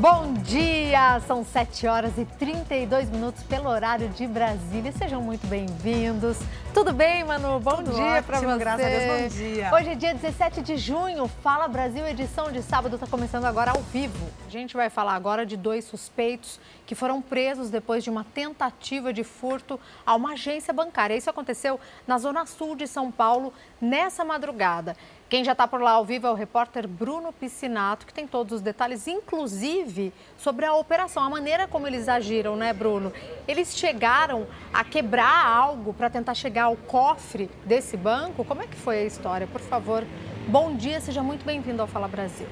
Bom dia! São 7 horas e 32 minutos pelo horário de Brasília. Sejam muito bem-vindos. Tudo bem, Manu? Bom Tudo dia para você. Graças a Deus, bom dia. Hoje é dia 17 de junho. Fala Brasil, edição de sábado está começando agora ao vivo. A gente vai falar agora de dois suspeitos que foram presos depois de uma tentativa de furto a uma agência bancária. Isso aconteceu na zona sul de São Paulo nessa madrugada. Quem já está por lá ao vivo é o repórter Bruno Piscinato, que tem todos os detalhes, inclusive sobre a operação, a maneira como eles agiram, né, Bruno? Eles chegaram a quebrar algo para tentar chegar ao cofre desse banco? Como é que foi a história? Por favor, bom dia, seja muito bem-vindo ao Fala Brasil.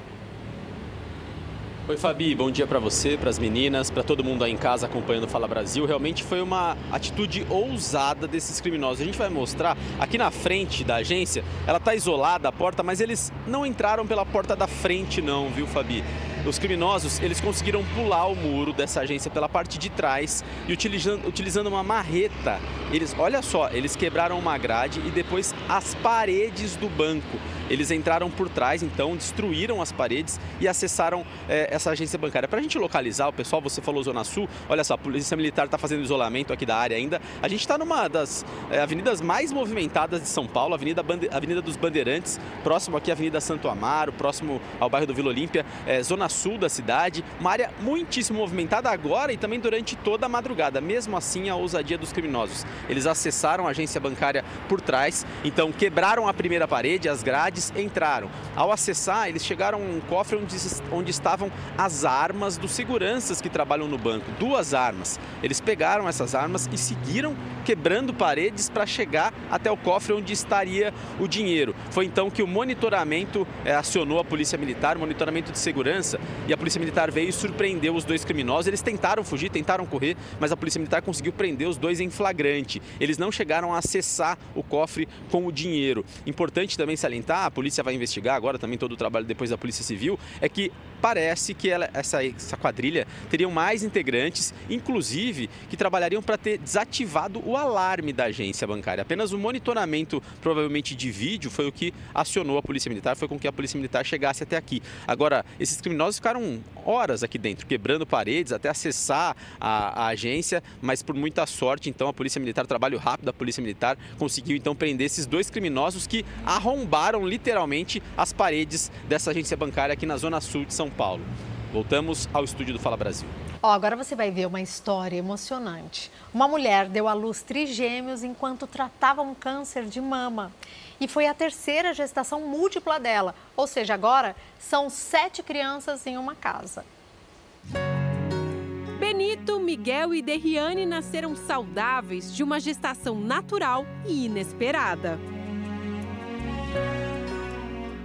Oi, Fabi, bom dia para você, para as meninas, para todo mundo aí em casa acompanhando o Fala Brasil. Realmente foi uma atitude ousada desses criminosos. A gente vai mostrar aqui na frente da agência, ela está isolada a porta, mas eles não entraram pela porta da frente não, viu, Fabi? Os criminosos, eles conseguiram pular o muro dessa agência pela parte de trás e utilizando, utilizando uma marreta, eles, olha só, eles quebraram uma grade e depois as paredes do banco. Eles entraram por trás, então, destruíram as paredes e acessaram é, essa agência bancária. Para a gente localizar o pessoal, você falou Zona Sul, olha só, a Polícia Militar está fazendo isolamento aqui da área ainda. A gente está numa das é, avenidas mais movimentadas de São Paulo, Avenida, Bande... Avenida dos Bandeirantes, próximo aqui à Avenida Santo Amaro, próximo ao bairro do Vila Olímpia, é, Zona Sul da cidade. Uma área muitíssimo movimentada agora e também durante toda a madrugada. Mesmo assim, a ousadia dos criminosos. Eles acessaram a agência bancária por trás, então quebraram a primeira parede, as grades entraram. Ao acessar, eles chegaram a um cofre onde, onde estavam as armas dos seguranças que trabalham no banco. Duas armas. Eles pegaram essas armas e seguiram quebrando paredes para chegar até o cofre onde estaria o dinheiro. Foi então que o monitoramento é, acionou a Polícia Militar, monitoramento de segurança, e a Polícia Militar veio e surpreendeu os dois criminosos. Eles tentaram fugir, tentaram correr, mas a Polícia Militar conseguiu prender os dois em flagrante. Eles não chegaram a acessar o cofre com o dinheiro. Importante também salientar, a polícia vai investigar agora também todo o trabalho depois da Polícia Civil, é que parece que ela, essa, essa quadrilha teriam mais integrantes, inclusive que trabalhariam para ter desativado o alarme da agência bancária. Apenas o monitoramento, provavelmente de vídeo, foi o que acionou a Polícia Militar, foi com que a Polícia Militar chegasse até aqui. Agora, esses criminosos ficaram horas aqui dentro, quebrando paredes até acessar a, a agência, mas por muita sorte, então, a Polícia Militar, trabalho rápido, a Polícia Militar conseguiu então prender esses dois criminosos que arrombaram literalmente as paredes dessa agência bancária aqui na Zona Sul de São Paulo. Voltamos ao estúdio do Fala Brasil. Ó, agora você vai ver uma história emocionante. Uma mulher deu à luz trigêmeos enquanto tratava um câncer de mama. E foi a terceira gestação múltipla dela. Ou seja, agora são sete crianças em uma casa. Benito, Miguel e Derriane nasceram saudáveis de uma gestação natural e inesperada.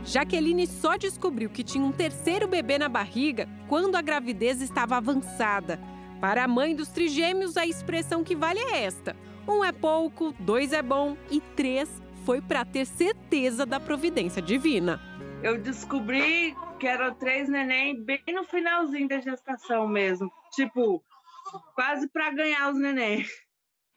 Jaqueline só descobriu que tinha um terceiro bebê na barriga quando a gravidez estava avançada. Para a mãe dos trigêmeos, a expressão que vale é esta: um é pouco, dois é bom e três foi para ter certeza da providência divina. Eu descobri que eram três neném bem no finalzinho da gestação mesmo, tipo, quase para ganhar os neném.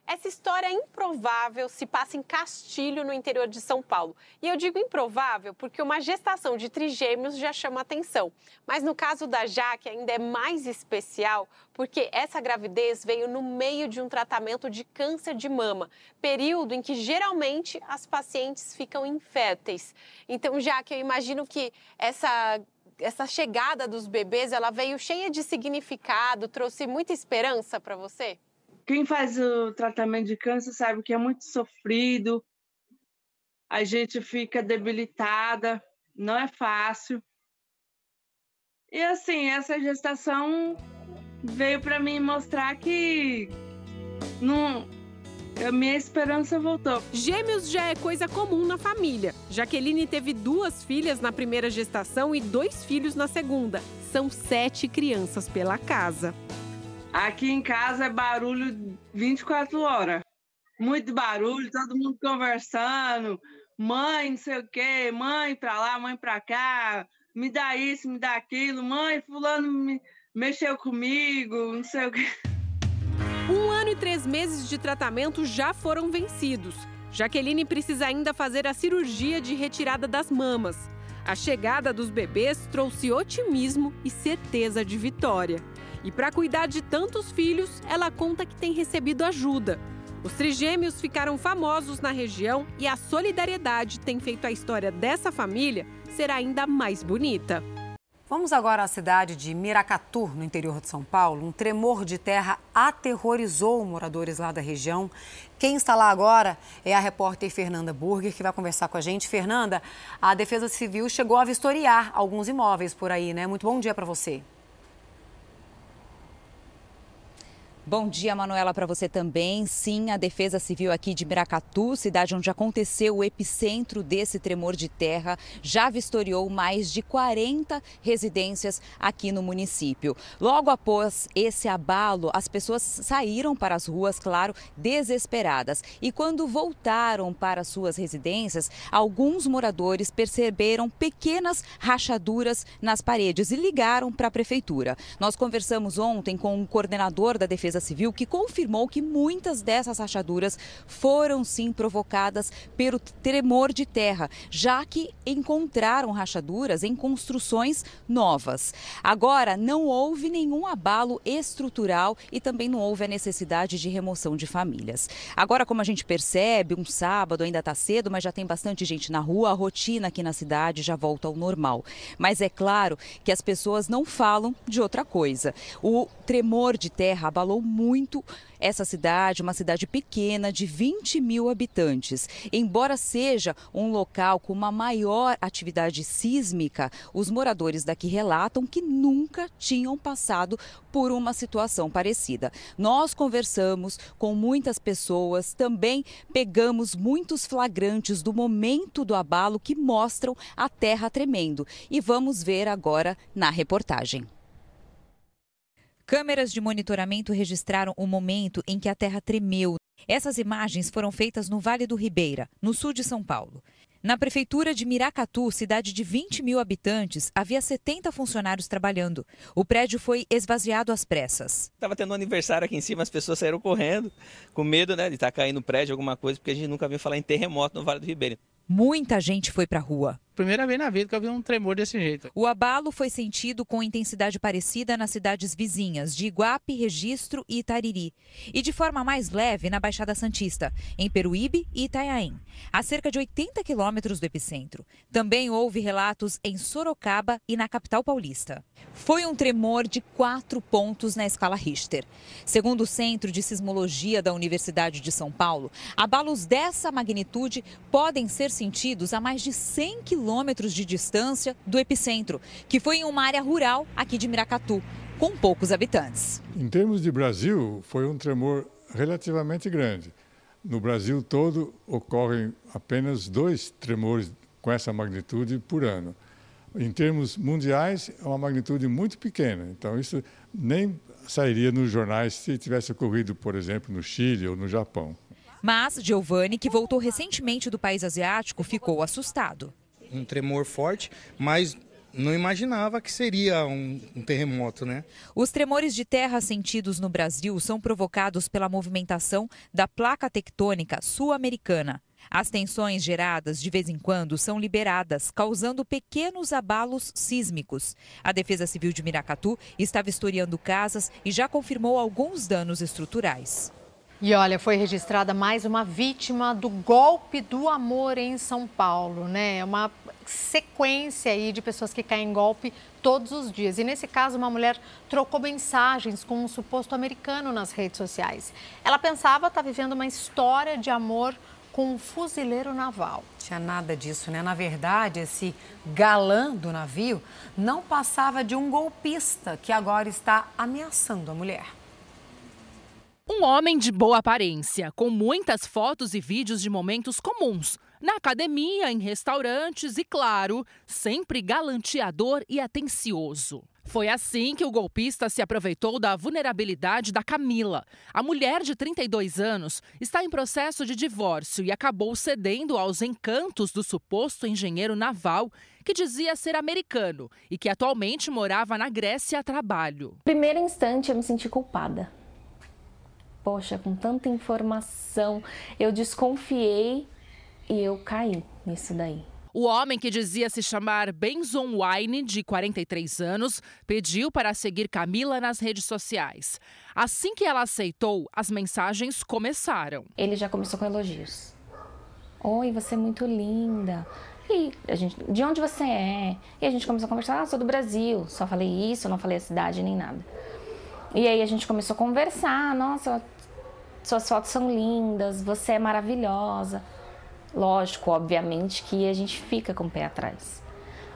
Essa história improvável se passa em Castilho, no interior de São Paulo. E eu digo improvável porque uma gestação de trigêmeos já chama atenção. Mas no caso da Jaque ainda é mais especial porque essa gravidez veio no meio de um tratamento de câncer de mama, período em que geralmente as pacientes ficam inférteis. Então, Jaque, eu imagino que essa essa chegada dos bebês, ela veio cheia de significado, trouxe muita esperança para você? Quem faz o tratamento de câncer sabe que é muito sofrido, a gente fica debilitada, não é fácil. E assim, essa gestação veio para mim mostrar que não, a minha esperança voltou. Gêmeos já é coisa comum na família. Jaqueline teve duas filhas na primeira gestação e dois filhos na segunda. São sete crianças pela casa. Aqui em casa é barulho 24 horas. Muito barulho, todo mundo conversando. Mãe, não sei o quê, mãe pra lá, mãe pra cá, me dá isso, me dá aquilo. Mãe, fulano me mexeu comigo, não sei o quê. Um ano e três meses de tratamento já foram vencidos. Jaqueline precisa ainda fazer a cirurgia de retirada das mamas. A chegada dos bebês trouxe otimismo e certeza de vitória. E para cuidar de tantos filhos, ela conta que tem recebido ajuda. Os trigêmeos ficaram famosos na região e a solidariedade tem feito a história dessa família ser ainda mais bonita. Vamos agora à cidade de Miracatu, no interior de São Paulo. Um tremor de terra aterrorizou moradores lá da região. Quem está lá agora é a repórter Fernanda Burger, que vai conversar com a gente. Fernanda, a Defesa Civil chegou a vistoriar alguns imóveis por aí, né? Muito bom dia para você. Bom dia, Manuela, para você também. Sim, a Defesa Civil aqui de Miracatu, cidade onde aconteceu o epicentro desse tremor de terra, já vistoriou mais de 40 residências aqui no município. Logo após esse abalo, as pessoas saíram para as ruas, claro, desesperadas. E quando voltaram para suas residências, alguns moradores perceberam pequenas rachaduras nas paredes e ligaram para a prefeitura. Nós conversamos ontem com o coordenador da Defesa Defesa Civil, que confirmou que muitas dessas rachaduras foram sim provocadas pelo tremor de terra, já que encontraram rachaduras em construções novas. Agora, não houve nenhum abalo estrutural e também não houve a necessidade de remoção de famílias. Agora, como a gente percebe, um sábado ainda está cedo, mas já tem bastante gente na rua, a rotina aqui na cidade já volta ao normal. Mas é claro que as pessoas não falam de outra coisa. O tremor de terra abalou muito essa cidade, uma cidade pequena de 20 mil habitantes. Embora seja um local com uma maior atividade sísmica, os moradores daqui relatam que nunca tinham passado por uma situação parecida. Nós conversamos com muitas pessoas, também pegamos muitos flagrantes do momento do abalo que mostram a terra tremendo. E vamos ver agora na reportagem. Câmeras de monitoramento registraram o momento em que a terra tremeu. Essas imagens foram feitas no Vale do Ribeira, no sul de São Paulo. Na prefeitura de Miracatu, cidade de 20 mil habitantes, havia 70 funcionários trabalhando. O prédio foi esvaziado às pressas. Estava tendo um aniversário aqui em cima, as pessoas saíram correndo, com medo né, de estar tá caindo no prédio, alguma coisa, porque a gente nunca viu falar em terremoto no Vale do Ribeira. Muita gente foi para a rua. Primeira vez na vida que eu vi um tremor desse jeito. O abalo foi sentido com intensidade parecida nas cidades vizinhas de Iguape, Registro e Itariri. E de forma mais leve na Baixada Santista, em Peruíbe e Itanhaém, a cerca de 80 quilômetros do epicentro. Também houve relatos em Sorocaba e na capital paulista. Foi um tremor de quatro pontos na escala Richter. Segundo o Centro de Sismologia da Universidade de São Paulo, abalos dessa magnitude podem ser sentidos a mais de 100 quilômetros de distância do epicentro, que foi em uma área rural aqui de Miracatu, com poucos habitantes. Em termos de Brasil, foi um tremor relativamente grande. No Brasil todo ocorrem apenas dois tremores com essa magnitude por ano. Em termos mundiais, é uma magnitude muito pequena. Então, isso nem sairia nos jornais se tivesse ocorrido, por exemplo, no Chile ou no Japão. Mas Giovanni, que voltou recentemente do país asiático, ficou assustado. Um tremor forte, mas não imaginava que seria um, um, terremoto, né? Os tremores de terra sentidos no Brasil são provocados pela movimentação da placa tectônica sul-americana. As tensões geradas de vez em quando são liberadas, causando pequenos abalos sísmicos. A Defesa Civil de Miracatu está vistoriando casas e já confirmou alguns danos estruturais. E olha, foi registrada mais uma vítima do golpe do amor em São Paulo, né? É uma sequência aí de pessoas que caem em golpe todos os dias. E nesse caso, uma mulher trocou mensagens com um suposto americano nas redes sociais. Ela pensava estar vivendo uma história de amor com um fuzileiro naval. Tinha nada disso, né? Na verdade, esse galã do navio não passava de um golpista que agora está ameaçando a mulher. Um homem de boa aparência, com muitas fotos e vídeos de momentos comuns, na academia, em restaurantes e, claro, sempre galanteador e atencioso. Foi assim que o golpista se aproveitou da vulnerabilidade da Camila. A mulher de 32 anos está em processo de divórcio e acabou cedendo aos encantos do suposto engenheiro naval que dizia ser americano e que atualmente morava na Grécia a trabalho. Primeiro instante eu me senti culpada poxa, com tanta informação, eu desconfiei e eu caí nisso daí. O homem que dizia se chamar Benson Wine, de 43 anos, pediu para seguir Camila nas redes sociais. Assim que ela aceitou, as mensagens começaram. Ele já começou com elogios. Oi, você é muito linda. E a gente, de onde você é? E a gente começou a conversar, ah, sou do Brasil. Só falei isso, não falei a cidade nem nada. E aí a gente começou a conversar, nossa, suas fotos são lindas, você é maravilhosa. Lógico, obviamente que a gente fica com o pé atrás.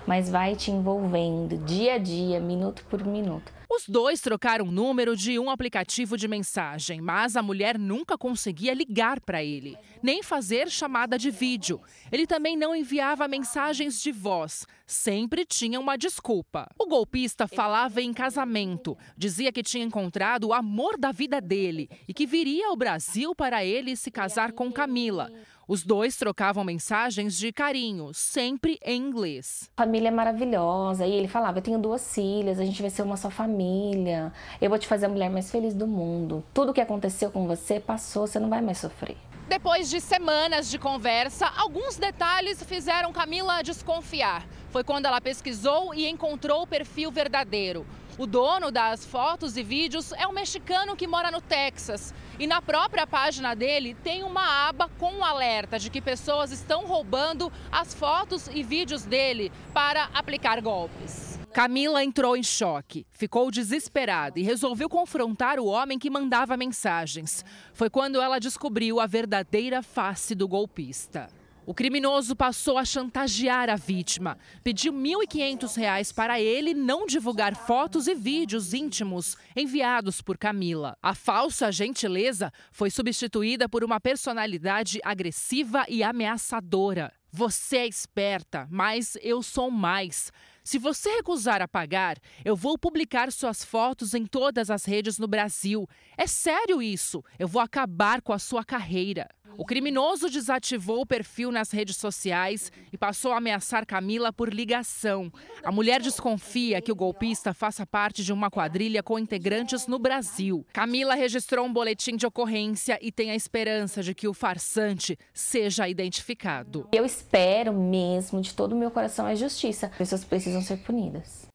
Mas vai te envolvendo dia a dia, minuto por minuto. Os dois trocaram o número de um aplicativo de mensagem, mas a mulher nunca conseguia ligar para ele, nem fazer chamada de vídeo. Ele também não enviava mensagens de voz, sempre tinha uma desculpa. O golpista falava em casamento, dizia que tinha encontrado o amor da vida dele e que viria ao Brasil para ele se casar com Camila. Os dois trocavam mensagens de carinho, sempre em inglês. Família é maravilhosa. E ele falava: Eu tenho duas filhas, a gente vai ser uma só família. Eu vou te fazer a mulher mais feliz do mundo. Tudo que aconteceu com você passou, você não vai mais sofrer. Depois de semanas de conversa, alguns detalhes fizeram Camila desconfiar. Foi quando ela pesquisou e encontrou o perfil verdadeiro. O dono das fotos e vídeos é um mexicano que mora no Texas. E na própria página dele tem uma aba com um alerta de que pessoas estão roubando as fotos e vídeos dele para aplicar golpes. Camila entrou em choque, ficou desesperada e resolveu confrontar o homem que mandava mensagens. Foi quando ela descobriu a verdadeira face do golpista. O criminoso passou a chantagear a vítima. Pediu R$ 1.500 para ele não divulgar fotos e vídeos íntimos enviados por Camila. A falsa gentileza foi substituída por uma personalidade agressiva e ameaçadora. Você é esperta, mas eu sou mais. Se você recusar a pagar, eu vou publicar suas fotos em todas as redes no Brasil. É sério isso. Eu vou acabar com a sua carreira. O criminoso desativou o perfil nas redes sociais e passou a ameaçar Camila por ligação. A mulher desconfia que o golpista faça parte de uma quadrilha com integrantes no Brasil. Camila registrou um boletim de ocorrência e tem a esperança de que o farsante seja identificado. Eu espero mesmo, de todo o meu coração, a justiça. As pessoas precisam ser punidas.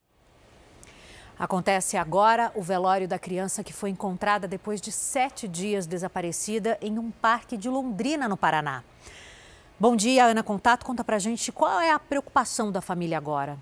Acontece agora o velório da criança que foi encontrada depois de sete dias desaparecida em um parque de Londrina, no Paraná. Bom dia, Ana Contato. Conta pra gente qual é a preocupação da família agora.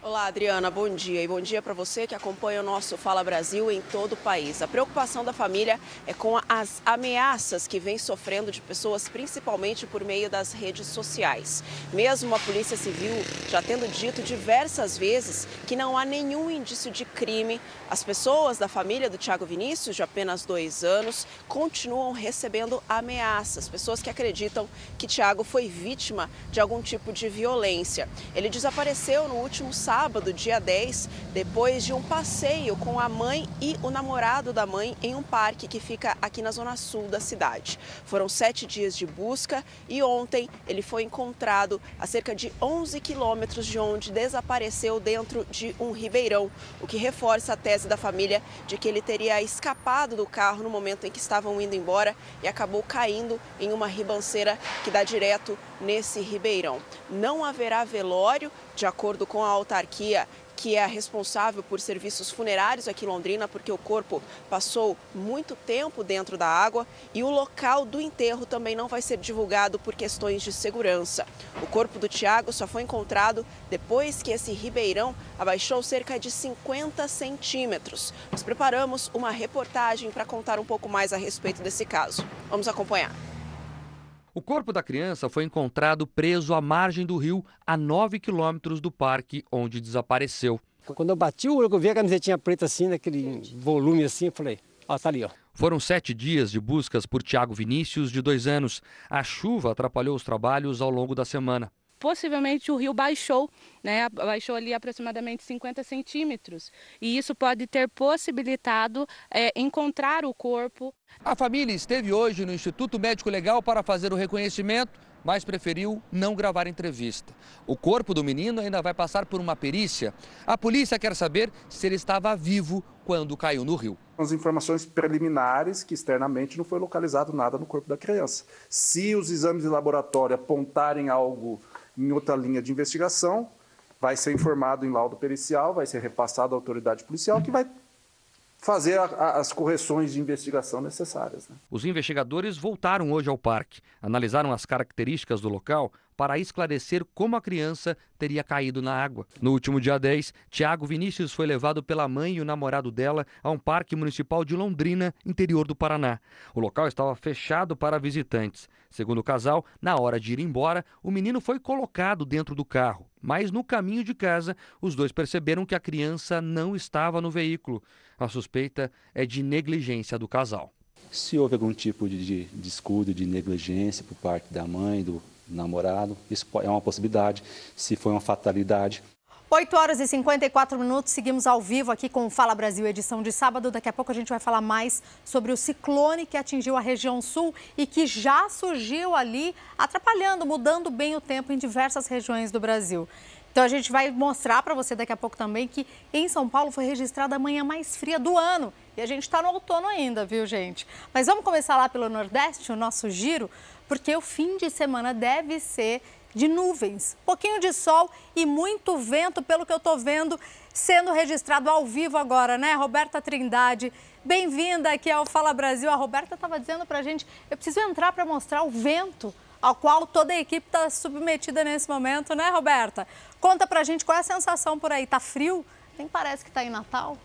Olá, Adriana, bom dia. E bom dia para você que acompanha o nosso Fala Brasil em todo o país. A preocupação da família é com as ameaças que vem sofrendo de pessoas, principalmente por meio das redes sociais. Mesmo a Polícia Civil já tendo dito diversas vezes que não há nenhum indício de crime, as pessoas da família do Tiago Vinícius, de apenas dois anos, continuam recebendo ameaças. Pessoas que acreditam que Tiago foi vítima de algum tipo de violência. Ele desapareceu no último sábado dia 10, depois de um passeio com a mãe e o namorado da mãe em um parque que fica aqui na zona sul da cidade. Foram sete dias de busca e ontem ele foi encontrado a cerca de 11 quilômetros de onde desapareceu dentro de um ribeirão, o que reforça a tese da família de que ele teria escapado do carro no momento em que estavam indo embora e acabou caindo em uma ribanceira que dá direto nesse ribeirão. Não haverá velório, de acordo com a autarquia que é responsável por serviços funerários aqui em Londrina, porque o corpo passou muito tempo dentro da água e o local do enterro também não vai ser divulgado por questões de segurança. O corpo do Tiago só foi encontrado depois que esse ribeirão abaixou cerca de 50 centímetros. Nós preparamos uma reportagem para contar um pouco mais a respeito desse caso. Vamos acompanhar. O corpo da criança foi encontrado preso à margem do rio, a 9 quilômetros do parque onde desapareceu. Quando eu bati o olho, eu vi a camisetinha preta assim, naquele volume assim, eu falei, ó, tá ali, ó. Foram sete dias de buscas por Tiago Vinícius, de dois anos. A chuva atrapalhou os trabalhos ao longo da semana. Possivelmente o rio baixou, né? Baixou ali aproximadamente 50 centímetros. E isso pode ter possibilitado é, encontrar o corpo. A família esteve hoje no Instituto Médico Legal para fazer o reconhecimento mas preferiu não gravar entrevista. O corpo do menino ainda vai passar por uma perícia. A polícia quer saber se ele estava vivo quando caiu no rio. As informações preliminares que externamente não foi localizado nada no corpo da criança. Se os exames de laboratório apontarem algo em outra linha de investigação, vai ser informado em laudo pericial, vai ser repassado à autoridade policial que vai fazer a, a, as correções de investigação necessárias. Né? Os investigadores voltaram hoje ao parque, analisaram as características do local para esclarecer como a criança teria caído na água. No último dia 10, Tiago Vinícius foi levado pela mãe e o namorado dela a um parque municipal de Londrina, interior do Paraná. O local estava fechado para visitantes. Segundo o casal, na hora de ir embora, o menino foi colocado dentro do carro. Mas no caminho de casa, os dois perceberam que a criança não estava no veículo. A suspeita é de negligência do casal. Se houve algum tipo de descuido, de negligência por parte da mãe, do namorado, isso é uma possibilidade. Se foi uma fatalidade, 8 horas e 54 minutos, seguimos ao vivo aqui com o Fala Brasil, edição de sábado. Daqui a pouco a gente vai falar mais sobre o ciclone que atingiu a região sul e que já surgiu ali, atrapalhando, mudando bem o tempo em diversas regiões do Brasil. Então a gente vai mostrar para você daqui a pouco também que em São Paulo foi registrada a manhã mais fria do ano. E a gente está no outono ainda, viu, gente? Mas vamos começar lá pelo Nordeste, o nosso giro, porque o fim de semana deve ser de nuvens, pouquinho de sol e muito vento, pelo que eu estou vendo, sendo registrado ao vivo agora, né? Roberta Trindade, bem-vinda aqui ao Fala Brasil. A Roberta estava dizendo para a gente, eu preciso entrar para mostrar o vento ao qual toda a equipe está submetida nesse momento, né, Roberta? Conta para a gente qual é a sensação por aí. Tá frio? Nem parece que está em Natal.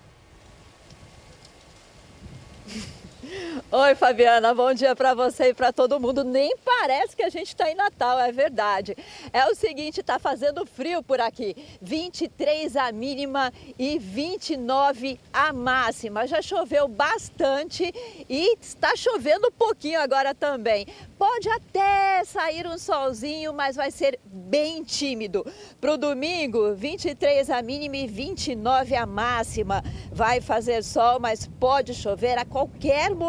Oi, Fabiana, bom dia para você e para todo mundo. Nem parece que a gente está em Natal, é verdade. É o seguinte, está fazendo frio por aqui. 23 a mínima e 29 a máxima. Já choveu bastante e está chovendo um pouquinho agora também. Pode até sair um solzinho, mas vai ser bem tímido. Para o domingo, 23 a mínima e 29 a máxima. Vai fazer sol, mas pode chover a qualquer momento.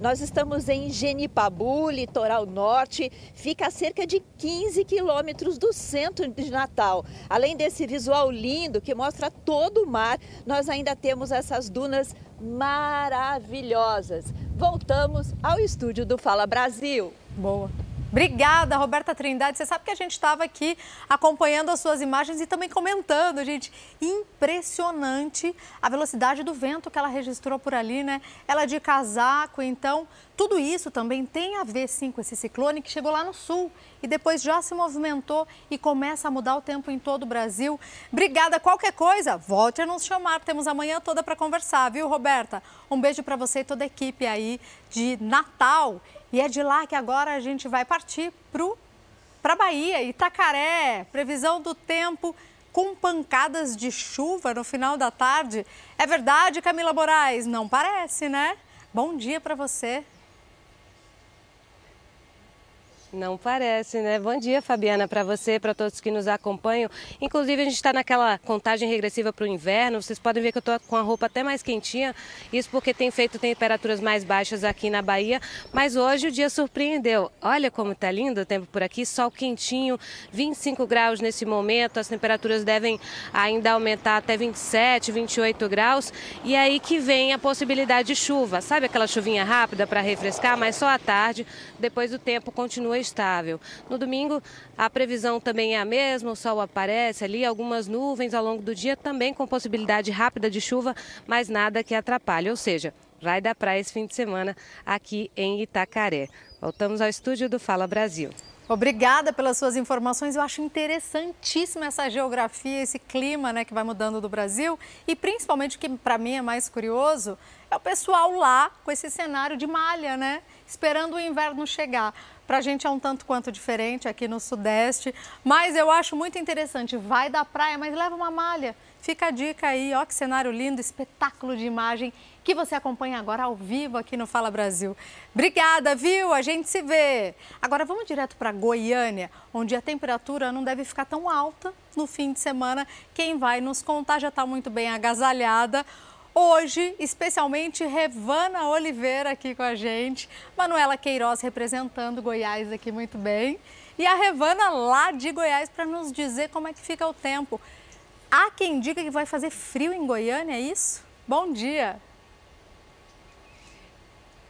Nós estamos em Genipabu, litoral norte, fica a cerca de 15 quilômetros do centro de Natal. Além desse visual lindo que mostra todo o mar, nós ainda temos essas dunas maravilhosas. Voltamos ao estúdio do Fala Brasil. Boa. Obrigada, Roberta Trindade. Você sabe que a gente estava aqui acompanhando as suas imagens e também comentando, gente. Impressionante a velocidade do vento que ela registrou por ali, né? Ela de casaco, então tudo isso também tem a ver sim com esse ciclone que chegou lá no sul e depois já se movimentou e começa a mudar o tempo em todo o Brasil. Obrigada. Qualquer coisa, volte a nos chamar. Temos a manhã toda para conversar, viu, Roberta? Um beijo para você e toda a equipe aí de Natal. E é de lá que agora a gente vai partir para a Bahia, Itacaré. Previsão do tempo com pancadas de chuva no final da tarde. É verdade, Camila Moraes? Não parece, né? Bom dia para você. Não parece, né? Bom dia, Fabiana, para você, para todos que nos acompanham. Inclusive, a gente está naquela contagem regressiva para o inverno. Vocês podem ver que eu estou com a roupa até mais quentinha. Isso porque tem feito temperaturas mais baixas aqui na Bahia. Mas hoje o dia surpreendeu. Olha como está lindo o tempo por aqui. Sol quentinho, 25 graus nesse momento. As temperaturas devem ainda aumentar até 27, 28 graus. E aí que vem a possibilidade de chuva. Sabe aquela chuvinha rápida para refrescar, mas só à tarde. Depois o tempo continua estável. No domingo, a previsão também é a mesma, o sol aparece ali, algumas nuvens ao longo do dia, também com possibilidade rápida de chuva, mas nada que atrapalhe. Ou seja, vai dar praia esse fim de semana aqui em Itacaré. Voltamos ao estúdio do Fala Brasil. Obrigada pelas suas informações. Eu acho interessantíssima essa geografia, esse clima né, que vai mudando do Brasil. E principalmente o que para mim é mais curioso é o pessoal lá com esse cenário de malha, né? Esperando o inverno chegar. Para a gente é um tanto quanto diferente aqui no Sudeste, mas eu acho muito interessante. Vai da praia, mas leva uma malha. fica a dica aí, ó que cenário lindo, espetáculo de imagem que você acompanha agora ao vivo aqui no Fala Brasil. Obrigada, viu? A gente se vê. Agora vamos direto para Goiânia, onde a temperatura não deve ficar tão alta no fim de semana. Quem vai nos contar já está muito bem agasalhada. Hoje, especialmente Revana Oliveira aqui com a gente, Manuela Queiroz representando Goiás aqui muito bem. E a Revana lá de Goiás para nos dizer como é que fica o tempo. Há quem diga que vai fazer frio em Goiânia, é isso? Bom dia!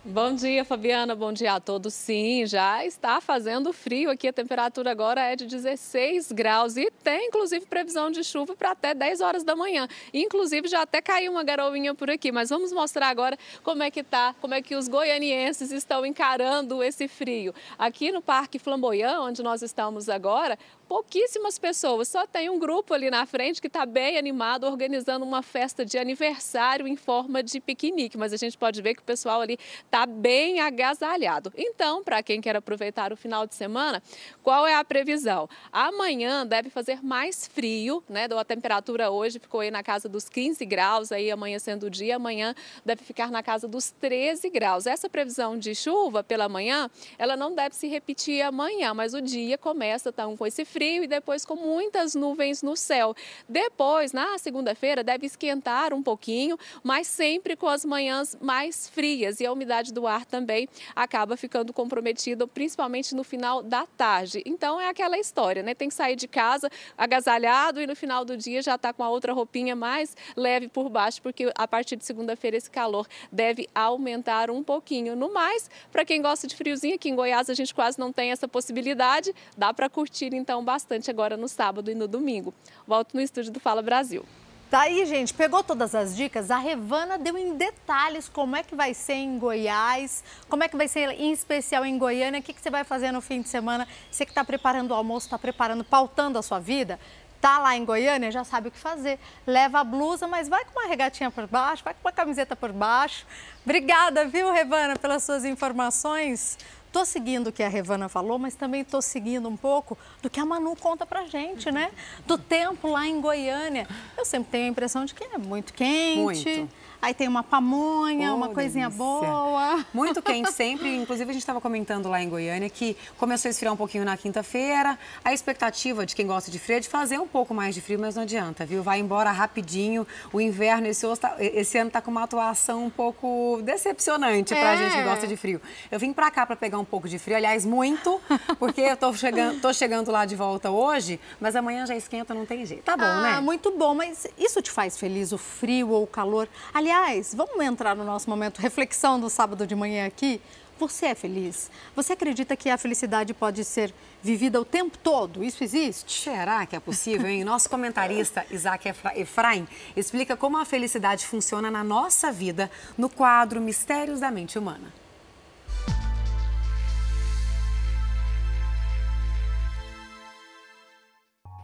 Bom dia, Fabiana. Bom dia a todos. Sim, já está fazendo frio aqui. A temperatura agora é de 16 graus e tem, inclusive, previsão de chuva para até 10 horas da manhã. Inclusive, já até caiu uma garoinha por aqui. Mas vamos mostrar agora como é que tá, como é que os goianienses estão encarando esse frio. Aqui no Parque Flamboyant, onde nós estamos agora, pouquíssimas pessoas, só tem um grupo ali na frente que está bem animado, organizando uma festa de aniversário em forma de piquenique. Mas a gente pode ver que o pessoal ali está bem agasalhado. Então, para quem quer aproveitar o final de semana, qual é a previsão? Amanhã deve fazer mais frio, né? A temperatura hoje ficou aí na casa dos 15 graus, aí amanhã sendo o dia, amanhã deve ficar na casa dos 13 graus. Essa previsão de chuva pela manhã, ela não deve se repetir amanhã, mas o dia começa então, com esse frio frio e depois com muitas nuvens no céu. Depois, na segunda-feira, deve esquentar um pouquinho, mas sempre com as manhãs mais frias e a umidade do ar também acaba ficando comprometida, principalmente no final da tarde. Então é aquela história, né? Tem que sair de casa agasalhado e no final do dia já está com a outra roupinha mais leve por baixo, porque a partir de segunda-feira esse calor deve aumentar um pouquinho. No mais, para quem gosta de friozinho, aqui em Goiás a gente quase não tem essa possibilidade, dá para curtir então bastante agora no sábado e no domingo. Volto no estúdio do Fala Brasil. Tá aí, gente, pegou todas as dicas? A Revana deu em detalhes como é que vai ser em Goiás, como é que vai ser em especial em Goiânia, o que, que você vai fazer no fim de semana. Você que está preparando o almoço, está preparando, pautando a sua vida, tá lá em Goiânia, já sabe o que fazer. Leva a blusa, mas vai com uma regatinha por baixo, vai com uma camiseta por baixo. Obrigada, viu, Revana, pelas suas informações. Estou seguindo o que a Revana falou, mas também estou seguindo um pouco do que a Manu conta pra gente, né? Do tempo lá em Goiânia. Eu sempre tenho a impressão de que é muito quente. Muito. Aí tem uma pamonha, oh, uma coisinha delícia. boa. Muito quente sempre. Inclusive, a gente estava comentando lá em Goiânia que começou a esfriar um pouquinho na quinta-feira. A expectativa de quem gosta de frio é de fazer um pouco mais de frio, mas não adianta, viu? Vai embora rapidinho. O inverno esse, tá, esse ano está com uma atuação um pouco decepcionante para a é. gente que gosta de frio. Eu vim para cá para pegar um pouco de frio, aliás, muito, porque eu tô chegando, tô chegando lá de volta hoje, mas amanhã já esquenta, não tem jeito. Tá bom, ah, né? Muito bom, mas isso te faz feliz, o frio ou o calor? Aliás, vamos entrar no nosso momento reflexão do sábado de manhã aqui. Você é feliz? Você acredita que a felicidade pode ser vivida o tempo todo? Isso existe? Será que é possível, hein? Nosso comentarista Isaac Efraim explica como a felicidade funciona na nossa vida no quadro Mistérios da Mente Humana.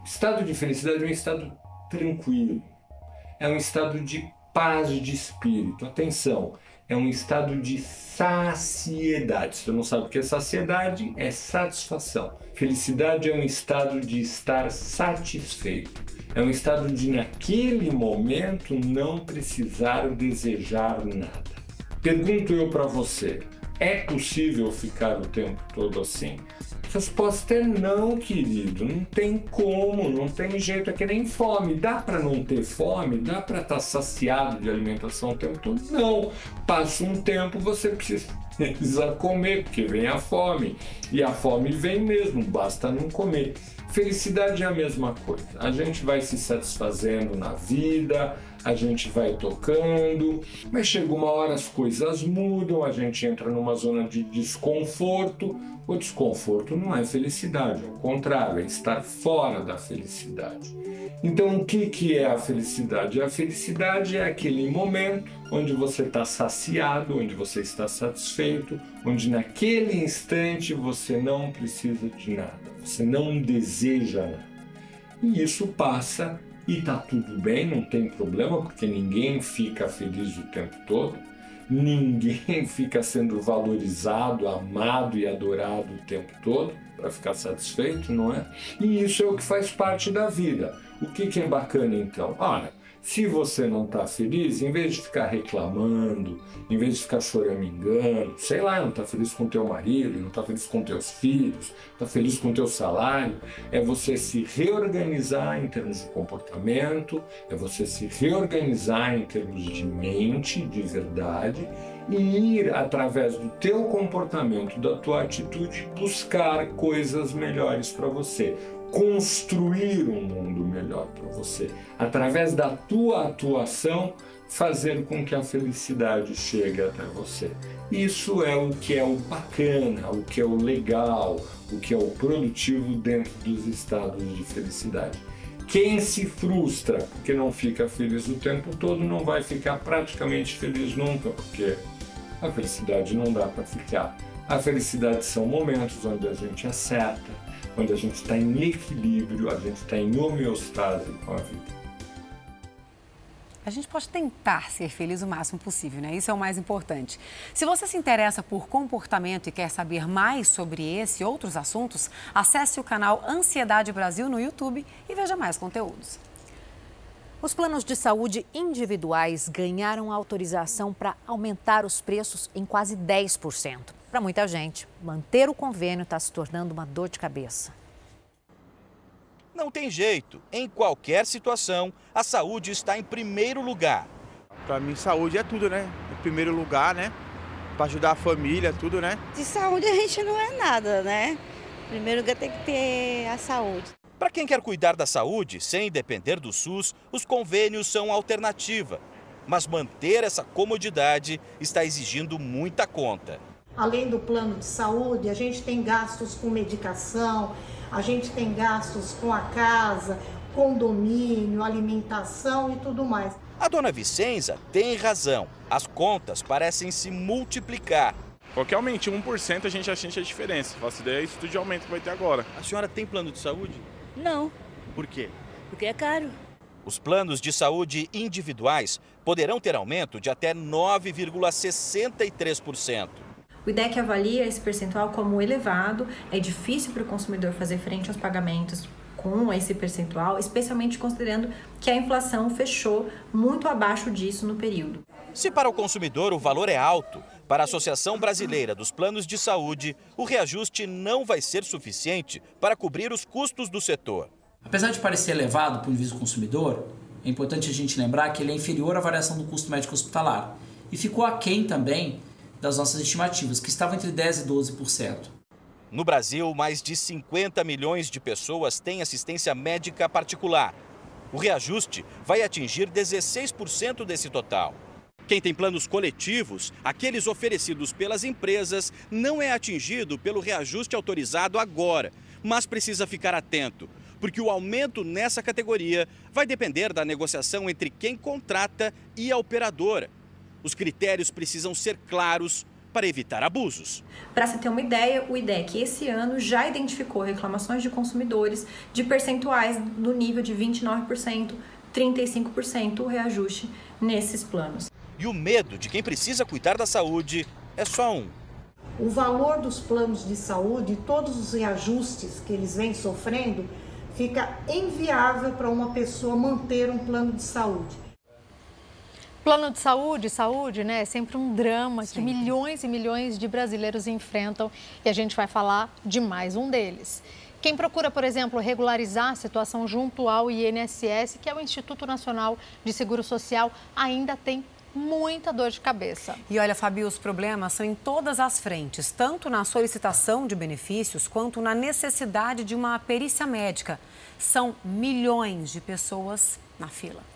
Estado de felicidade é um estado tranquilo, é um estado de paz de espírito. Atenção, é um estado de saciedade. Se você não sabe o que é saciedade, é satisfação. Felicidade é um estado de estar satisfeito. É um estado de, naquele momento, não precisar desejar nada. Pergunto eu para você: é possível ficar o tempo todo assim? Resposta é não, querido. Não tem como, não tem jeito. É que nem fome. Dá para não ter fome? Dá para estar tá saciado de alimentação o tempo todo? Não. Passa um tempo, você precisa, precisa comer, porque vem a fome. E a fome vem mesmo, basta não comer. Felicidade é a mesma coisa. A gente vai se satisfazendo na vida, a gente vai tocando, mas chega uma hora as coisas mudam, a gente entra numa zona de desconforto. O desconforto não é felicidade, ao contrário, é estar fora da felicidade. Então, o que, que é a felicidade? A felicidade é aquele momento onde você está saciado, onde você está satisfeito, onde naquele instante você não precisa de nada, você não deseja nada. E isso passa e tá tudo bem, não tem problema, porque ninguém fica feliz o tempo todo, ninguém fica sendo valorizado, amado e adorado o tempo todo para ficar satisfeito, não é? E isso é o que faz parte da vida. O que, que é bacana então? Olha, Se você não está feliz, em vez de ficar reclamando, em vez de ficar choramingando, sei lá, não está feliz com teu marido, não está feliz com teus filhos, está feliz com teu salário, é você se reorganizar em termos de comportamento, é você se reorganizar em termos de mente, de verdade, e ir através do teu comportamento, da tua atitude, buscar coisas melhores para você construir um mundo melhor para você. Através da tua atuação, fazer com que a felicidade chegue até você. Isso é o que é o bacana, o que é o legal, o que é o produtivo dentro dos estados de felicidade. Quem se frustra porque não fica feliz o tempo todo não vai ficar praticamente feliz nunca, porque a felicidade não dá para ficar. A felicidade são momentos onde a gente acerta, onde a gente está em equilíbrio, a gente está em homeostase com a vida. A gente pode tentar ser feliz o máximo possível, né? Isso é o mais importante. Se você se interessa por comportamento e quer saber mais sobre esse e outros assuntos, acesse o canal Ansiedade Brasil no YouTube e veja mais conteúdos. Os planos de saúde individuais ganharam autorização para aumentar os preços em quase 10%. Para muita gente, manter o convênio está se tornando uma dor de cabeça. Não tem jeito. Em qualquer situação, a saúde está em primeiro lugar. Para mim, saúde é tudo, né? Em primeiro lugar, né? Para ajudar a família, tudo, né? De saúde a gente não é nada, né? Primeiro lugar tem que ter a saúde. Para quem quer cuidar da saúde sem depender do SUS, os convênios são alternativa. Mas manter essa comodidade está exigindo muita conta. Além do plano de saúde, a gente tem gastos com medicação, a gente tem gastos com a casa, condomínio, alimentação e tudo mais. A dona Vicenza tem razão. As contas parecem se multiplicar. Qualquer aumento, 1% a gente já sente a diferença. Faço ideia, é isso tudo de aumento que vai ter agora. A senhora tem plano de saúde? Não. Por quê? Porque é caro. Os planos de saúde individuais poderão ter aumento de até 9,63%. O IDEC avalia esse percentual como elevado, é difícil para o consumidor fazer frente aos pagamentos com esse percentual, especialmente considerando que a inflação fechou muito abaixo disso no período. Se para o consumidor o valor é alto, para a Associação Brasileira dos Planos de Saúde, o reajuste não vai ser suficiente para cobrir os custos do setor. Apesar de parecer elevado para o vista do consumidor, é importante a gente lembrar que ele é inferior à variação do custo médico hospitalar e ficou aquém também das nossas estimativas, que estavam entre 10% e 12%. No Brasil, mais de 50 milhões de pessoas têm assistência médica particular. O reajuste vai atingir 16% desse total. Quem tem planos coletivos, aqueles oferecidos pelas empresas, não é atingido pelo reajuste autorizado agora, mas precisa ficar atento, porque o aumento nessa categoria vai depender da negociação entre quem contrata e a operadora. Os critérios precisam ser claros para evitar abusos. Para se ter uma ideia, o IDEC esse ano já identificou reclamações de consumidores de percentuais no nível de 29%, 35% o reajuste nesses planos. E o medo de quem precisa cuidar da saúde é só um. O valor dos planos de saúde, todos os reajustes que eles vêm sofrendo, fica inviável para uma pessoa manter um plano de saúde. Plano de saúde, saúde, né? É sempre um drama que milhões e milhões de brasileiros enfrentam e a gente vai falar de mais um deles. Quem procura, por exemplo, regularizar a situação junto ao INSS, que é o Instituto Nacional de Seguro Social, ainda tem muita dor de cabeça. E olha, Fabio, os problemas são em todas as frentes, tanto na solicitação de benefícios quanto na necessidade de uma perícia médica. São milhões de pessoas na fila.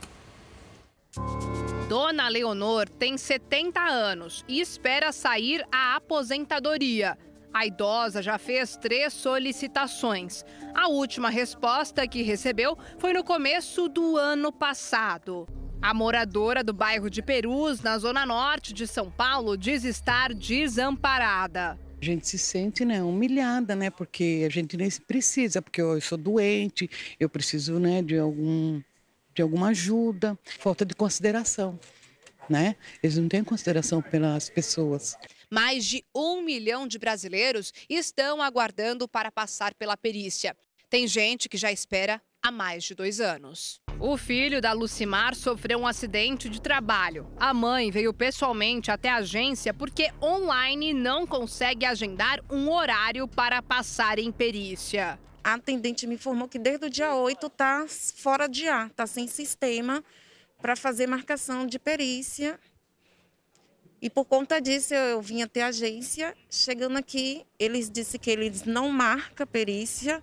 Dona Leonor tem 70 anos e espera sair à aposentadoria. A idosa já fez três solicitações. A última resposta que recebeu foi no começo do ano passado. A moradora do bairro de Perus, na zona norte de São Paulo, diz estar desamparada. A gente se sente né, humilhada, né? Porque a gente nem precisa, porque eu sou doente, eu preciso né, de algum de alguma ajuda, falta de consideração, né? Eles não têm consideração pelas pessoas. Mais de um milhão de brasileiros estão aguardando para passar pela perícia. Tem gente que já espera há há mais de dois anos. O filho da Lucimar sofreu um acidente de trabalho. A mãe veio pessoalmente até a agência porque online não consegue agendar um horário para passar em perícia. A atendente me informou que desde o dia 8 está fora de ar, está sem sistema para fazer marcação de perícia. E por conta disso eu vim até a agência. Chegando aqui, eles disseram que eles não marcam perícia,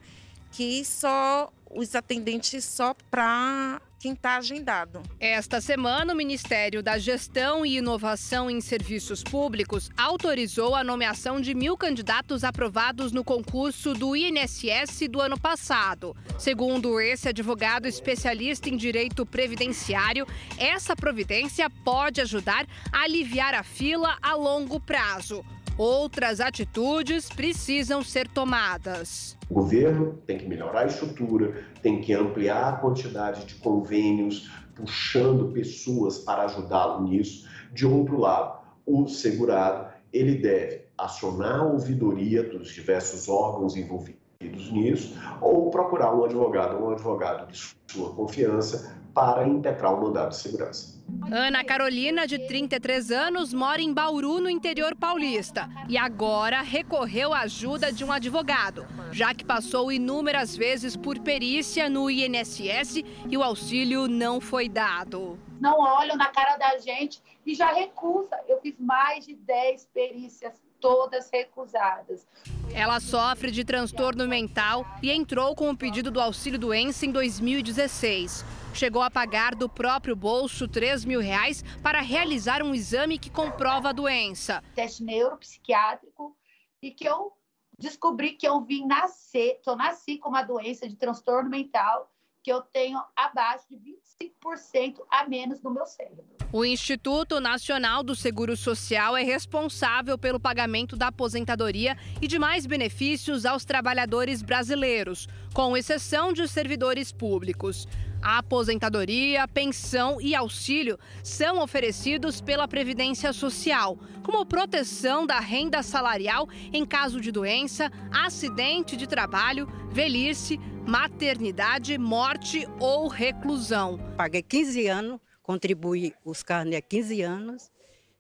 que só os atendentes só para quem está agendado. Esta semana, o Ministério da Gestão e Inovação em Serviços Públicos autorizou a nomeação de mil candidatos aprovados no concurso do INSS do ano passado. Segundo esse advogado especialista em direito previdenciário, essa providência pode ajudar a aliviar a fila a longo prazo. Outras atitudes precisam ser tomadas. O governo tem que melhorar a estrutura, tem que ampliar a quantidade de convênios, puxando pessoas para ajudá-lo nisso. De outro lado, o segurado ele deve acionar a ouvidoria dos diversos órgãos envolvidos nisso ou procurar um advogado ou um advogado de sua confiança para impetrar o mandado de segurança. Ana Carolina, de 33 anos, mora em Bauru, no interior paulista, e agora recorreu à ajuda de um advogado, já que passou inúmeras vezes por perícia no INSS e o auxílio não foi dado. Não olham na cara da gente e já recusa. Eu fiz mais de 10 perícias todas recusadas. Ela sofre de transtorno mental e entrou com o pedido do auxílio doença em 2016 chegou a pagar do próprio bolso 3 mil reais para realizar um exame que comprova a doença. Teste neuropsiquiátrico e que eu descobri que eu vim nascer, que eu nasci com uma doença de transtorno mental que eu tenho abaixo de 25% a menos no meu cérebro. O Instituto Nacional do Seguro Social é responsável pelo pagamento da aposentadoria e demais benefícios aos trabalhadores brasileiros, com exceção de servidores públicos. A aposentadoria, pensão e auxílio são oferecidos pela Previdência Social, como proteção da renda salarial em caso de doença, acidente de trabalho, velhice, maternidade, morte ou reclusão. Paguei 15 anos, contribuí os carnes há 15 anos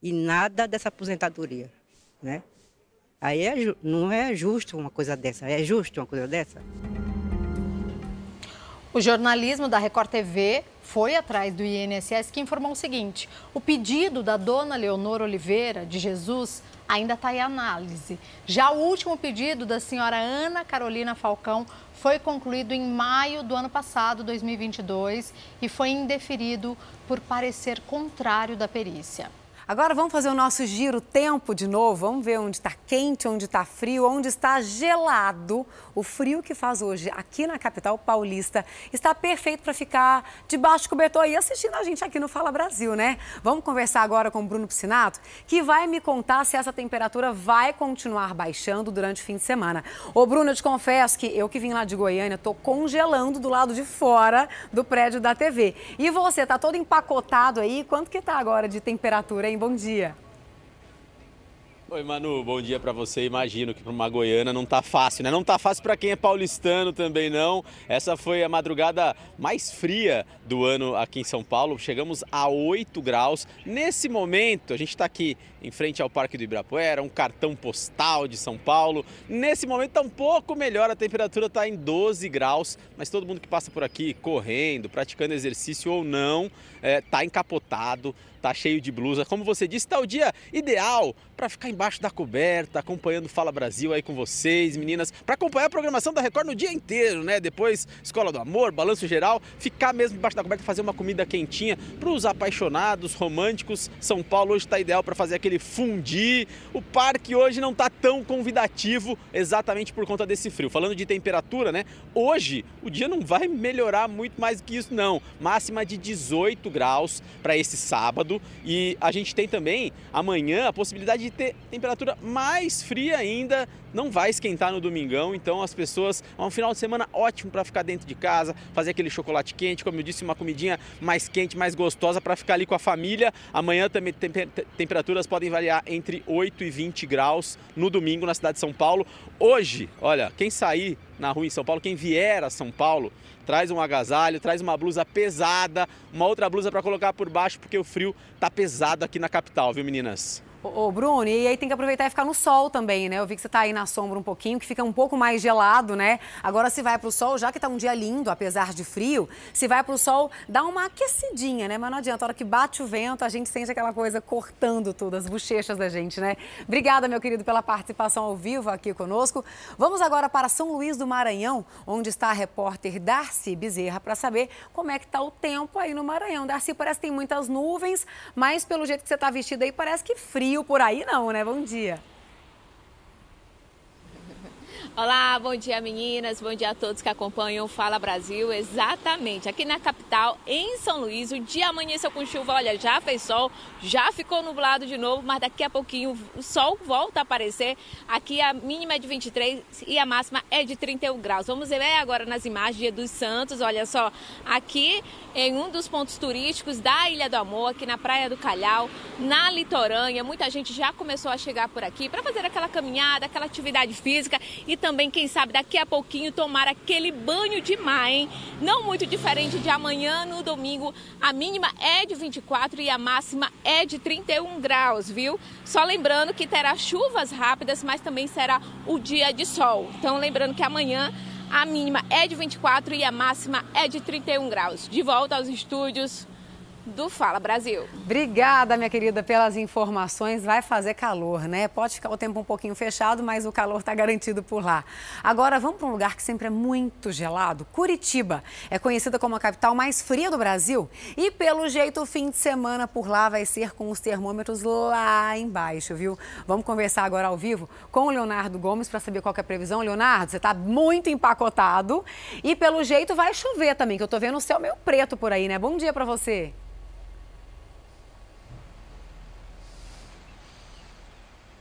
e nada dessa aposentadoria, né? Aí é, não é justo uma coisa dessa, é justo uma coisa dessa? O jornalismo da Record TV foi atrás do INSS que informou o seguinte: o pedido da dona Leonor Oliveira de Jesus ainda está em análise. Já o último pedido da senhora Ana Carolina Falcão foi concluído em maio do ano passado, 2022, e foi indeferido por parecer contrário da perícia. Agora vamos fazer o nosso giro tempo de novo. Vamos ver onde está quente, onde está frio, onde está gelado. O frio que faz hoje aqui na capital paulista está perfeito para ficar debaixo de cobertor e assistindo a gente aqui no Fala Brasil, né? Vamos conversar agora com o Bruno Piscinato, que vai me contar se essa temperatura vai continuar baixando durante o fim de semana. Ô, Bruno, eu te confesso que eu que vim lá de Goiânia, estou congelando do lado de fora do prédio da TV. E você, está todo empacotado aí? Quanto que está agora de temperatura, hein? Bom dia. Oi, Manu, bom dia para você. Imagino que para uma goiana não tá fácil, né? Não tá fácil para quem é paulistano também não. Essa foi a madrugada mais fria do ano aqui em São Paulo. Chegamos a 8 graus. Nesse momento, a gente está aqui em frente ao Parque do Ibirapuera, um cartão postal de São Paulo. Nesse momento está um pouco melhor, a temperatura está em 12 graus, mas todo mundo que passa por aqui correndo, praticando exercício ou não, está é, encapotado, tá cheio de blusa. Como você disse, está o dia ideal para ficar embaixo da coberta, acompanhando Fala Brasil aí com vocês, meninas, para acompanhar a programação da Record no dia inteiro, né? Depois Escola do Amor, Balanço Geral, ficar mesmo embaixo da coberta, fazer uma comida quentinha para os apaixonados, românticos. São Paulo hoje está ideal para fazer aquele fundir. O parque hoje não está tão convidativo exatamente por conta desse frio. Falando de temperatura, né? Hoje o dia não vai melhorar muito mais que isso não. Máxima de 18 graus para esse sábado e a gente tem também amanhã a possibilidade de ter temperatura mais fria ainda. Não vai esquentar no domingão, então as pessoas. É um final de semana ótimo para ficar dentro de casa, fazer aquele chocolate quente, como eu disse, uma comidinha mais quente, mais gostosa para ficar ali com a família. Amanhã também temperaturas podem variar entre 8 e 20 graus no domingo na cidade de São Paulo. Hoje, olha, quem sair na rua em São Paulo, quem vier a São Paulo, traz um agasalho, traz uma blusa pesada, uma outra blusa para colocar por baixo, porque o frio tá pesado aqui na capital, viu meninas? Ô, Bruno, e aí tem que aproveitar e ficar no sol também, né? Eu vi que você está aí na sombra um pouquinho, que fica um pouco mais gelado, né? Agora, se vai para o sol, já que está um dia lindo, apesar de frio, se vai para o sol, dá uma aquecidinha, né? Mas não adianta, a hora que bate o vento, a gente sente aquela coisa cortando tudo, as bochechas da gente, né? Obrigada, meu querido, pela participação ao vivo aqui conosco. Vamos agora para São Luís do Maranhão, onde está a repórter Darcy Bezerra, para saber como é que está o tempo aí no Maranhão. Darcy, parece que tem muitas nuvens, mas pelo jeito que você está vestida aí, parece que frio por aí não, né? Bom dia. Olá, bom dia meninas, bom dia a todos que acompanham o Fala Brasil. Exatamente, aqui na capital, em São Luís, o dia amanheceu com chuva, olha, já fez sol, já ficou nublado de novo, mas daqui a pouquinho o sol volta a aparecer. Aqui a mínima é de 23 e a máxima é de 31 graus. Vamos ver agora nas imagens dos Santos, olha só, aqui em um dos pontos turísticos da Ilha do Amor, aqui na Praia do Calhau, na litorânea. Muita gente já começou a chegar por aqui para fazer aquela caminhada, aquela atividade física e também, quem sabe, daqui a pouquinho tomar aquele banho de mar, hein? Não muito diferente de amanhã, no domingo, a mínima é de 24 e a máxima é de 31 graus, viu? Só lembrando que terá chuvas rápidas, mas também será o dia de sol. Então, lembrando que amanhã a mínima é de 24 e a máxima é de 31 graus. De volta aos estúdios do Fala Brasil. Obrigada, minha querida, pelas informações. Vai fazer calor, né? Pode ficar o tempo um pouquinho fechado, mas o calor está garantido por lá. Agora vamos para um lugar que sempre é muito gelado. Curitiba é conhecida como a capital mais fria do Brasil e pelo jeito o fim de semana por lá vai ser com os termômetros lá embaixo, viu? Vamos conversar agora ao vivo com o Leonardo Gomes para saber qual é a previsão. Leonardo, você está muito empacotado e pelo jeito vai chover também, que eu estou vendo o céu meio preto por aí, né? Bom dia para você.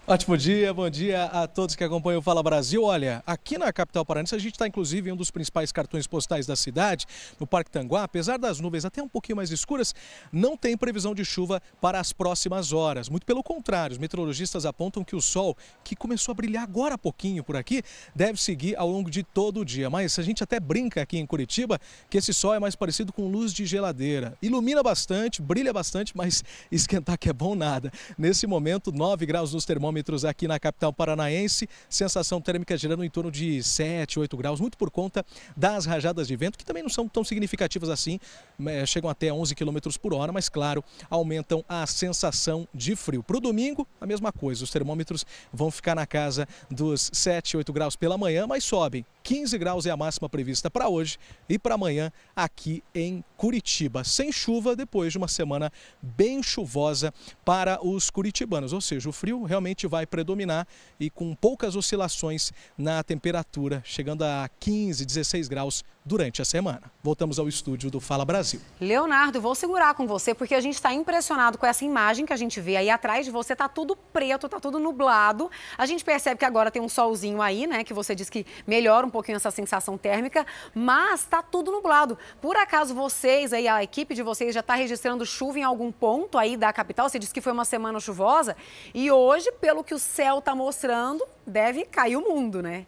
Ótimo dia, bom dia a todos que acompanham o Fala Brasil. Olha, aqui na capital paranense a gente está inclusive em um dos principais cartões postais da cidade, no Parque Tanguá. Apesar das nuvens até um pouquinho mais escuras, não tem previsão de chuva para as próximas horas. Muito pelo contrário, os meteorologistas apontam que o sol, que começou a brilhar agora há pouquinho por aqui, deve seguir ao longo de todo o dia. Mas a gente até brinca aqui em Curitiba que esse sol é mais parecido com luz de geladeira. Ilumina bastante, brilha bastante, mas esquentar que é bom nada. Nesse momento, 9 graus nos termômetros termômetros aqui na capital paranaense, sensação térmica girando em torno de 7, 8 graus, muito por conta das rajadas de vento, que também não são tão significativas assim, é, chegam até 11 km por hora, mas claro, aumentam a sensação de frio. Para o domingo, a mesma coisa, os termômetros vão ficar na casa dos 7, 8 graus pela manhã, mas sobem 15 graus é a máxima prevista para hoje e para amanhã aqui em Curitiba. Sem chuva depois de uma semana bem chuvosa para os curitibanos, ou seja, o frio realmente vai predominar e com poucas oscilações na temperatura, chegando a 15, 16 graus durante a semana. Voltamos ao estúdio do Fala Brasil. Leonardo, vou segurar com você porque a gente está impressionado com essa imagem que a gente vê aí atrás de você. Tá tudo preto, tá tudo nublado. A gente percebe que agora tem um solzinho aí, né? Que você diz que melhora um pouquinho essa sensação térmica, mas está tudo nublado. Por acaso vocês aí, a equipe de vocês já está registrando chuva em algum ponto aí da capital? Você disse que foi uma semana chuvosa e hoje, pelo que o céu está mostrando, deve cair o mundo, né?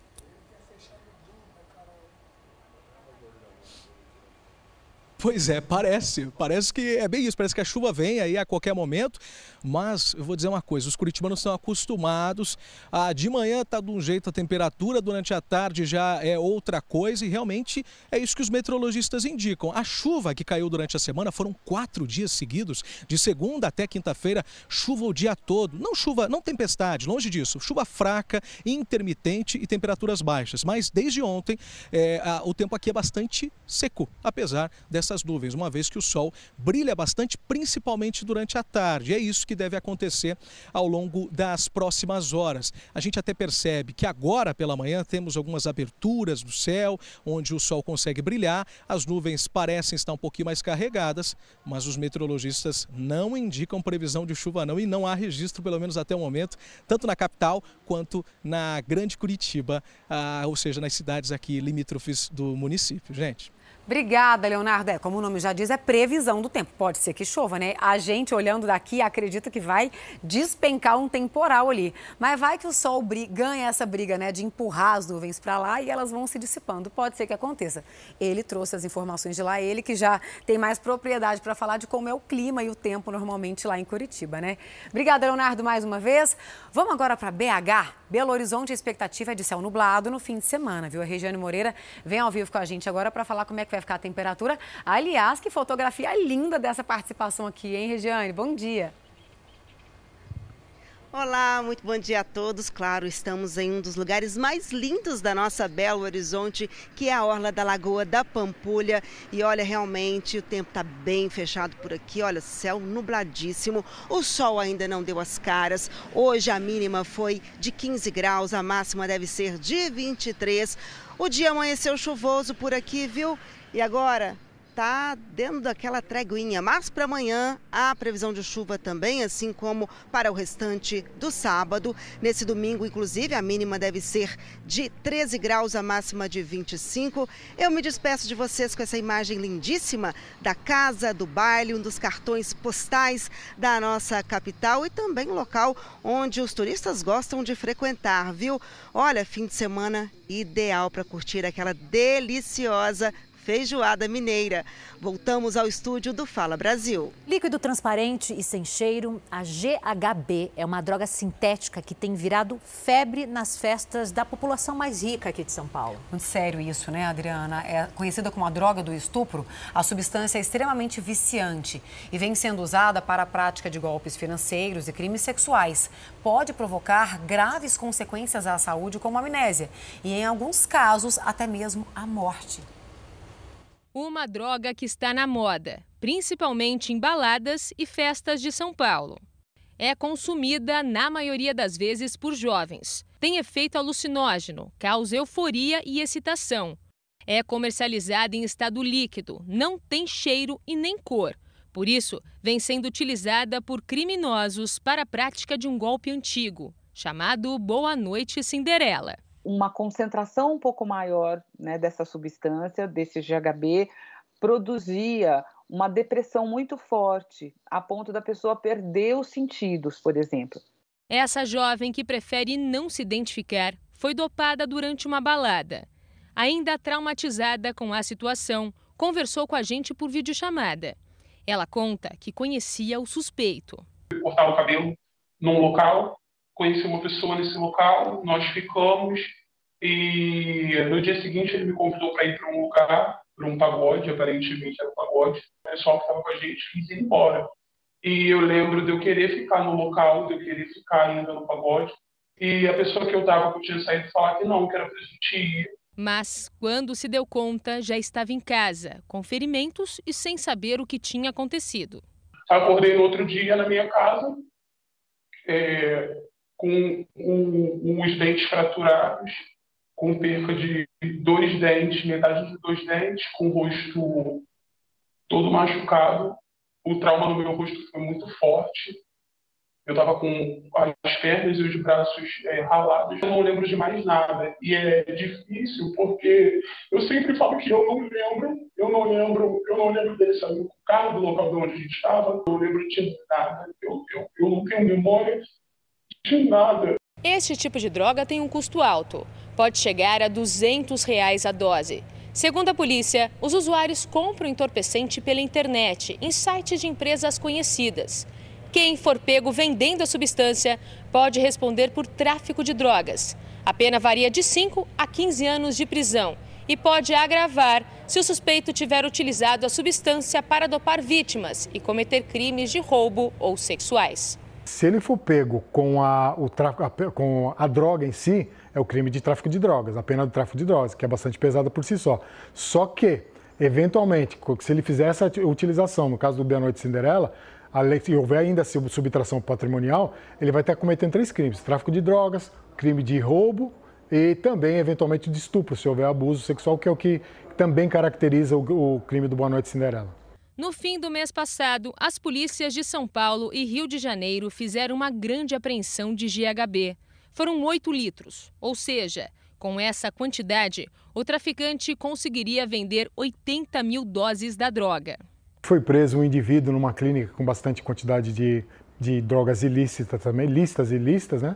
Pois é, parece. Parece que é bem isso. Parece que a chuva vem aí a qualquer momento. Mas eu vou dizer uma coisa: os curitibanos estão acostumados. A, de manhã está de um jeito a temperatura, durante a tarde já é outra coisa. E realmente é isso que os meteorologistas indicam. A chuva que caiu durante a semana foram quatro dias seguidos, de segunda até quinta-feira, chuva o dia todo. Não chuva, não tempestade, longe disso. Chuva fraca, intermitente e temperaturas baixas. Mas desde ontem é, a, o tempo aqui é bastante seco, apesar dessa essas nuvens, uma vez que o sol brilha bastante, principalmente durante a tarde. É isso que deve acontecer ao longo das próximas horas. A gente até percebe que agora pela manhã temos algumas aberturas no céu, onde o sol consegue brilhar, as nuvens parecem estar um pouquinho mais carregadas, mas os meteorologistas não indicam previsão de chuva não e não há registro, pelo menos até o momento, tanto na capital quanto na Grande Curitiba, ah, ou seja, nas cidades aqui limítrofes do município. Gente. Obrigada, Leonardo. É, como o nome já diz, é previsão do tempo. Pode ser que chova, né? A gente, olhando daqui, acredita que vai despencar um temporal ali. Mas vai que o sol ganha essa briga, né? De empurrar as nuvens para lá e elas vão se dissipando. Pode ser que aconteça. Ele trouxe as informações de lá, ele que já tem mais propriedade para falar de como é o clima e o tempo normalmente lá em Curitiba, né? Obrigada, Leonardo, mais uma vez. Vamos agora para BH. Belo Horizonte, a expectativa é de céu nublado no fim de semana, viu? A Regiane Moreira vem ao vivo com a gente agora para falar como é que vai ficar a temperatura. Aliás, que fotografia linda dessa participação aqui, hein, Regiane? Bom dia. Olá, muito bom dia a todos. Claro, estamos em um dos lugares mais lindos da nossa Belo Horizonte, que é a Orla da Lagoa da Pampulha. E olha, realmente o tempo está bem fechado por aqui. Olha, céu nubladíssimo. O sol ainda não deu as caras. Hoje a mínima foi de 15 graus, a máxima deve ser de 23. O dia amanheceu chuvoso por aqui, viu? E agora está dando daquela treguinha, mas para amanhã há previsão de chuva também, assim como para o restante do sábado. Nesse domingo, inclusive, a mínima deve ser de 13 graus, a máxima de 25. Eu me despeço de vocês com essa imagem lindíssima da casa, do baile, um dos cartões postais da nossa capital e também local onde os turistas gostam de frequentar, viu? Olha, fim de semana ideal para curtir aquela deliciosa feijoada mineira. Voltamos ao estúdio do Fala Brasil. Líquido transparente e sem cheiro, a GHB é uma droga sintética que tem virado febre nas festas da população mais rica aqui de São Paulo. Muito sério isso, né, Adriana? É conhecida como a droga do estupro. A substância é extremamente viciante e vem sendo usada para a prática de golpes financeiros e crimes sexuais. Pode provocar graves consequências à saúde, como amnésia e, em alguns casos, até mesmo a morte. Uma droga que está na moda, principalmente em baladas e festas de São Paulo. É consumida, na maioria das vezes, por jovens. Tem efeito alucinógeno, causa euforia e excitação. É comercializada em estado líquido, não tem cheiro e nem cor. Por isso, vem sendo utilizada por criminosos para a prática de um golpe antigo, chamado Boa Noite Cinderela uma concentração um pouco maior né, dessa substância, desse GHB, produzia uma depressão muito forte, a ponto da pessoa perder os sentidos, por exemplo. Essa jovem que prefere não se identificar foi dopada durante uma balada. Ainda traumatizada com a situação, conversou com a gente por videochamada. Ela conta que conhecia o suspeito. Cortar o cabelo num local conheci uma pessoa nesse local, nós ficamos e no dia seguinte ele me convidou para ir para um lugar, para um pagode, aparentemente era um pagode. O pessoal que estava com a gente quis ir embora. E eu lembro de eu querer ficar no local, de eu querer ficar ainda no pagode. E a pessoa que eu estava que eu tinha saído falar que não, que era para a gente ir. Mas, quando se deu conta, já estava em casa, com ferimentos e sem saber o que tinha acontecido. Acordei no outro dia na minha casa, é, com um, os dentes fraturados, com perca de dois dentes, metade dos dois dentes, com o rosto todo machucado. O trauma no meu rosto foi muito forte. Eu estava com as pernas e os braços é, ralados. Eu não lembro de mais nada. E é difícil porque eu sempre falo que eu não lembro, eu não lembro, eu não lembro sair do carro do local de onde a gente estava. Eu não lembro de nada. Eu, eu, eu não tenho memória de nada. Este tipo de droga tem um custo alto. Pode chegar a 200 reais a dose. Segundo a polícia, os usuários compram entorpecente pela internet, em sites de empresas conhecidas. Quem for pego vendendo a substância pode responder por tráfico de drogas. A pena varia de 5 a 15 anos de prisão e pode agravar se o suspeito tiver utilizado a substância para dopar vítimas e cometer crimes de roubo ou sexuais. Se ele for pego com a, o tráfico, com a droga em si, é o crime de tráfico de drogas, a pena do tráfico de drogas, que é bastante pesada por si só. Só que, eventualmente, se ele fizer essa utilização, no caso do Boa Noite Cinderela, e houver ainda subtração patrimonial, ele vai estar cometendo três crimes: tráfico de drogas, crime de roubo e também, eventualmente, de estupro, se houver abuso sexual, que é o que também caracteriza o, o crime do Boa Noite Cinderela. No fim do mês passado, as polícias de São Paulo e Rio de Janeiro fizeram uma grande apreensão de GHB. Foram 8 litros, ou seja, Com essa quantidade, o traficante conseguiria vender 80 mil doses da droga. Foi preso um indivíduo numa clínica com bastante quantidade de, de drogas ilícitas também, listas ilícitas, né?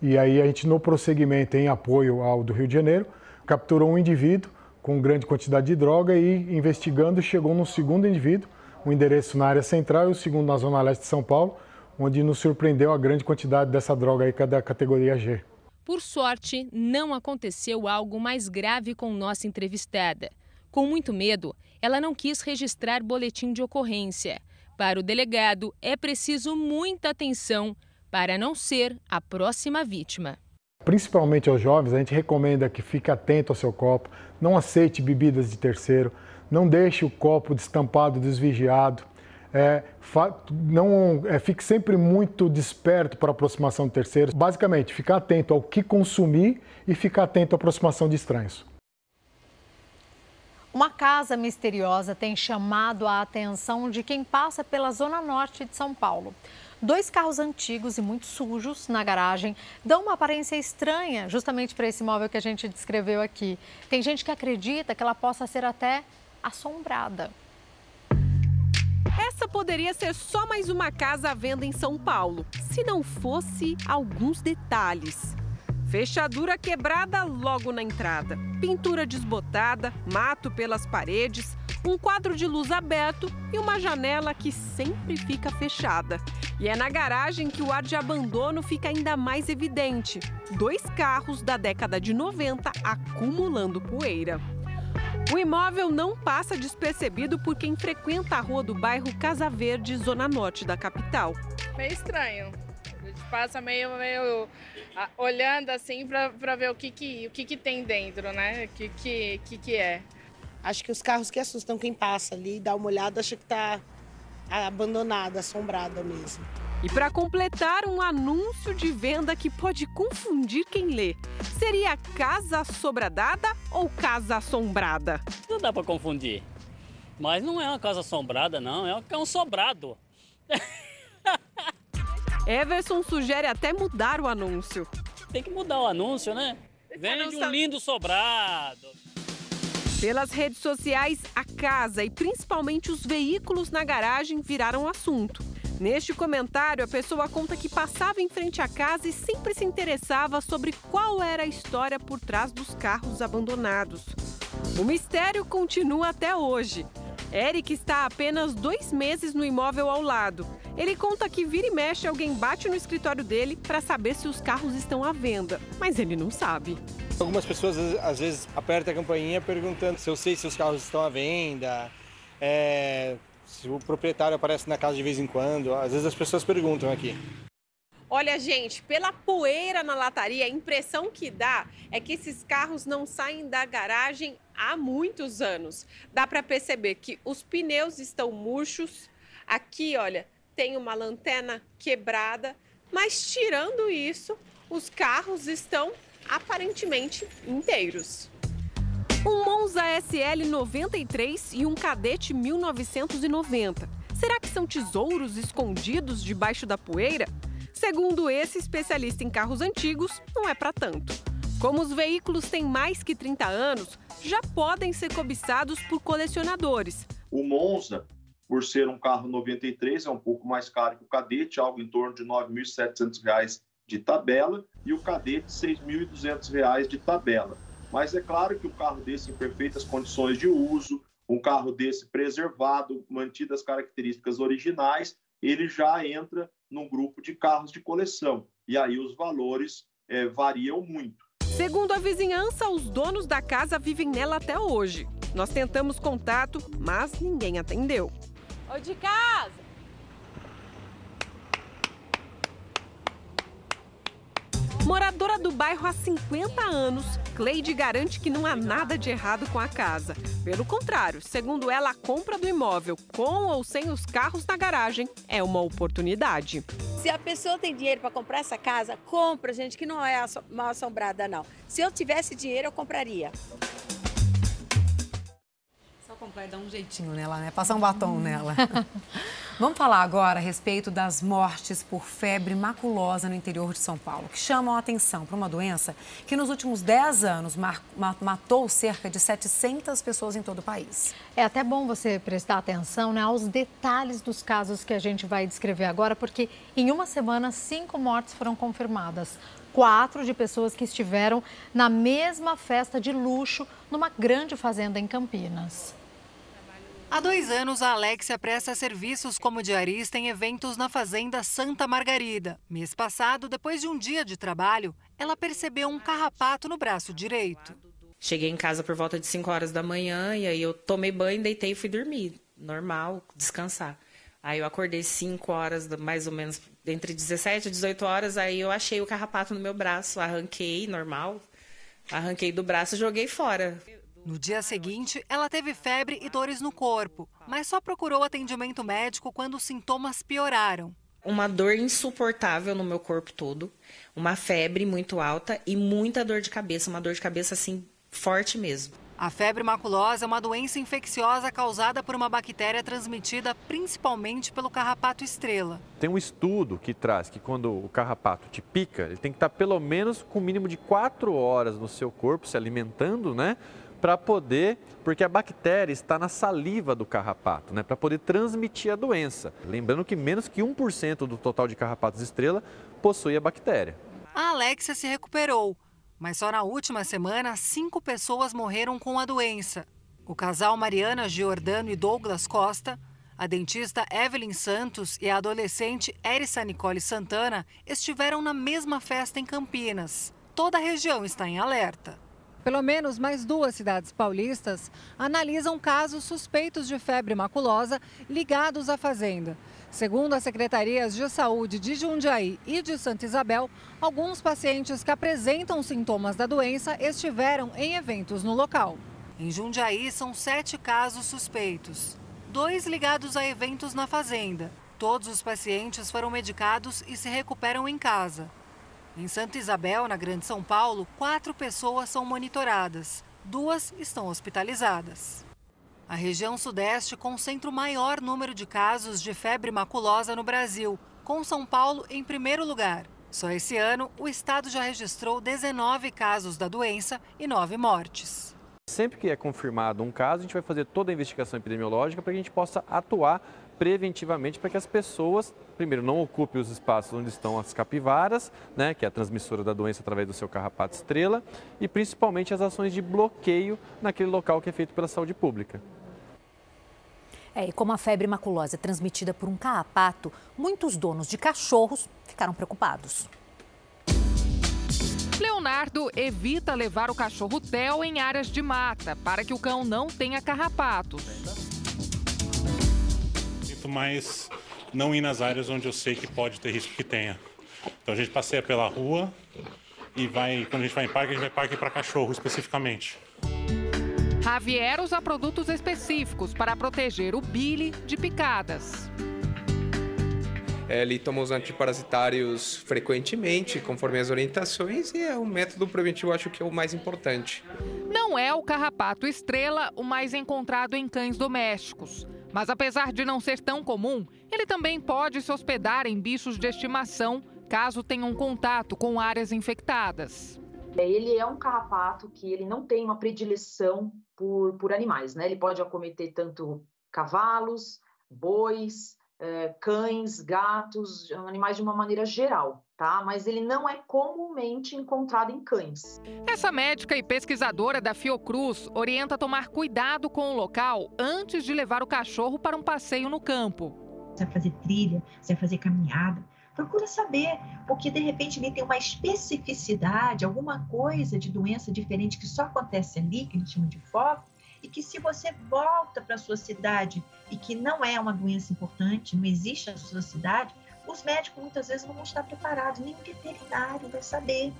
E aí a gente, no prosseguimento, em apoio ao do Rio de Janeiro, capturou um indivíduo com grande quantidade de droga e, investigando, chegou no segundo indivíduo, um endereço na área central e o segundo na zona leste de São Paulo, onde nos surpreendeu a grande quantidade dessa droga aí, da categoria G. Por sorte, não aconteceu algo mais grave com nossa entrevistada. Com muito medo, ela não quis registrar boletim de ocorrência. Para o delegado, é preciso muita atenção para não ser a próxima vítima. Principalmente aos jovens, a gente recomenda que fique atento ao seu copo, não aceite bebidas de terceiro, não deixe o copo destampado, desvigiado, é, não é, fique sempre muito desperto para a aproximação de terceiros. Basicamente, ficar atento ao que consumir e ficar atento à aproximação de estranhos. Uma casa misteriosa tem chamado a atenção de quem passa pela zona norte de São Paulo. Dois carros antigos e muito sujos na garagem dão uma aparência estranha, justamente para esse imóvel que a gente descreveu aqui. Tem gente que acredita que ela possa ser até assombrada. Essa poderia ser só mais uma casa à venda em São Paulo, se não fosse alguns detalhes. Fechadura quebrada logo na entrada, pintura desbotada, mato pelas paredes, um quadro de luz aberto e uma janela que sempre fica fechada. E é na garagem que o ar de abandono fica ainda mais evidente. Dois carros da década de 90 acumulando poeira. O imóvel não passa despercebido por quem frequenta a rua do bairro Casa Verde, zona norte da capital. Meio estranho. Passa meio, meio olhando assim para ver o, que, que, o que, que tem dentro, né? O que, que, que, que é. Acho que os carros que assustam quem passa ali, dá uma olhada, acha que está abandonada, assombrada mesmo. E para completar, um anúncio de venda que pode confundir quem lê. Seria casa sobradada ou casa assombrada? Não dá para confundir. Mas não é uma casa assombrada, não, é um sobrado. Everson sugere até mudar o anúncio. Tem que mudar o anúncio, né? Vende um lindo sobrado. Pelas redes sociais, a casa e principalmente os veículos na garagem viraram assunto. Neste comentário, a pessoa conta que passava em frente à casa e sempre se interessava sobre qual era a história por trás dos carros abandonados. O mistério continua até hoje. Eric está há apenas dois meses no imóvel ao lado. Ele conta que vira e mexe alguém bate no escritório dele para saber se os carros estão à venda, mas ele não sabe. Algumas pessoas às vezes apertam a campainha perguntando se eu sei se os carros estão à venda, é, se o proprietário aparece na casa de vez em quando. Às vezes as pessoas perguntam aqui. Olha, gente, pela poeira na lataria, a impressão que dá é que esses carros não saem da garagem há muitos anos. Dá para perceber que os pneus estão murchos. Aqui, olha, tem uma lanterna quebrada, mas tirando isso, os carros estão aparentemente inteiros. Um Monza SL 93 e um Cadete 1990. Será que são tesouros escondidos debaixo da poeira? Segundo esse especialista em carros antigos, não é para tanto. Como os veículos têm mais que 30 anos, já podem ser cobiçados por colecionadores. O Monza, por ser um carro 93, é um pouco mais caro que o Cadete, algo em torno de R$ 9.700 de tabela, e o Cadete R$ 6.200 de tabela. Mas é claro que o carro desse em perfeitas condições de uso, um carro desse preservado, mantidas as características originais, ele já entra num grupo de carros de coleção. E aí os valores é, variam muito. Segundo a vizinhança, os donos da casa vivem nela até hoje. Nós tentamos contato, mas ninguém atendeu. Oi de casa! Moradora do bairro há 50 anos, Cleide garante que não há nada de errado com a casa. Pelo contrário, segundo ela, a compra do imóvel, com ou sem os carros na garagem, é uma oportunidade. Se a pessoa tem dinheiro para comprar essa casa, compra, gente, que não é mal assombrada, não. Se eu tivesse dinheiro, eu compraria. Completo, dá um jeitinho nela, né? Passar um batom nela. Vamos falar agora a respeito das mortes por febre maculosa no interior de São Paulo, que chamam a atenção para uma doença que nos últimos 10 anos matou cerca de 700 pessoas em todo o país. É até bom você prestar atenção né, aos detalhes dos casos que a gente vai descrever agora, porque em uma semana, cinco mortes foram confirmadas quatro de pessoas que estiveram na mesma festa de luxo numa grande fazenda em Campinas. Há dois anos, a Alexia presta serviços como diarista em eventos na Fazenda Santa Margarida. Mês passado, depois de um dia de trabalho, ela percebeu um carrapato no braço direito. Cheguei em casa por volta de 5 horas da manhã e aí eu tomei banho, deitei e fui dormir. Normal, descansar. Aí eu acordei 5 horas, mais ou menos, entre 17 e 18 horas, aí eu achei o carrapato no meu braço, arranquei, normal, arranquei do braço e joguei fora. No dia seguinte, ela teve febre e dores no corpo, mas só procurou atendimento médico quando os sintomas pioraram. Uma dor insuportável no meu corpo todo, uma febre muito alta e muita dor de cabeça, uma dor de cabeça assim forte mesmo. A febre maculosa é uma doença infecciosa causada por uma bactéria transmitida principalmente pelo carrapato estrela. Tem um estudo que traz que quando o carrapato te pica, ele tem que estar pelo menos com o um mínimo de 4 horas no seu corpo se alimentando, né? Para poder, porque a bactéria está na saliva do carrapato, né, para poder transmitir a doença. Lembrando que menos que 1% do total de carrapatos estrela possui a bactéria. A Alexia se recuperou, mas só na última semana cinco pessoas morreram com a doença. O casal Mariana Giordano e Douglas Costa, a dentista Evelyn Santos e a adolescente Erissa Nicole Santana estiveram na mesma festa em Campinas. Toda a região está em alerta. Pelo menos mais duas cidades paulistas analisam casos suspeitos de febre maculosa ligados à fazenda. Segundo as secretarias de saúde de Jundiaí e de Santa Isabel, alguns pacientes que apresentam sintomas da doença estiveram em eventos no local. Em Jundiaí, são sete casos suspeitos, dois ligados a eventos na fazenda. Todos os pacientes foram medicados e se recuperam em casa. Em Santa Isabel, na Grande São Paulo, quatro pessoas são monitoradas. Duas estão hospitalizadas. A região Sudeste concentra o maior número de casos de febre maculosa no Brasil, com São Paulo em primeiro lugar. Só esse ano, o estado já registrou 19 casos da doença e 9 mortes. Sempre que é confirmado um caso, a gente vai fazer toda a investigação epidemiológica para que a gente possa atuar preventivamente para que as pessoas, primeiro, não ocupem os espaços onde estão as capivaras, né, que é a transmissora da doença através do seu carrapato estrela, e principalmente as ações de bloqueio naquele local que é feito pela saúde pública. É, e como a febre maculosa é transmitida por um carrapato, muitos donos de cachorros ficaram preocupados. Leonardo evita levar o cachorro Theo em áreas de mata para que o cão não tenha carrapatos mas não ir nas áreas onde eu sei que pode ter risco que tenha. Então a gente passeia pela rua e vai, quando a gente vai em parque, a gente vai parque para cachorro especificamente. Javier usa produtos específicos para proteger o Billy de picadas. Ele toma os antiparasitários frequentemente, conforme as orientações, e é o método preventivo, acho que é o mais importante. Não é o carrapato estrela o mais encontrado em cães domésticos. Mas apesar de não ser tão comum, ele também pode se hospedar em bichos de estimação caso tenham contato com áreas infectadas. Ele é um carrapato que ele não tem uma predileção por, por animais, né? Ele pode acometer tanto cavalos, bois, é, cães, gatos, animais de uma maneira geral, tá? Mas ele não é comumente encontrado em cães. Essa médica e pesquisadora da Fiocruz orienta a tomar cuidado com o local antes de levar o cachorro para um passeio no campo. Você vai fazer trilha, você vai fazer caminhada, procura saber, porque de repente ele tem uma especificidade, alguma coisa de doença diferente que só acontece ali, que a gente chama de foco, e que se você volta para a sua cidade e que não é uma doença importante, não existe na sua cidade, os médicos muitas vezes não vão estar preparados, nem o veterinário vai saber.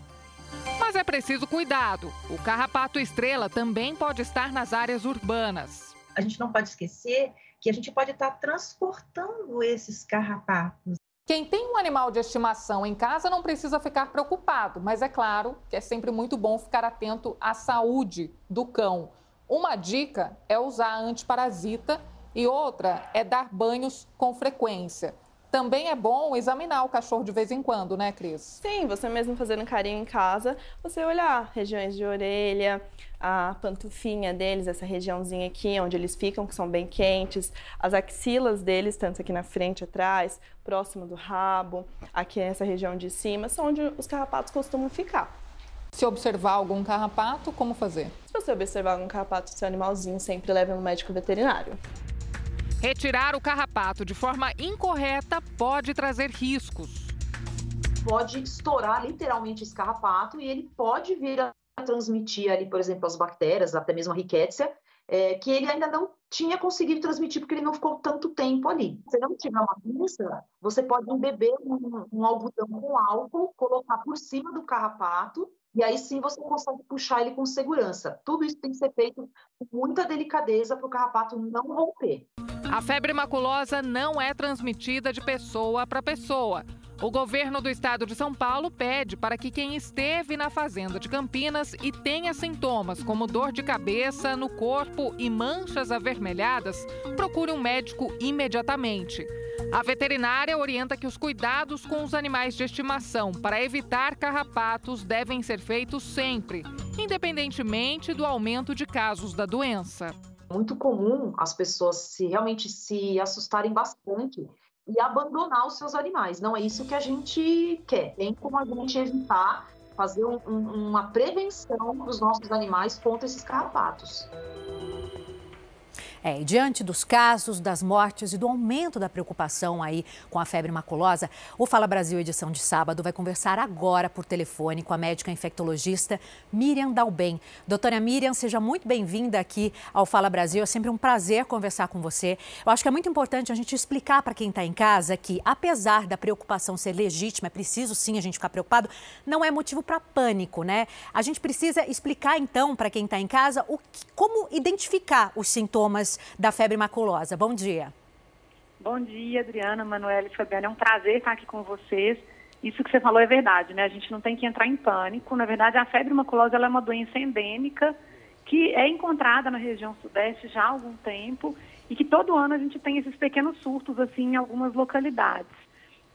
Mas é preciso cuidado. O carrapato estrela também pode estar nas áreas urbanas. A gente não pode esquecer que a gente pode estar transportando esses carrapatos. Quem tem um animal de estimação em casa não precisa ficar preocupado, mas é claro que é sempre muito bom ficar atento à saúde do cão. Uma dica é usar antiparasita e outra é dar banhos com frequência. Também é bom examinar o cachorro de vez em quando, né, Cris? Sim, você mesmo fazendo carinho em casa, você olhar regiões de orelha, a pantufinha deles, essa regiãozinha aqui onde eles ficam, que são bem quentes, as axilas deles, tanto aqui na frente, atrás, próximo do rabo, aqui nessa região de cima, são onde os carrapatos costumam ficar. Se observar algum carrapato, como fazer? Se você observar algum carrapato do seu animalzinho, sempre leve no médico veterinário. Retirar o carrapato de forma incorreta pode trazer riscos. Pode estourar literalmente esse carrapato e ele pode vir a transmitir ali, por exemplo, as bactérias, até mesmo a rickettsia, é, que ele ainda não tinha conseguido transmitir porque ele não ficou tanto tempo ali. Se não tiver uma pinça, você pode embeber um, um algodão com álcool, colocar por cima do carrapato e aí sim você consegue puxar ele com segurança. Tudo isso tem que ser feito com muita delicadeza para o carrapato não romper. A febre maculosa não é transmitida de pessoa para pessoa. O governo do estado de São Paulo pede para que quem esteve na fazenda de Campinas e tenha sintomas como dor de cabeça no corpo e manchas avermelhadas, procure um médico imediatamente. A veterinária orienta que os cuidados com os animais de estimação para evitar carrapatos devem ser feitos sempre, independentemente do aumento de casos da doença muito comum as pessoas se realmente se assustarem bastante e abandonar os seus animais. Não é isso que a gente quer. Tem como a gente evitar fazer um, um, uma prevenção dos nossos animais contra esses carrapatos. É, diante dos casos, das mortes e do aumento da preocupação aí com a febre maculosa, o Fala Brasil edição de sábado vai conversar agora por telefone com a médica infectologista Miriam Dalben. Doutora Miriam, seja muito bem-vinda aqui ao Fala Brasil. É sempre um prazer conversar com você. Eu acho que é muito importante a gente explicar para quem está em casa que, apesar da preocupação ser legítima, é preciso sim a gente ficar preocupado, não é motivo para pânico, né? A gente precisa explicar então para quem está em casa o que, como identificar os sintomas da febre maculosa. Bom dia. Bom dia, Adriana, Manuela e Fabiana. É um prazer estar aqui com vocês. Isso que você falou é verdade, né? A gente não tem que entrar em pânico. Na verdade, a febre maculosa é uma doença endêmica que é encontrada na região sudeste já há algum tempo e que todo ano a gente tem esses pequenos surtos assim em algumas localidades.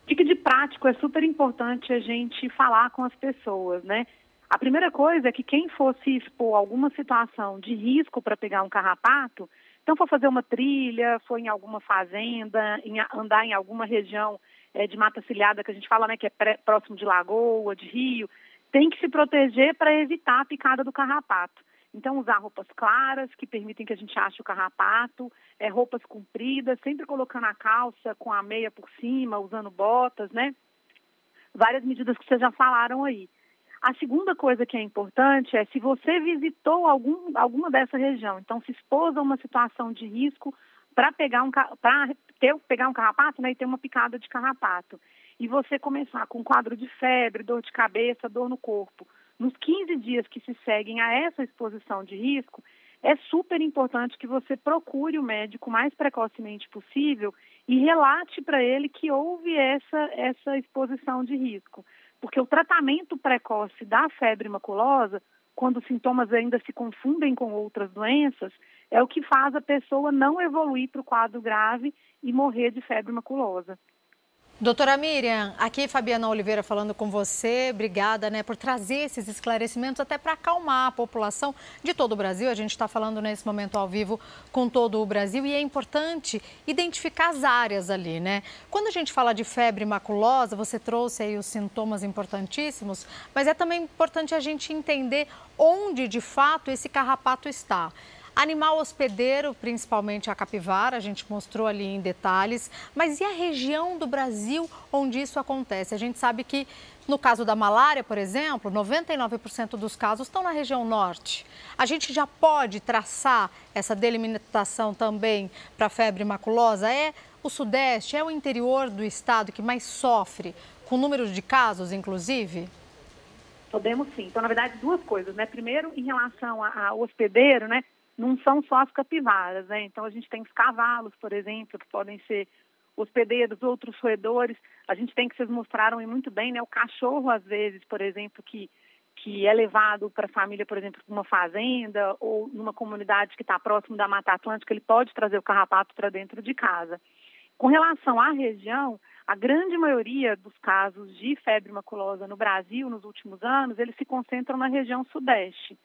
O que de prático é super importante a gente falar com as pessoas, né? A primeira coisa é que quem fosse expor alguma situação de risco para pegar um carrapato, então, for fazer uma trilha, for em alguma fazenda, em, andar em alguma região é, de mata ciliada, que a gente fala né, que é pré, próximo de lagoa, de rio, tem que se proteger para evitar a picada do carrapato. Então, usar roupas claras, que permitem que a gente ache o carrapato, é, roupas compridas, sempre colocando a calça com a meia por cima, usando botas, né? Várias medidas que vocês já falaram aí. A segunda coisa que é importante é se você visitou algum, alguma dessa região, então se expôs a uma situação de risco para pegar um para pegar um carrapato, né, e ter uma picada de carrapato. E você começar com quadro de febre, dor de cabeça, dor no corpo, nos 15 dias que se seguem a essa exposição de risco, é super importante que você procure o médico o mais precocemente possível e relate para ele que houve essa essa exposição de risco. Porque o tratamento precoce da febre maculosa, quando os sintomas ainda se confundem com outras doenças, é o que faz a pessoa não evoluir para o quadro grave e morrer de febre maculosa. Doutora Miriam, aqui Fabiana Oliveira falando com você. Obrigada né, por trazer esses esclarecimentos até para acalmar a população de todo o Brasil. A gente está falando nesse momento ao vivo com todo o Brasil e é importante identificar as áreas ali, né? Quando a gente fala de febre maculosa, você trouxe aí os sintomas importantíssimos, mas é também importante a gente entender onde de fato esse carrapato está. Animal hospedeiro, principalmente a capivara, a gente mostrou ali em detalhes. Mas e a região do Brasil onde isso acontece? A gente sabe que no caso da malária, por exemplo, 99% dos casos estão na região norte. A gente já pode traçar essa delimitação também para a febre maculosa? É o sudeste, é o interior do estado que mais sofre, com números de casos, inclusive? Podemos sim. Então, na verdade, duas coisas, né? Primeiro, em relação ao hospedeiro, né? Não são só as capivaras, né? Então a gente tem os cavalos, por exemplo, que podem ser hospedeiros, outros roedores. A gente tem que vocês mostraram muito bem, né? O cachorro às vezes, por exemplo, que que é levado para a família, por exemplo, uma fazenda ou numa comunidade que está próximo da Mata Atlântica, ele pode trazer o carrapato para dentro de casa. Com relação à região, a grande maioria dos casos de febre maculosa no Brasil nos últimos anos, eles se concentram na região sudeste,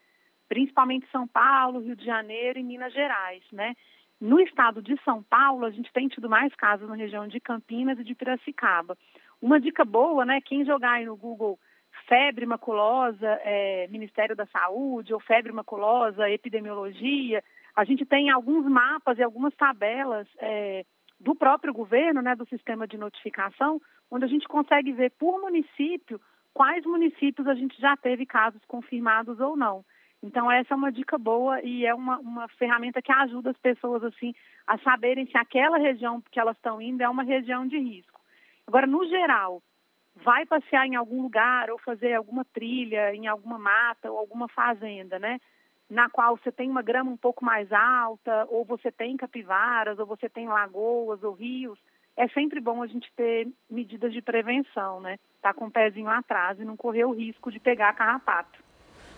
principalmente São Paulo, Rio de Janeiro e Minas Gerais, né? No estado de São Paulo, a gente tem tido mais casos na região de Campinas e de Piracicaba. Uma dica boa, né? Quem jogar aí no Google febre maculosa, é, Ministério da Saúde, ou febre maculosa, epidemiologia, a gente tem alguns mapas e algumas tabelas é, do próprio governo, né, do sistema de notificação, onde a gente consegue ver por município quais municípios a gente já teve casos confirmados ou não. Então, essa é uma dica boa e é uma, uma ferramenta que ajuda as pessoas assim a saberem se aquela região que elas estão indo é uma região de risco. Agora, no geral, vai passear em algum lugar ou fazer alguma trilha em alguma mata ou alguma fazenda, né? Na qual você tem uma grama um pouco mais alta, ou você tem capivaras, ou você tem lagoas ou rios, é sempre bom a gente ter medidas de prevenção, né? Tá com o pezinho atrás e não correr o risco de pegar carrapato.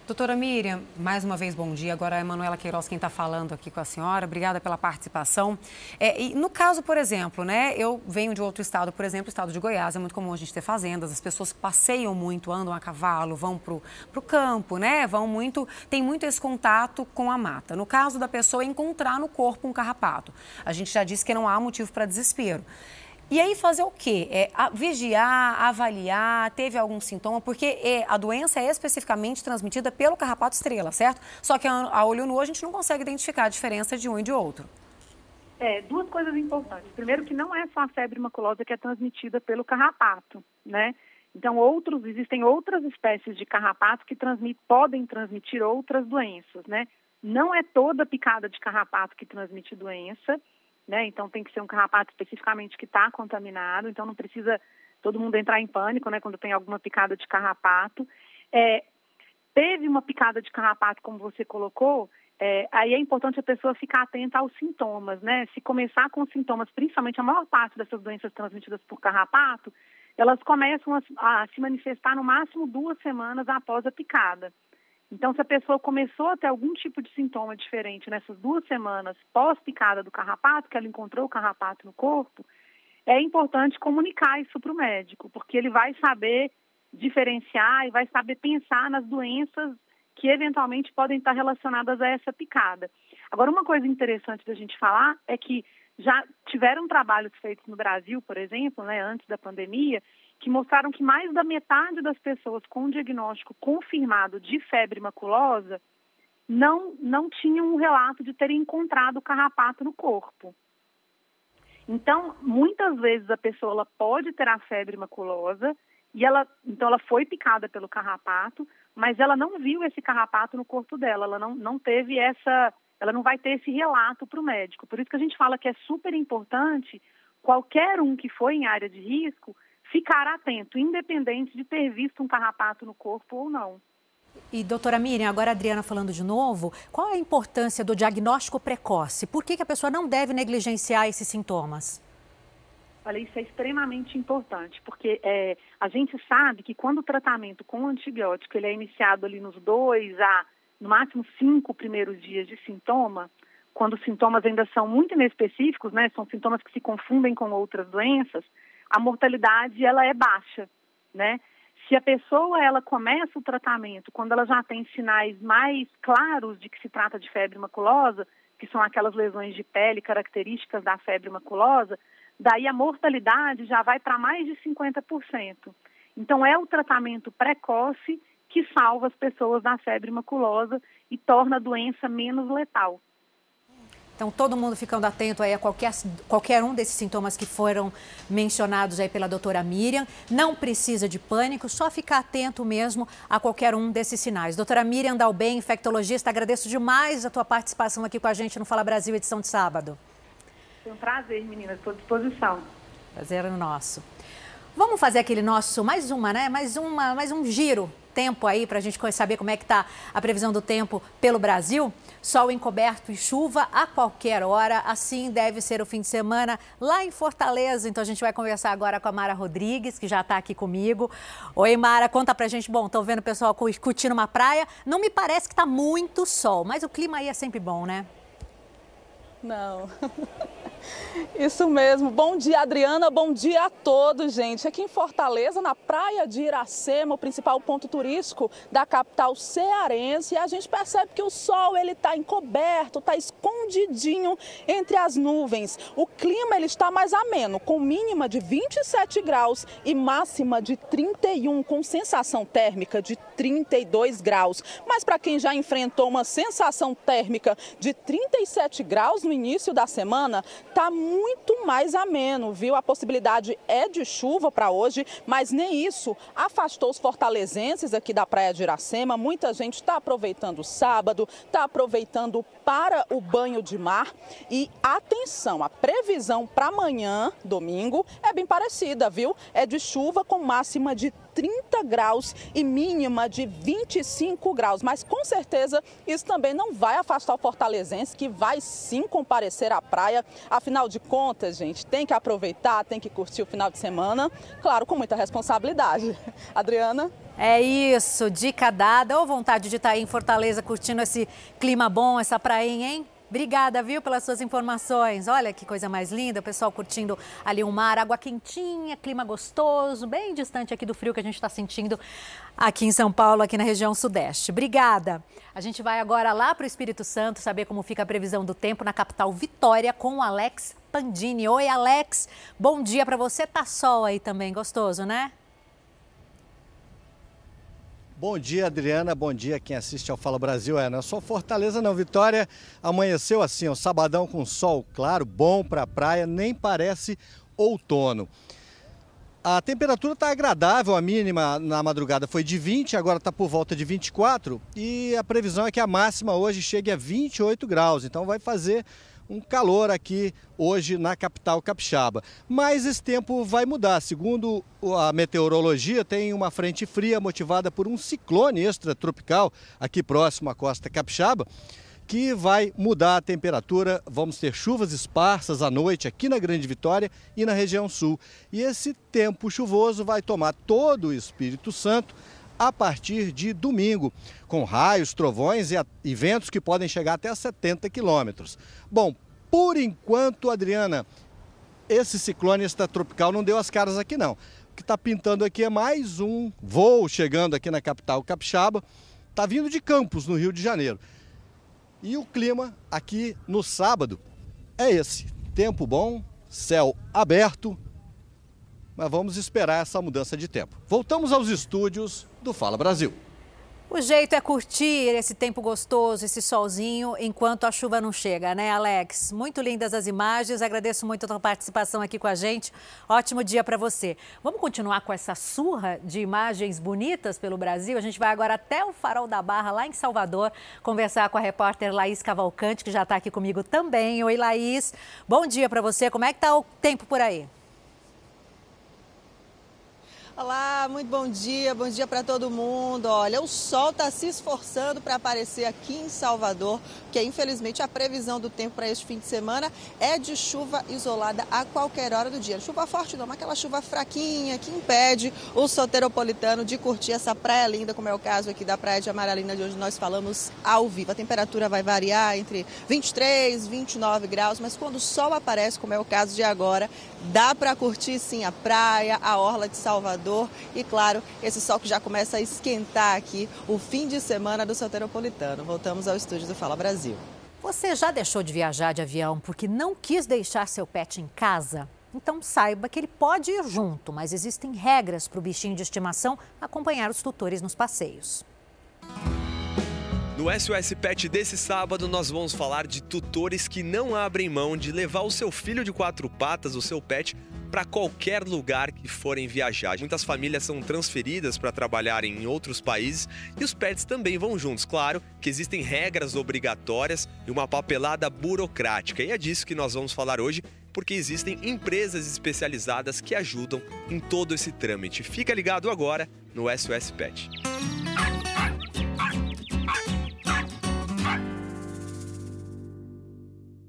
Doutora Miriam, mais uma vez bom dia. Agora é a Manuela Queiroz quem está falando aqui com a senhora. Obrigada pela participação. É, e no caso, por exemplo, né, eu venho de outro estado, por exemplo, o estado de Goiás. É muito comum a gente ter fazendas, as pessoas passeiam muito, andam a cavalo, vão para o campo, né? Vão muito, tem muito esse contato com a mata. No caso da pessoa encontrar no corpo um carrapato, a gente já disse que não há motivo para desespero. E aí fazer o quê? É, vigiar, avaliar, teve algum sintoma, porque é, a doença é especificamente transmitida pelo carrapato estrela, certo? Só que a, a, olho nu a gente não consegue identificar a diferença de um e de outro. É, duas coisas importantes. Primeiro que não é só a febre maculosa que é transmitida pelo carrapato, né? Então, outros, existem outras espécies de carrapato que transmit, podem transmitir outras doenças, né? Não é toda picada de carrapato que transmite doença, né? Então tem que ser um carrapato especificamente que está contaminado, então não precisa todo mundo entrar em pânico, né? Quando tem alguma picada de carrapato. É, teve uma picada de carrapato, como você colocou, é, aí é importante a pessoa ficar atenta aos sintomas, né? Se começar com sintomas, principalmente a maior parte dessas doenças transmitidas por carrapato, elas começam a, a se manifestar no máximo duas semanas após a picada. Então, se a pessoa começou a ter algum tipo de sintoma diferente nessas duas semanas pós-picada do carrapato, que ela encontrou o carrapato no corpo, é importante comunicar isso para o médico, porque ele vai saber diferenciar e vai saber pensar nas doenças que eventualmente podem estar relacionadas a essa picada. Agora, uma coisa interessante da gente falar é que já tiveram trabalhos feitos no Brasil, por exemplo, né, antes da pandemia, que mostraram que mais da metade das pessoas com diagnóstico confirmado de febre maculosa não, não tinham um relato de terem encontrado carrapato no corpo. Então, muitas vezes a pessoa pode ter a febre maculosa e ela, então ela foi picada pelo carrapato, mas ela não viu esse carrapato no corpo dela, ela não, não teve essa, ela não vai ter esse relato para o médico. Por isso que a gente fala que é super importante qualquer um que foi em área de risco ficar atento, independente de ter visto um carrapato no corpo ou não. E, doutora Miriam, agora a Adriana falando de novo, qual é a importância do diagnóstico precoce? Por que, que a pessoa não deve negligenciar esses sintomas? Olha, isso é extremamente importante, porque é, a gente sabe que quando o tratamento com antibiótico ele é iniciado ali nos dois a, no máximo, cinco primeiros dias de sintoma, quando os sintomas ainda são muito inespecíficos, né, são sintomas que se confundem com outras doenças, a mortalidade ela é baixa, né? Se a pessoa ela começa o tratamento quando ela já tem sinais mais claros de que se trata de febre maculosa, que são aquelas lesões de pele características da febre maculosa, daí a mortalidade já vai para mais de 50%. Então é o tratamento precoce que salva as pessoas da febre maculosa e torna a doença menos letal. Então, todo mundo ficando atento aí a qualquer, qualquer um desses sintomas que foram mencionados aí pela doutora Miriam. Não precisa de pânico, só ficar atento mesmo a qualquer um desses sinais. Doutora Miriam Dalben, infectologista, agradeço demais a tua participação aqui com a gente no Fala Brasil, edição de sábado. Foi um prazer, meninas, estou à disposição. Prazer é nosso. Vamos fazer aquele nosso, mais uma, né? Mais, uma, mais um giro tempo aí para a gente saber como é que está a previsão do tempo pelo Brasil. Sol encoberto e chuva a qualquer hora. Assim deve ser o fim de semana lá em Fortaleza. Então a gente vai conversar agora com a Mara Rodrigues, que já está aqui comigo. Oi, Mara, conta pra gente. Bom, estou vendo o pessoal curtindo uma praia. Não me parece que está muito sol, mas o clima aí é sempre bom, né? Não. Isso mesmo. Bom dia, Adriana. Bom dia a todos, gente. Aqui em Fortaleza, na praia de Iracema, o principal ponto turístico da capital cearense, a gente percebe que o sol ele está encoberto, está escondidinho entre as nuvens. O clima ele está mais ameno, com mínima de 27 graus e máxima de 31, com sensação térmica de 32 graus. Mas para quem já enfrentou uma sensação térmica de 37 graus no início da semana, está muito mais ameno, viu? A possibilidade é de chuva para hoje, mas nem isso afastou os fortalezenses aqui da Praia de Iracema. Muita gente está aproveitando o sábado, está aproveitando para o banho de mar. E atenção, a previsão para amanhã, domingo, é bem parecida, viu? É de chuva com máxima de 30 graus e mínima de 25 graus. Mas com certeza isso também não vai afastar o fortalezense, que vai sim comparecer à praia. Afinal de contas, gente, tem que aproveitar, tem que curtir o final de semana, claro, com muita responsabilidade. Adriana? É isso, dica dada. Ou vontade de estar aí em Fortaleza curtindo esse clima bom, essa prainha, hein? Obrigada, viu, pelas suas informações. Olha que coisa mais linda, o pessoal curtindo ali o mar, água quentinha, clima gostoso, bem distante aqui do frio que a gente está sentindo aqui em São Paulo, aqui na região sudeste. Obrigada. A gente vai agora lá para o Espírito Santo saber como fica a previsão do tempo na capital Vitória com o Alex Pandini. Oi, Alex. Bom dia para você. Tá sol aí também, gostoso, né? Bom dia, Adriana. Bom dia quem assiste ao Fala Brasil. É, não é só Fortaleza, não. Vitória amanheceu assim, um sabadão com sol claro, bom para a praia, nem parece outono. A temperatura está agradável, a mínima na madrugada foi de 20, agora está por volta de 24 e a previsão é que a máxima hoje chegue a 28 graus, então vai fazer um calor aqui hoje na capital capixaba. Mas esse tempo vai mudar. Segundo a meteorologia, tem uma frente fria motivada por um ciclone extratropical aqui próximo à costa capixaba que vai mudar a temperatura. Vamos ter chuvas esparsas à noite aqui na Grande Vitória e na região sul. E esse tempo chuvoso vai tomar todo o Espírito Santo a partir de domingo, com raios, trovões e, e ventos que podem chegar até 70 quilômetros. Bom, por enquanto, Adriana, esse ciclone extratropical não deu as caras aqui não. O que está pintando aqui é mais um voo chegando aqui na capital capixaba. Está vindo de Campos, no Rio de Janeiro. E o clima aqui no sábado é esse: tempo bom, céu aberto, mas vamos esperar essa mudança de tempo. Voltamos aos estúdios do Fala Brasil. O jeito é curtir esse tempo gostoso, esse solzinho, enquanto a chuva não chega, né, Alex? Muito lindas as imagens, agradeço muito a tua participação aqui com a gente. Ótimo dia para você. Vamos continuar com essa surra de imagens bonitas pelo Brasil? A gente vai agora até o Farol da Barra, lá em Salvador, conversar com a repórter Laís Cavalcante, que já está aqui comigo também. Oi, Laís. Bom dia para você. Como é que está o tempo por aí? Olá, muito bom dia, bom dia para todo mundo. Olha, o sol está se esforçando para aparecer aqui em Salvador, porque infelizmente a previsão do tempo para este fim de semana é de chuva isolada a qualquer hora do dia. Chuva forte não, mas aquela chuva fraquinha que impede o soteropolitano de curtir essa praia linda, como é o caso aqui da Praia de Amaralina, de onde nós falamos ao vivo. A temperatura vai variar entre 23 e 29 graus, mas quando o sol aparece, como é o caso de agora, dá para curtir sim a praia, a orla de Salvador e, claro, esse sol que já começa a esquentar aqui o fim de semana do Soteropolitano. Voltamos ao estúdio do Fala Brasil. Você já deixou de viajar de avião porque não quis deixar seu pet em casa? Então saiba que ele pode ir junto, mas existem regras para o bichinho de estimação acompanhar os tutores nos passeios. No SOS Pet desse sábado, nós vamos falar de tutores que não abrem mão de levar o seu filho de quatro patas, o seu pet, para qualquer lugar que forem viajar. Muitas famílias são transferidas para trabalhar em outros países e os pets também vão juntos. Claro que existem regras obrigatórias e uma papelada burocrática. E é disso que nós vamos falar hoje, porque existem empresas especializadas que ajudam em todo esse trâmite. Fica ligado agora no SOS Pet.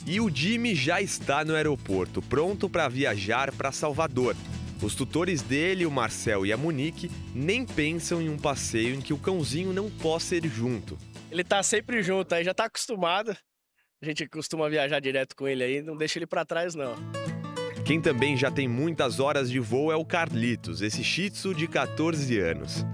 E o Jimmy já está no aeroporto, pronto para viajar para Salvador. Os tutores dele, o Marcel e a Monique, nem pensam em um passeio em que o cãozinho não possa ir junto. Ele tá sempre junto, aí já tá acostumado. A gente costuma viajar direto com ele aí, não deixa ele para trás não. Quem também já tem muitas horas de voo é o Carlitos, esse shih tzu de 14 anos.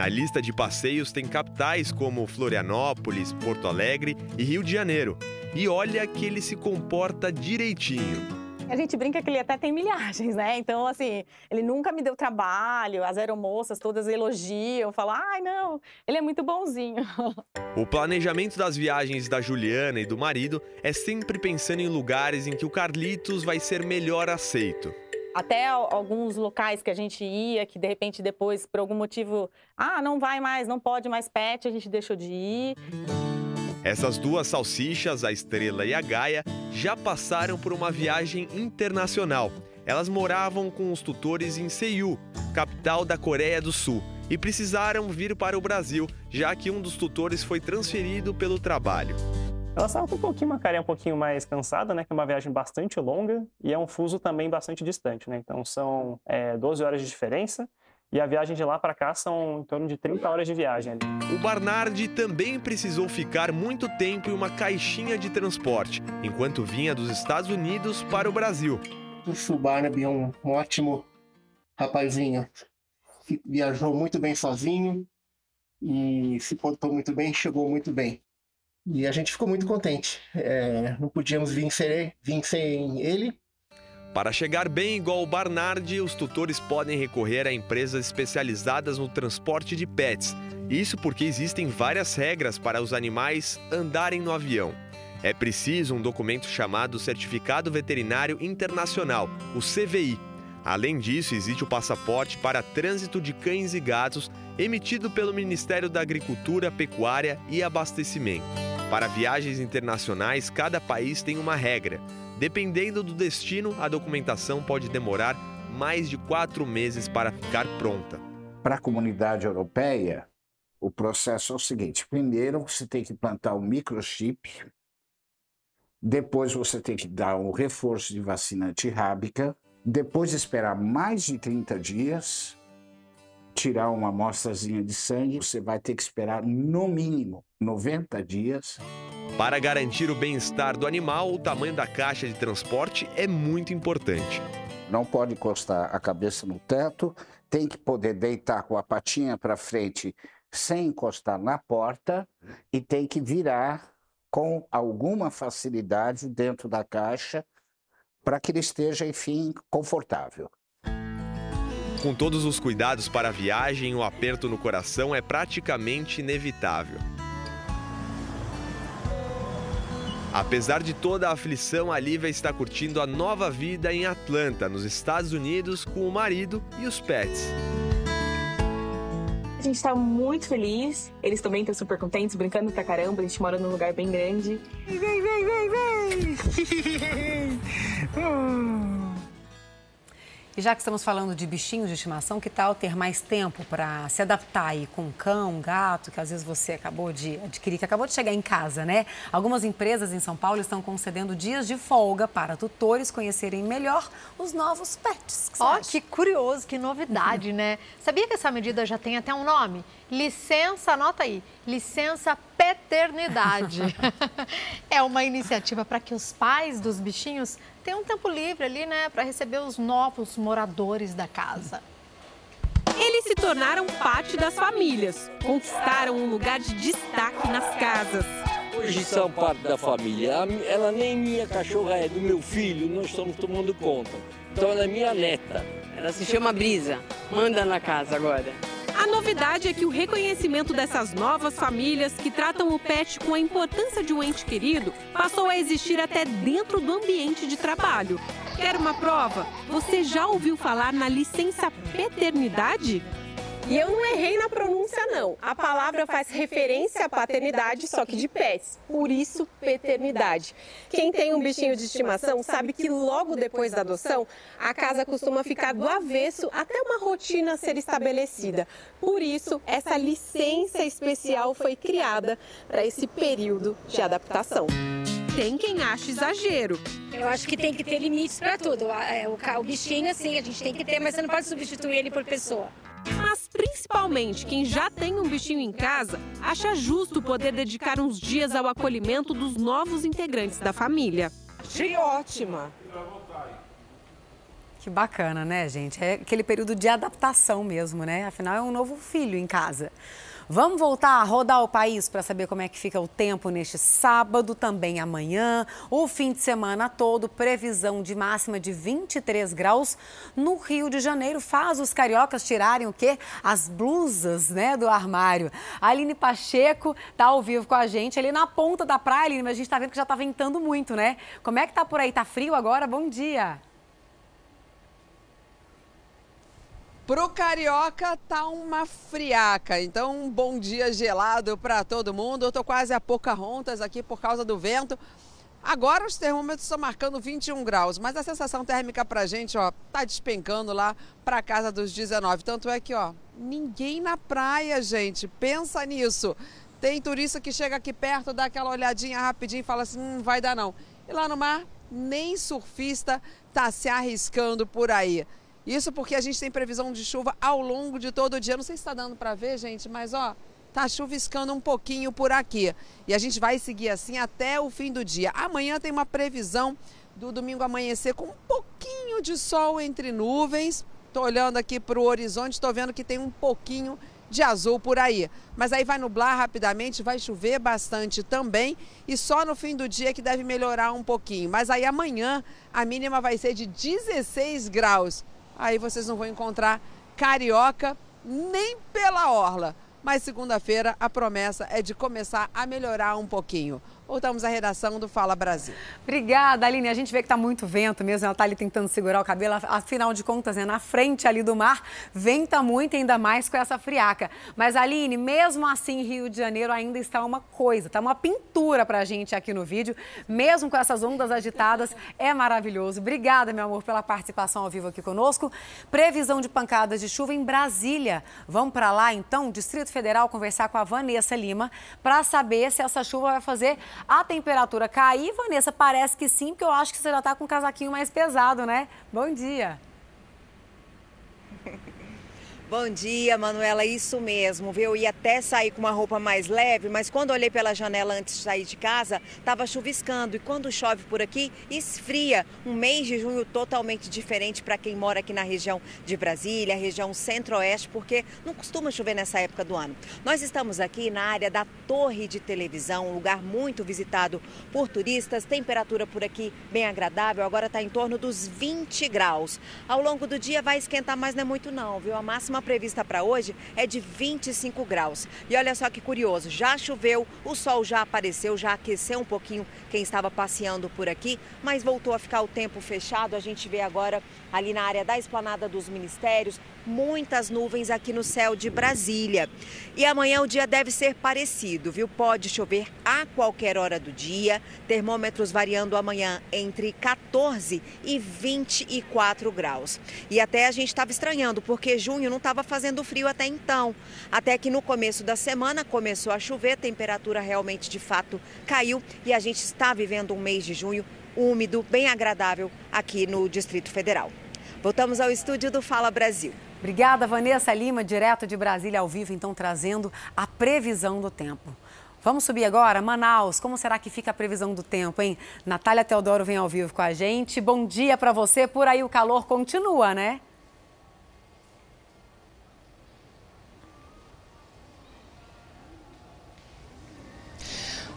Na lista de passeios tem capitais como Florianópolis, Porto Alegre e Rio de Janeiro. E olha que ele se comporta direitinho. A gente brinca que ele até tem milhagens, né? Então, assim, ele nunca me deu trabalho, as aeromoças todas elogiam, falam, ai, não, ele é muito bonzinho. O planejamento das viagens da Juliana e do marido é sempre pensando em lugares em que o Carlitos vai ser melhor aceito. Até alguns locais que a gente ia, que de repente depois, por algum motivo, ah, não vai mais, não pode mais pet, a gente deixou de ir. Essas duas salsichas, a Estrela e a Gaia, já passaram por uma viagem internacional. Elas moravam com os tutores em Seul, capital da Coreia do Sul, e precisaram vir para o Brasil, já que um dos tutores foi transferido pelo trabalho. Ela estava com um pouquinho, uma carinha um pouquinho mais cansada, né? Que é uma viagem bastante longa e é um fuso também bastante distante, né? Então são é, 12 horas de diferença e a viagem de lá para cá são em torno de 30 horas de viagem. O Barnard também precisou ficar muito tempo em uma caixinha de transporte, enquanto vinha dos Estados Unidos para o Brasil. O Barnaby é um ótimo rapazinho. Viajou muito bem sozinho e se portou muito bem, chegou muito bem. E a gente ficou muito contente. É, não podíamos vir sem, ele, para chegar bem igual o Barnard, os tutores podem recorrer a empresas especializadas no transporte de pets. Isso porque existem várias regras para os animais andarem no avião. É preciso um documento chamado Certificado Veterinário Internacional, o CVI. Além disso, existe o passaporte para trânsito de cães e gatos, emitido pelo Ministério da Agricultura, Pecuária e Abastecimento. Para viagens internacionais, cada país tem uma regra. Dependendo do destino, a documentação pode demorar mais de quatro meses para ficar pronta. Para a comunidade europeia, o processo é o seguinte: primeiro você tem que plantar o microchip, depois você tem que dar um reforço de vacina antirrábica, depois esperar mais de 30 dias, tirar uma amostrazinha de sangue, você vai ter que esperar no mínimo 90 dias para garantir o bem-estar do animal, o tamanho da caixa de transporte é muito importante. Não pode encostar a cabeça no teto, tem que poder deitar com a patinha para frente sem encostar na porta e tem que virar com alguma facilidade dentro da caixa para que ele esteja, enfim, confortável. Com todos os cuidados para a viagem, o aperto no coração é praticamente inevitável. Apesar de toda a aflição, a Lívia está curtindo a nova vida em Atlanta, nos Estados Unidos, com o marido e os pets. A gente está muito feliz, eles também estão super contentes, brincando pra caramba, a gente mora num lugar bem grande. Vem, vem, vem, vem! E já que estamos falando de bichinhos de estimação, que tal ter mais tempo para se adaptar aí com um cão, um gato, que às vezes você acabou de adquirir, que acabou de chegar em casa, né? Algumas empresas em São Paulo estão concedendo dias de folga para tutores conhecerem melhor os novos pets. Ó, oh, que curioso, que novidade, né? Sabia que essa medida já tem até um nome? Licença, anota aí, licença paternidade. é uma iniciativa para que os pais dos bichinhos tenham um tempo livre ali, né, para receber os novos moradores da casa. Eles se tornaram parte das famílias, conquistaram um lugar de destaque nas casas. Hoje são parte da família. Ela nem minha cachorra é do meu filho, nós estamos tomando conta. Então ela é minha neta. Ela se chama Brisa, manda na casa agora. A novidade é que o reconhecimento dessas novas famílias que tratam o pet com a importância de um ente querido passou a existir até dentro do ambiente de trabalho. Quer uma prova? Você já ouviu falar na licença paternidade? E eu não errei na pronúncia, não. A palavra faz referência à paternidade, só que de pets. Por isso, paternidade. Quem tem um bichinho de estimação sabe que logo depois da adoção, a casa costuma ficar do avesso até uma rotina ser estabelecida. Por isso, essa licença especial foi criada para esse período de adaptação. tem quem acha exagero. Eu acho que tem que ter limites para tudo. É, o, bichinho, assim, a gente tem que ter, mas você não pode substituir ele por pessoa. Mas principalmente quem já tem um bichinho em casa acha justo poder dedicar uns dias ao acolhimento dos novos integrantes da família. Achei ótima. Que bacana, né, gente? É aquele período de adaptação mesmo, né? Afinal, é um novo filho em casa. Vamos voltar a rodar o país para saber como é que fica o tempo neste sábado, também amanhã, o fim de semana todo, previsão de máxima de 23 graus no Rio de Janeiro. Faz os cariocas tirarem o quê? As blusas, né, do armário. A Aline Pacheco tá ao vivo com a gente ali na ponta da praia, Aline, mas a gente tá vendo que já tá ventando muito, né? Como é que tá por aí? Tá frio agora? Bom dia. Pro carioca tá uma friaca, então um bom dia gelado para todo mundo. Eu tô quase a Pocahontas aqui por causa do vento. Agora os termômetros estão marcando 21 graus, mas a sensação térmica pra gente, ó, tá despencando lá pra casa dos 19. Tanto é que, ó, ninguém na praia, gente. Pensa nisso. Tem turista que chega aqui perto, dá aquela olhadinha rapidinho e fala assim: "Não hum, vai dar não". E lá no mar, nem surfista tá se arriscando por aí. Isso porque a gente tem previsão de chuva ao longo de todo o dia. Não sei se está dando para ver, gente, mas ó, tá chuviscando um pouquinho por aqui. E a gente vai seguir assim até o fim do dia. Amanhã tem uma previsão do domingo amanhecer com um pouquinho de sol entre nuvens. Estou olhando aqui para o horizonte, estou vendo que tem um pouquinho de azul por aí. Mas aí vai nublar rapidamente, vai chover bastante também e só no fim do dia que deve melhorar um pouquinho. Mas aí amanhã a mínima vai ser de 16 graus aí vocês não vão encontrar carioca nem pela orla. Mas segunda-feira a promessa é de começar a melhorar um pouquinho. Voltamos à redação do Fala Brasil. Obrigada, Aline. A gente vê que está muito vento mesmo. Ela está ali tentando segurar o cabelo. Afinal de contas, né, na frente ali do mar, venta muito, ainda mais com essa friaca. Mas, Aline, mesmo assim, Rio de Janeiro ainda está uma coisa, está uma pintura para a gente aqui no vídeo. Mesmo com essas ondas agitadas, é maravilhoso. Obrigada, meu amor, pela participação ao vivo aqui conosco. Previsão de pancadas de chuva em Brasília. Vamos para lá, então, Distrito Federal, conversar com a Vanessa Lima para saber se essa chuva vai fazer a temperatura cair, Vanessa, parece que sim, porque eu acho que você já está com um casaquinho mais pesado, né? Bom dia. Bom dia, Manuela. Isso mesmo, viu? Eu ia até sair com uma roupa mais leve, mas quando olhei pela janela antes de sair de casa, estava chuviscando. E quando chove por aqui, esfria. Um mês de junho totalmente diferente para quem mora aqui na região de Brasília, região centro-oeste, porque não costuma chover nessa época do ano. Nós estamos aqui na área da Torre de Televisão, um lugar muito visitado por turistas. Temperatura por aqui bem agradável, agora está em torno dos 20 graus. Ao longo do dia vai esquentar, mas não é muito não, viu? A máxima prevista para hoje é de 25 graus. E olha só que curioso, já choveu, o sol já apareceu, já aqueceu um pouquinho quem estava passeando por aqui, mas voltou a ficar o tempo fechado. A gente vê agora ali na área da esplanada dos ministérios, muitas nuvens aqui no céu de Brasília. E amanhã o dia deve ser parecido, viu? Pode chover a qualquer hora do dia, termômetros variando amanhã entre 14 e 24 graus. E até a gente estava estranhando, porque junho não estava fazendo frio até então. Até que no começo da semana começou a chover, a temperatura realmente de fato caiu e a gente está vivendo um mês de junho úmido, bem agradável aqui no Distrito Federal. Voltamos ao estúdio do Fala Brasil. Obrigada, Vanessa Lima, direto de Brasília, ao vivo, então trazendo a previsão do tempo. Vamos subir agora, Manaus. Como será que fica a previsão do tempo, hein? Natália Teodoro vem ao vivo com a gente. Bom dia para você. Por aí o calor continua, né?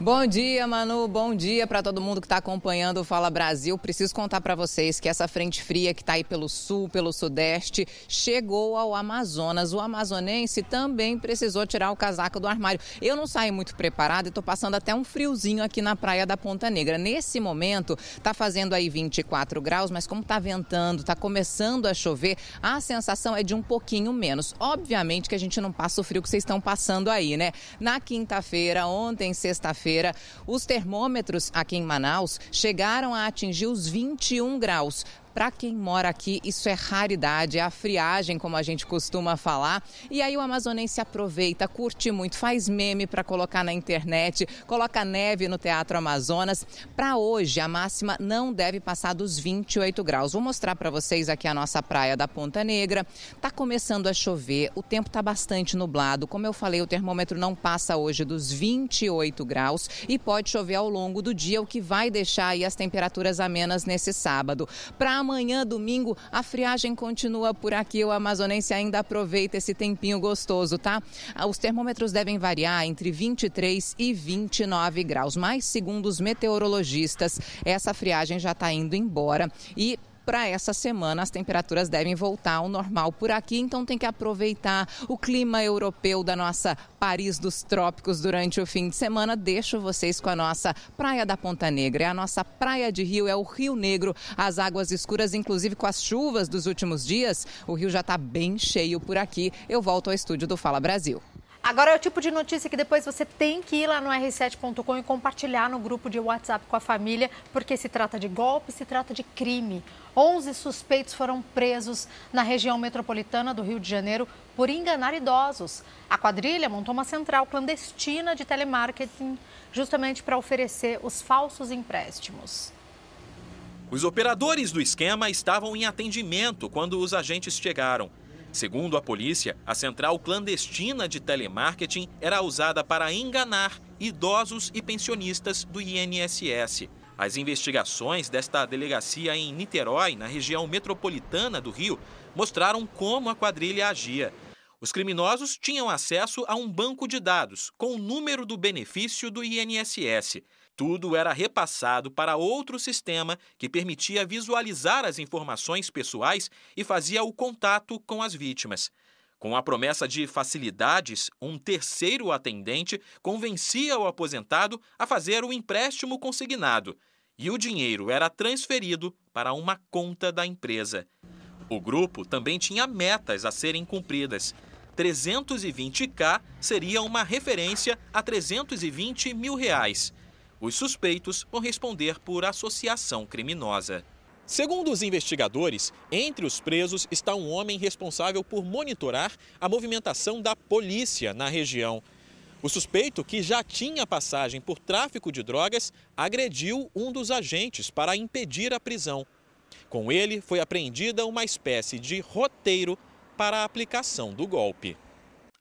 Bom dia, Manu. Bom dia para todo mundo que está acompanhando o Fala Brasil. Preciso contar para vocês que essa frente fria que está aí pelo sul, pelo sudeste, chegou ao Amazonas. O amazonense também precisou tirar o casaco do armário. Eu não saí muito preparado e estou passando até um friozinho aqui na praia da Ponta Negra. Nesse momento, está fazendo aí 24 graus, mas como está ventando, está começando a chover, a sensação é de um pouquinho menos. Obviamente que a gente não passa o frio que vocês estão passando aí, né? Na quinta-feira, ontem, sexta-feira, os termômetros aqui em Manaus chegaram a atingir os 21 graus. Para quem mora aqui, isso é raridade, é a friagem, como a gente costuma falar. E aí o amazonense aproveita, curte muito, faz meme para colocar na internet, coloca neve no Teatro Amazonas. Para hoje, a máxima não deve passar dos 28 graus. Vou mostrar para vocês aqui a nossa praia da Ponta Negra. Tá começando a chover, o tempo está bastante nublado. Como eu falei, o termômetro não passa hoje dos 28 graus e pode chover ao longo do dia, o que vai deixar aí as temperaturas amenas nesse sábado. Para amanhã, domingo, a friagem continua por aqui. O amazonense ainda aproveita esse tempinho gostoso, tá? Os termômetros devem variar entre 23 e 29 graus, mas segundo os meteorologistas, essa friagem já está indo embora e para essa semana as temperaturas devem voltar ao normal por aqui, então tem que aproveitar o clima europeu da nossa Paris dos trópicos durante o fim de semana. Deixo vocês com a nossa Praia da Ponta Negra. É a nossa praia de rio, é o Rio Negro, as águas escuras, inclusive com as chuvas dos últimos dias, o rio já está bem cheio por aqui. Eu volto ao estúdio do Fala Brasil. Agora é o tipo de notícia que depois você tem que ir lá no r7.com e compartilhar no grupo de WhatsApp com a família, porque se trata de golpe, se trata de crime. 11 suspeitos foram presos na região metropolitana do Rio de Janeiro por enganar idosos. A quadrilha montou uma central clandestina de telemarketing justamente para oferecer os falsos empréstimos. Os operadores do esquema estavam em atendimento quando os agentes chegaram. Segundo a polícia, a central clandestina de telemarketing era usada para enganar idosos e pensionistas do INSS. As investigações desta delegacia em Niterói, na região metropolitana do Rio, mostraram como a quadrilha agia. Os criminosos tinham acesso a um banco de dados com o número do benefício do INSS. Tudo era repassado para outro sistema que permitia visualizar as informações pessoais e fazia o contato com as vítimas. Com a promessa de facilidades, um terceiro atendente convencia o aposentado a fazer o empréstimo consignado e o dinheiro era transferido para uma conta da empresa. O grupo também tinha metas a serem cumpridas. 320k seria uma referência a 320 mil reais. Os suspeitos vão responder por associação criminosa. Segundo os investigadores, entre os presos está um homem responsável por monitorar a movimentação da polícia na região. O suspeito, que já tinha passagem por tráfico de drogas, agrediu um dos agentes para impedir a prisão. Com ele, foi apreendida uma espécie de roteiro para a aplicação do golpe.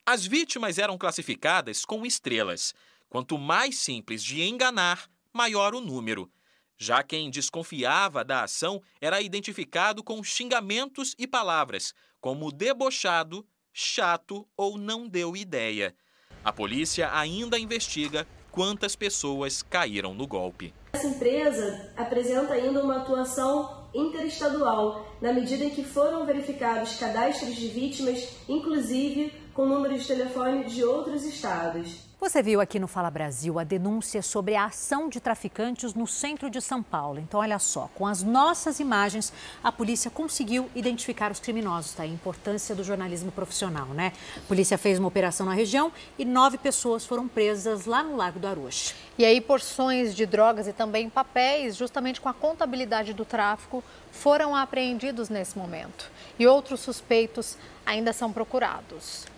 As vítimas eram classificadas com estrelas. Quanto mais simples de enganar, maior o número. Já quem desconfiava da ação era identificado com xingamentos e palavras, como debochado, chato ou não deu ideia. A polícia ainda investiga quantas pessoas caíram no golpe. Essa empresa apresenta ainda uma atuação interestadual, na medida em que foram verificados cadastros de vítimas, inclusive com números de telefone de outros estados. Você viu aqui no Fala Brasil a denúncia sobre a ação de traficantes no centro de São Paulo. Então, olha só, com as nossas imagens, a polícia conseguiu identificar os criminosos. Tá? A importância do jornalismo profissional, né? A polícia fez uma operação na região e nove pessoas foram presas lá no Lago do Aruche. E aí, porções de drogas e também papéis, justamente com a contabilidade do tráfico, foram apreendidos nesse momento. E outros suspeitos ainda são procurados.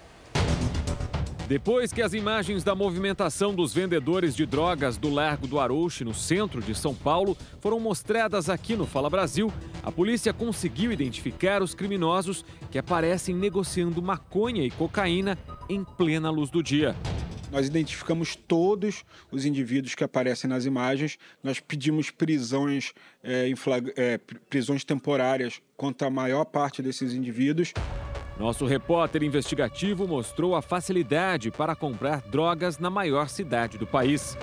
Depois que as imagens da movimentação dos vendedores de drogas do Largo do Arouche, no centro de São Paulo, foram mostradas aqui no Fala Brasil, a polícia conseguiu identificar os criminosos que aparecem negociando maconha e cocaína em plena luz do dia. Nós identificamos todos os indivíduos que aparecem nas imagens. Nós pedimos prisões, é, é, prisões temporárias contra a maior parte desses indivíduos. Nosso repórter investigativo mostrou a facilidade para comprar drogas na maior cidade do país.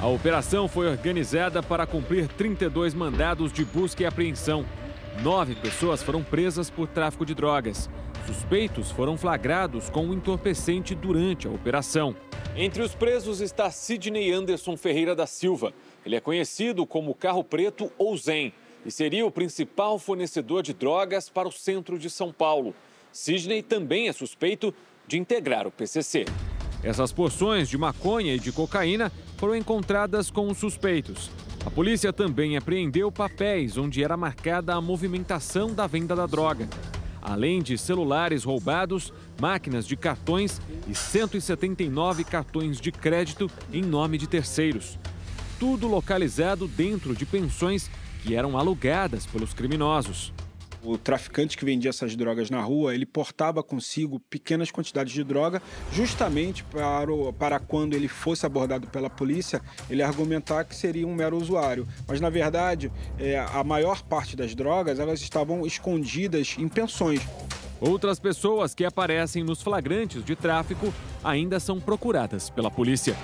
A operação foi organizada para cumprir 32 mandados de busca e apreensão. Nove pessoas foram presas por tráfico de drogas. Suspeitos foram flagrados com um entorpecente durante a operação. Entre os presos está Sidney Anderson Ferreira da Silva. Ele é conhecido como Carro Preto ou Zen e seria o principal fornecedor de drogas para o centro de São Paulo. Sidney também é suspeito de integrar o PCC. Essas porções de maconha e de cocaína foram encontradas com os suspeitos. A polícia também apreendeu papéis onde era marcada a movimentação da venda da droga. Além de celulares roubados, máquinas de cartões e 179 cartões de crédito em nome de terceiros. Tudo localizado dentro de pensões que eram alugadas pelos criminosos. O traficante que vendia essas drogas na rua, ele portava consigo pequenas quantidades de droga, justamente para, o, para quando ele fosse abordado pela polícia, ele argumentar que seria um mero usuário. Mas, na verdade, é, a maior parte das drogas, elas estavam escondidas em pensões. Outras pessoas que aparecem nos flagrantes de tráfico ainda são procuradas pela polícia.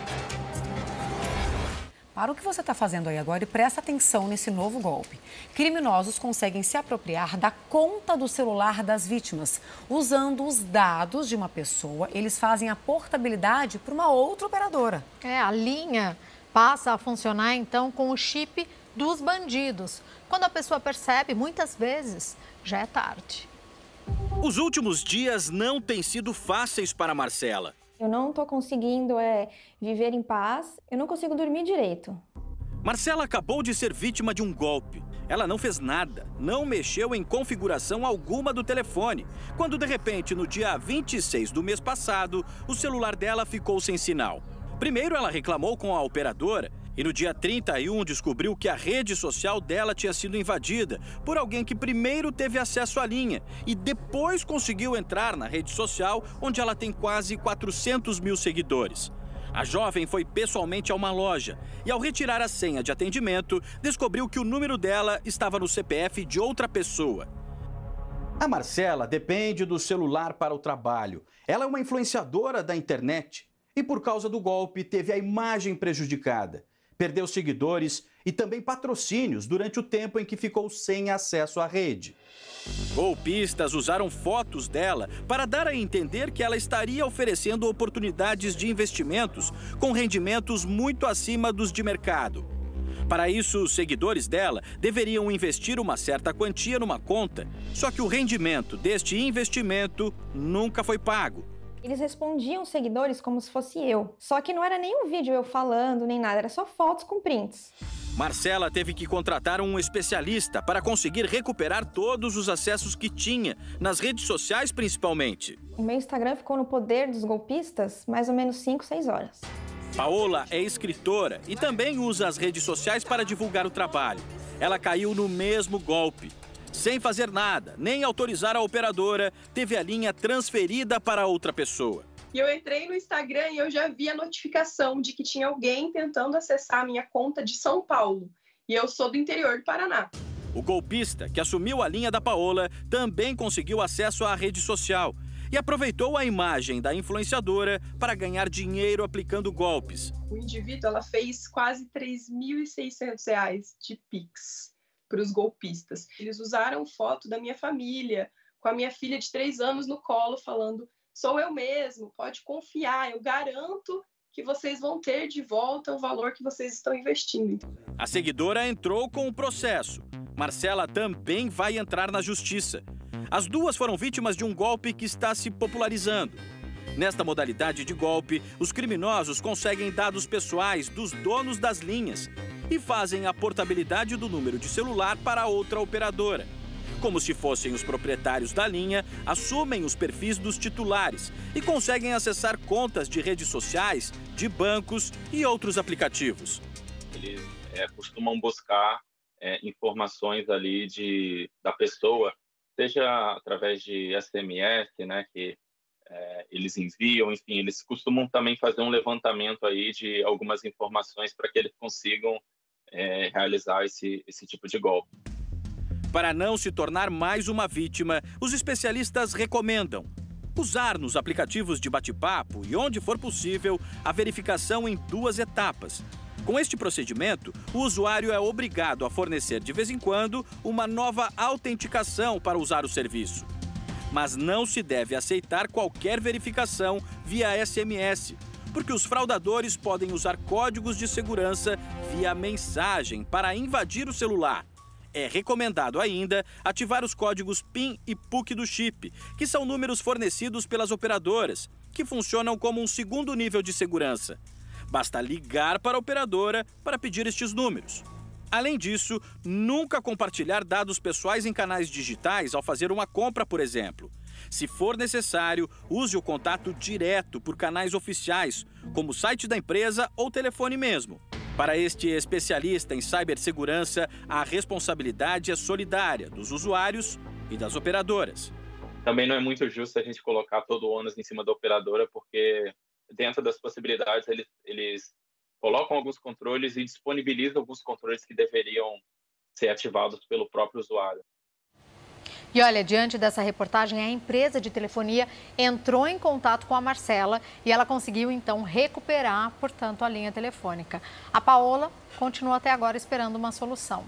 Para o que você está fazendo aí agora e presta atenção nesse novo golpe. Criminosos conseguem se apropriar da conta do celular das vítimas. Usando os dados de uma pessoa, eles fazem a portabilidade para uma outra operadora. É, a linha passa a funcionar então com o chip dos bandidos. Quando a pessoa percebe, muitas vezes já é tarde. Os últimos dias não têm sido fáceis para Marcela. Eu não estou conseguindo é, viver em paz, eu não consigo dormir direito. Marcela acabou de ser vítima de um golpe. Ela não fez nada, não mexeu em configuração alguma do telefone, quando de repente, no dia 26 do mês passado, o celular dela ficou sem sinal. Primeiro, ela reclamou com a operadora e no dia 31 descobriu que a rede social dela tinha sido invadida por alguém que primeiro teve acesso à linha e depois conseguiu entrar na rede social onde ela tem quase 400 mil seguidores. A jovem foi pessoalmente a uma loja e, ao retirar a senha de atendimento, descobriu que o número dela estava no CPF de outra pessoa. A Marcela depende do celular para o trabalho. Ela é uma influenciadora da internet e, por causa do golpe, teve a imagem prejudicada perdeu seguidores e também patrocínios durante o tempo em que ficou sem acesso à rede. Golpistas usaram fotos dela para dar a entender que ela estaria oferecendo oportunidades de investimentos com rendimentos muito acima dos de mercado. Para isso, os seguidores dela deveriam investir uma certa quantia numa conta, só que o rendimento deste investimento nunca foi pago. Eles respondiam os seguidores como se fosse eu. Só que não era nem um vídeo eu falando, nem nada, era só fotos com prints. Marcela teve que contratar um especialista para conseguir recuperar todos os acessos que tinha, nas redes sociais principalmente. O meu Instagram ficou no poder dos golpistas mais ou menos 5, 6 horas. Paola é escritora e também usa as redes sociais para divulgar o trabalho. Ela caiu no mesmo golpe. Sem fazer nada, nem autorizar a operadora, teve a linha transferida para outra pessoa. E eu entrei no Instagram e eu já vi a notificação de que tinha alguém tentando acessar a minha conta de São Paulo. E eu sou do interior do Paraná. O golpista, que assumiu a linha da Paola, também conseguiu acesso à rede social e aproveitou a imagem da influenciadora para ganhar dinheiro aplicando golpes. O indivíduo ela fez quase R$ 3.600 de Pix para os golpistas. Eles usaram foto da minha família, com a minha filha de três anos no colo, falando: sou eu mesmo, pode confiar, eu garanto que vocês vão ter de volta o valor que vocês estão investindo. A seguidora entrou com o processo. Marcela também vai entrar na justiça. As duas foram vítimas de um golpe que está se popularizando. Nesta modalidade de golpe, os criminosos conseguem dados pessoais dos donos das linhas e fazem a portabilidade do número de celular para outra operadora. Como se fossem os proprietários da linha, assumem os perfis dos titulares e conseguem acessar contas de redes sociais, de bancos e outros aplicativos. Eles é, costumam buscar é, informações ali de, da pessoa, seja através de SMS, né, que é, eles enviam, enfim, eles costumam também fazer um levantamento aí de algumas informações para que eles consigam é, realizar esse, esse tipo de golpe. Para não se tornar mais uma vítima, os especialistas recomendam usar nos aplicativos de bate-papo e, onde for possível, a verificação em duas etapas. Com este procedimento, o usuário é obrigado a fornecer de vez em quando uma nova autenticação para usar o serviço. Mas não se deve aceitar qualquer verificação via SMS, porque os fraudadores podem usar códigos de segurança via mensagem para invadir o celular. É recomendado ainda ativar os códigos PIN e PUC do chip, que são números fornecidos pelas operadoras, que funcionam como um segundo nível de segurança. Basta ligar para a operadora para pedir estes números. Além disso, nunca compartilhar dados pessoais em canais digitais ao fazer uma compra, por exemplo. Se for necessário, use o contato direto por canais oficiais, como o site da empresa ou telefone mesmo. Para este especialista em cibersegurança, a responsabilidade é solidária dos usuários e das operadoras. Também não é muito justo a gente colocar todo o ônus em cima da operadora, porque dentro das possibilidades eles, eles colocam alguns controles e disponibilizam alguns controles que deveriam ser ativados pelo próprio usuário. E olha, diante dessa reportagem, a empresa de telefonia entrou em contato com a Marcela e ela conseguiu então recuperar, portanto, a linha telefônica. A Paola continua até agora esperando uma solução.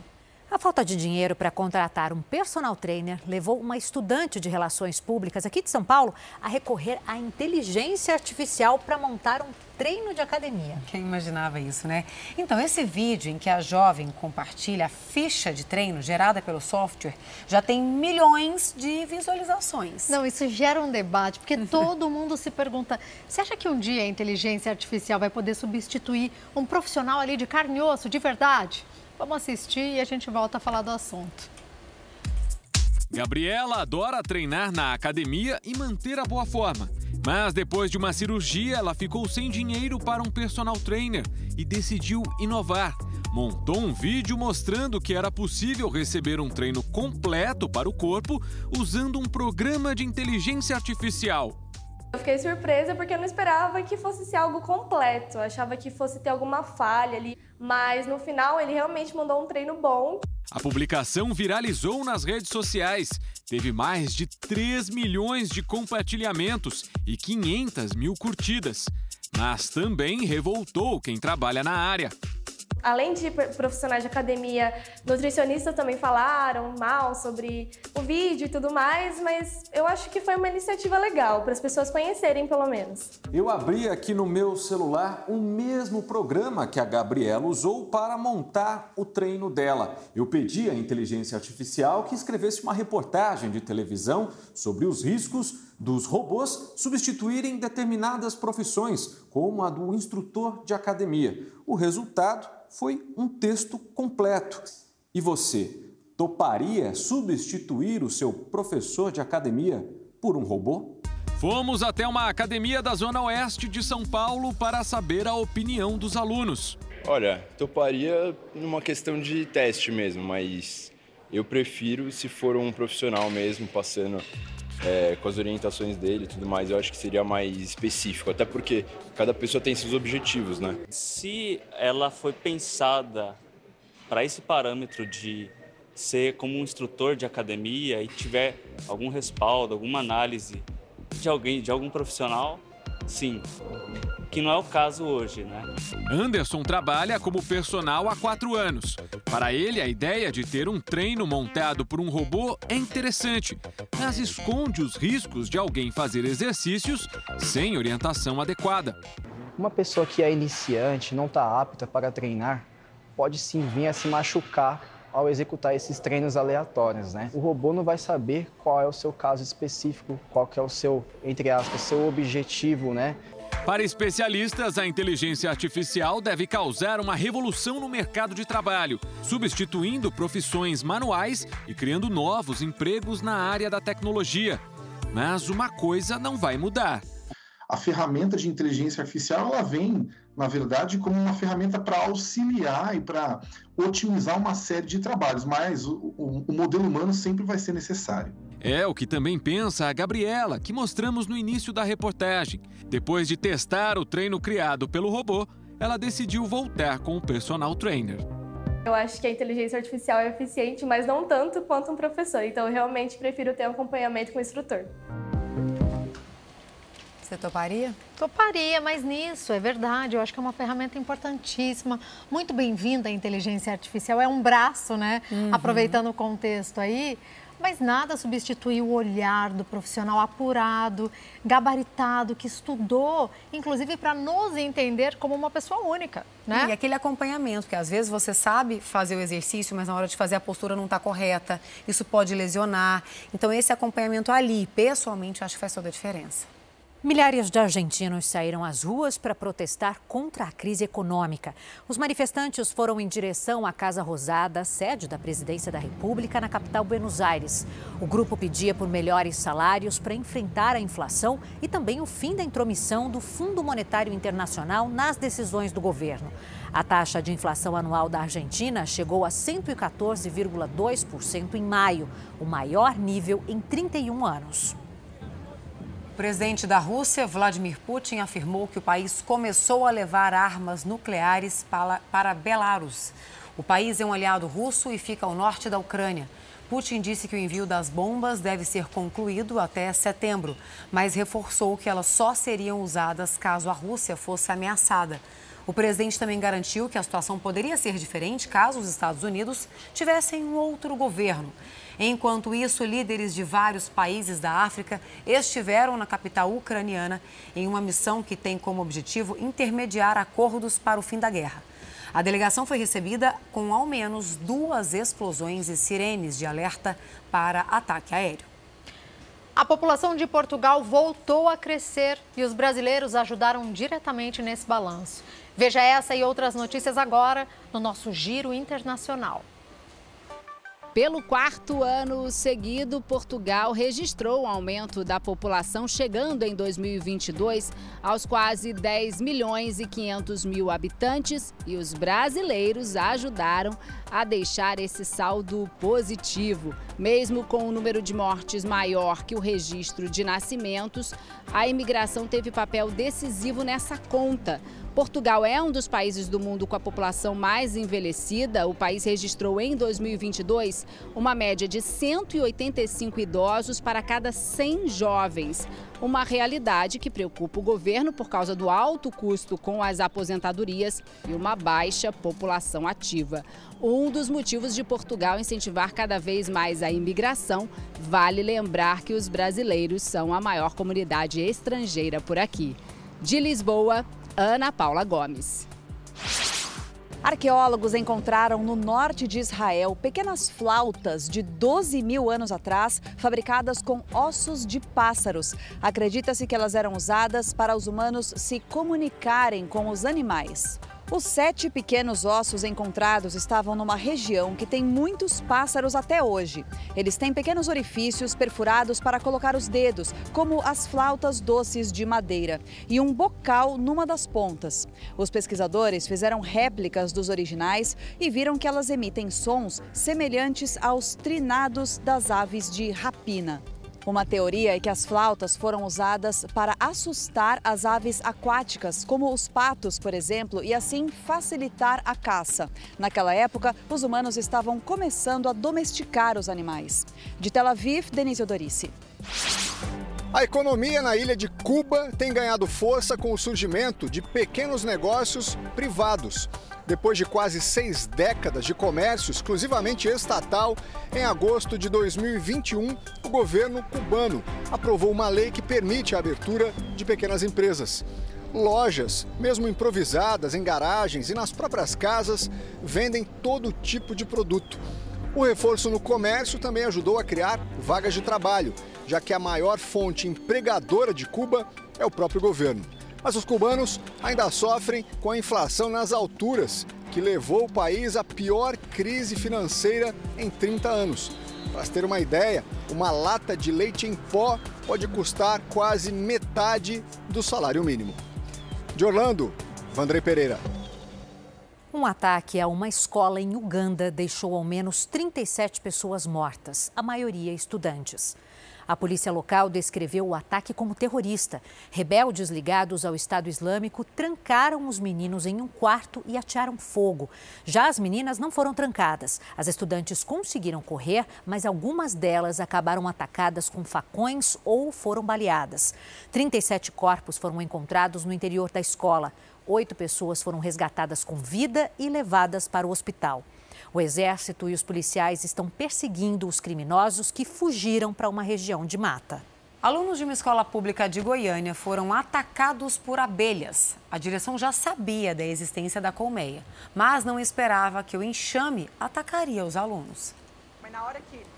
A falta de dinheiro para contratar um personal trainer levou uma estudante de relações públicas aqui de São Paulo a recorrer à inteligência artificial para montar um treino de academia. Quem imaginava isso, né? Então, esse vídeo em que a jovem compartilha a ficha de treino gerada pelo software já tem milhões de visualizações. Não, isso gera um debate, porque todo mundo se pergunta: você acha que um dia a inteligência artificial vai poder substituir um profissional ali de carne e osso de verdade? Vamos assistir e a gente volta a falar do assunto. Gabriela adora treinar na academia e manter a boa forma. Mas depois de uma cirurgia, ela ficou sem dinheiro para um personal trainer e decidiu inovar. Montou um vídeo mostrando que era possível receber um treino completo para o corpo usando um programa de inteligência artificial. Eu fiquei surpresa porque eu não esperava que fosse ser algo completo. Eu achava que fosse ter alguma falha ali, mas no final ele realmente mandou um treino bom. A publicação viralizou nas redes sociais. Teve mais de 3 milhões de compartilhamentos e 500 mil curtidas. Mas também revoltou quem trabalha na área além de profissionais de academia, nutricionistas também falaram mal sobre o vídeo e tudo mais, mas eu acho que foi uma iniciativa legal para as pessoas conhecerem pelo menos. Eu abri aqui no meu celular o mesmo programa que a Gabriela usou para montar o treino dela. Eu pedi à inteligência artificial que escrevesse uma reportagem de televisão sobre os riscos dos robôs substituírem determinadas profissões, como a do instrutor de academia. O resultado foi um texto completo. E você toparia substituir o seu professor de academia por um robô? Fomos até uma academia da Zona Oeste de São Paulo para saber a opinião dos alunos. Olha, toparia numa questão de teste mesmo, mas eu prefiro se for um profissional mesmo passando é, com as orientações dele e tudo mais, eu acho que seria mais específico, até porque cada pessoa tem seus objetivos, né? Se ela foi pensada para esse parâmetro de ser como um instrutor de academia e tiver algum respaldo, alguma análise de alguém, de algum profissional, sim que não é o caso hoje, né? Anderson trabalha como personal há quatro anos. Para ele, a ideia de ter um treino montado por um robô é interessante, mas esconde os riscos de alguém fazer exercícios sem orientação adequada. Uma pessoa que é iniciante, não está apta para treinar, pode sim vir a se machucar ao executar esses treinos aleatórios, né? O robô não vai saber qual é o seu caso específico, qual que é o seu, entre aspas, seu objetivo, né? Para especialistas, a inteligência artificial deve causar uma revolução no mercado de trabalho, substituindo profissões manuais e criando novos empregos na área da tecnologia. Mas uma coisa não vai mudar. A ferramenta de inteligência artificial ela vem, na verdade, como uma ferramenta para auxiliar e para otimizar uma série de trabalhos, mas o, o, o modelo humano sempre vai ser necessário. É o que também pensa a Gabriela, que mostramos no início da reportagem. Depois de testar o treino criado pelo robô, ela decidiu voltar com o personal trainer. Eu acho que a inteligência artificial é eficiente, mas não tanto quanto um professor. Então, eu realmente prefiro ter um acompanhamento com o instrutor. Você toparia? Toparia, mas nisso, é verdade. Eu acho que é uma ferramenta importantíssima. Muito bem-vinda a inteligência artificial. É um braço, né? Uhum. Aproveitando o contexto aí. Mas nada substitui o olhar do profissional apurado, gabaritado, que estudou, inclusive para nos entender como uma pessoa única, né? E aquele acompanhamento, que às vezes você sabe fazer o exercício, mas na hora de fazer a postura não está correta, isso pode lesionar. Então esse acompanhamento ali, pessoalmente, acho que faz toda a diferença. Milhares de argentinos saíram às ruas para protestar contra a crise econômica. Os manifestantes foram em direção à Casa Rosada, sede da Presidência da República, na capital Buenos Aires. O grupo pedia por melhores salários para enfrentar a inflação e também o fim da intromissão do Fundo Monetário Internacional nas decisões do governo. A taxa de inflação anual da Argentina chegou a 114,2% em maio, o maior nível em 31 anos. O presidente da Rússia, Vladimir Putin, afirmou que o país começou a levar armas nucleares para, para Belarus. O país é um aliado russo e fica ao norte da Ucrânia. Putin disse que o envio das bombas deve ser concluído até setembro, mas reforçou que elas só seriam usadas caso a Rússia fosse ameaçada. O presidente também garantiu que a situação poderia ser diferente caso os Estados Unidos tivessem um outro governo. Enquanto isso, líderes de vários países da África estiveram na capital ucraniana em uma missão que tem como objetivo intermediar acordos para o fim da guerra. A delegação foi recebida com ao menos duas explosões e sirenes de alerta para ataque aéreo. A população de Portugal voltou a crescer e os brasileiros ajudaram diretamente nesse balanço. Veja essa e outras notícias agora no nosso Giro Internacional. Pelo quarto ano seguido, Portugal registrou o um aumento da população, chegando em 2022 aos quase 10 milhões e 500 mil habitantes, e os brasileiros ajudaram a deixar esse saldo positivo. Mesmo com o número de mortes maior que o registro de nascimentos, a imigração teve papel decisivo nessa conta. Portugal é um dos países do mundo com a população mais envelhecida. O país registrou em 2022 uma média de 185 idosos para cada 100 jovens. Uma realidade que preocupa o governo por causa do alto custo com as aposentadorias e uma baixa população ativa. Um dos motivos de Portugal incentivar cada vez mais a imigração, vale lembrar que os brasileiros são a maior comunidade estrangeira por aqui. De Lisboa, Ana Paula Gomes. Arqueólogos encontraram no norte de Israel pequenas flautas de 12 mil anos atrás, fabricadas com ossos de pássaros. Acredita-se que elas eram usadas para os humanos se comunicarem com os animais. Os sete pequenos ossos encontrados estavam numa região que tem muitos pássaros até hoje. Eles têm pequenos orifícios perfurados para colocar os dedos, como as flautas doces de madeira, e um bocal numa das pontas. Os pesquisadores fizeram réplicas dos originais e viram que elas emitem sons semelhantes aos trinados das aves de rapina. Uma teoria é que as flautas foram usadas para assustar as aves aquáticas, como os patos, por exemplo, e assim facilitar a caça. Naquela época, os humanos estavam começando a domesticar os animais. De Tel Aviv, Denise Odorice. A economia na ilha de Cuba tem ganhado força com o surgimento de pequenos negócios privados. Depois de quase seis décadas de comércio exclusivamente estatal, em agosto de 2021, o governo cubano aprovou uma lei que permite a abertura de pequenas empresas. Lojas, mesmo improvisadas em garagens e nas próprias casas, vendem todo tipo de produto. O reforço no comércio também ajudou a criar vagas de trabalho, já que a maior fonte empregadora de Cuba é o próprio governo. Mas os cubanos ainda sofrem com a inflação nas alturas, que levou o país à pior crise financeira em 30 anos. Para ter uma ideia, uma lata de leite em pó pode custar quase metade do salário mínimo. De Orlando, Vandrei Pereira. Um ataque a uma escola em Uganda deixou ao menos 37 pessoas mortas, a maioria estudantes. A polícia local descreveu o ataque como terrorista. Rebeldes ligados ao Estado Islâmico trancaram os meninos em um quarto e atearam fogo. Já as meninas não foram trancadas. As estudantes conseguiram correr, mas algumas delas acabaram atacadas com facões ou foram baleadas. 37 corpos foram encontrados no interior da escola. Oito pessoas foram resgatadas com vida e levadas para o hospital. O exército e os policiais estão perseguindo os criminosos que fugiram para uma região de mata. Alunos de uma escola pública de Goiânia foram atacados por abelhas. A direção já sabia da existência da colmeia, mas não esperava que o enxame atacaria os alunos.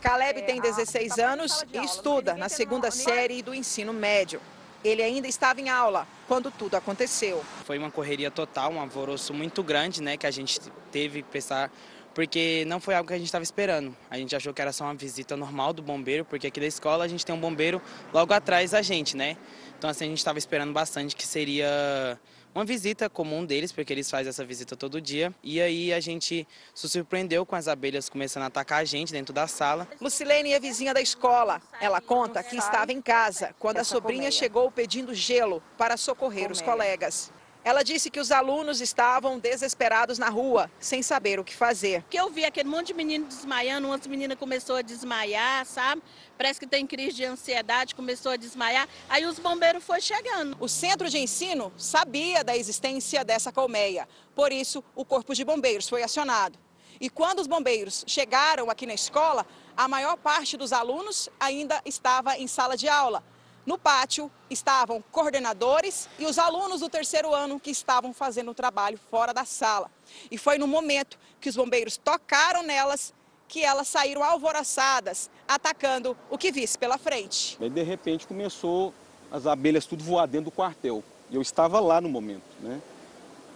Caleb tem 16 anos e estuda na segunda série do ensino médio. Ele ainda estava em aula quando tudo aconteceu. Foi uma correria total, um alvoroço muito grande, né, que a gente teve que prestar porque não foi algo que a gente estava esperando. A gente achou que era só uma visita normal do bombeiro, porque aqui da escola a gente tem um bombeiro logo atrás da gente, né? Então assim, a gente estava esperando bastante que seria uma visita comum deles, porque eles fazem essa visita todo dia. E aí a gente se surpreendeu com as abelhas começando a atacar a gente dentro da sala. Lucilene é vizinha da escola. Ela conta que estava em casa quando a sobrinha chegou pedindo gelo para socorrer os colegas. Ela disse que os alunos estavam desesperados na rua, sem saber o que fazer. Que eu vi aquele monte de menino desmaiando, umas meninas começou a desmaiar, sabe? Parece que tem crise de ansiedade, começou a desmaiar. Aí os bombeiros foram chegando. O centro de ensino sabia da existência dessa colmeia. Por isso, o corpo de bombeiros foi acionado. E quando os bombeiros chegaram aqui na escola, a maior parte dos alunos ainda estava em sala de aula. No pátio estavam coordenadores e os alunos do terceiro ano que estavam fazendo o trabalho fora da sala. E foi no momento que os bombeiros tocaram nelas que elas saíram alvoroçadas, atacando o que visse pela frente. E de repente começou as abelhas tudo voar dentro do quartel. E eu estava lá no momento, né?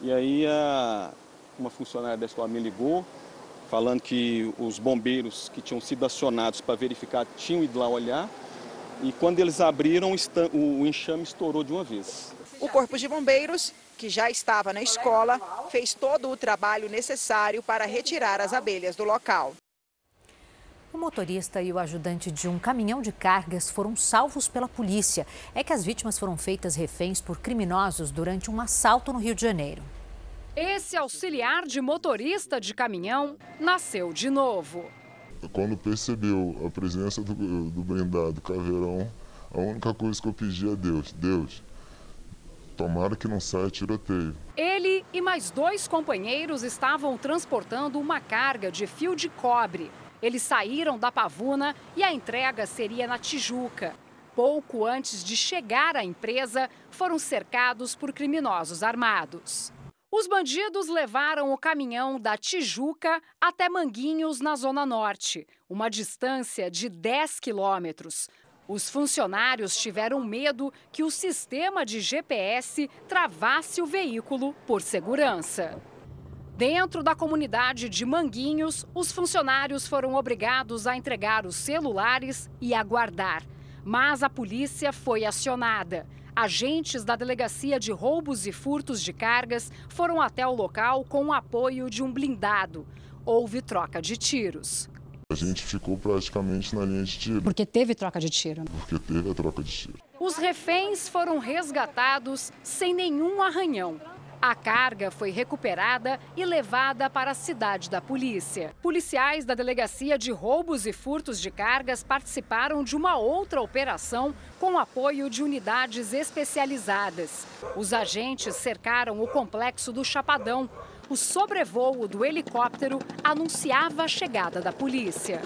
E aí a, uma funcionária da escola me ligou, falando que os bombeiros que tinham sido acionados para verificar tinham ido lá olhar e quando eles abriram, o enxame estourou de uma vez. O Corpo de Bombeiros, que já estava na escola, fez todo o trabalho necessário para retirar as abelhas do local. O motorista e o ajudante de um caminhão de cargas foram salvos pela polícia. É que as vítimas foram feitas reféns por criminosos durante um assalto no Rio de Janeiro. Esse auxiliar de motorista de caminhão nasceu de novo quando percebeu a presença do, do blindado Caveirão, a única coisa que eu pedi a Deus, Deus, tomara que não saia tiroteio. Ele e mais dois companheiros estavam transportando uma carga de fio de cobre. Eles saíram da Pavuna e a entrega seria na Tijuca. Pouco antes de chegar à empresa, foram cercados por criminosos armados. Os bandidos levaram o caminhão da Tijuca até Manguinhos, na Zona Norte, uma distância de 10 quilômetros. Os funcionários tiveram medo que o sistema de GPS travasse o veículo por segurança. Dentro da comunidade de Manguinhos, os funcionários foram obrigados a entregar os celulares e aguardar. Mas a polícia foi acionada. Agentes da Delegacia de Roubos e Furtos de Cargas foram até o local com o apoio de um blindado. Houve troca de tiros. A gente ficou praticamente na linha de tiro. Porque teve troca de tiro? Porque teve a troca de tiro. Os reféns foram resgatados sem nenhum arranhão. A carga foi recuperada e levada para a cidade da polícia. Policiais da Delegacia de Roubos e Furtos de Cargas participaram de uma outra operação com apoio de unidades especializadas. Os agentes cercaram o complexo do Chapadão. O sobrevoo do helicóptero anunciava a chegada da polícia.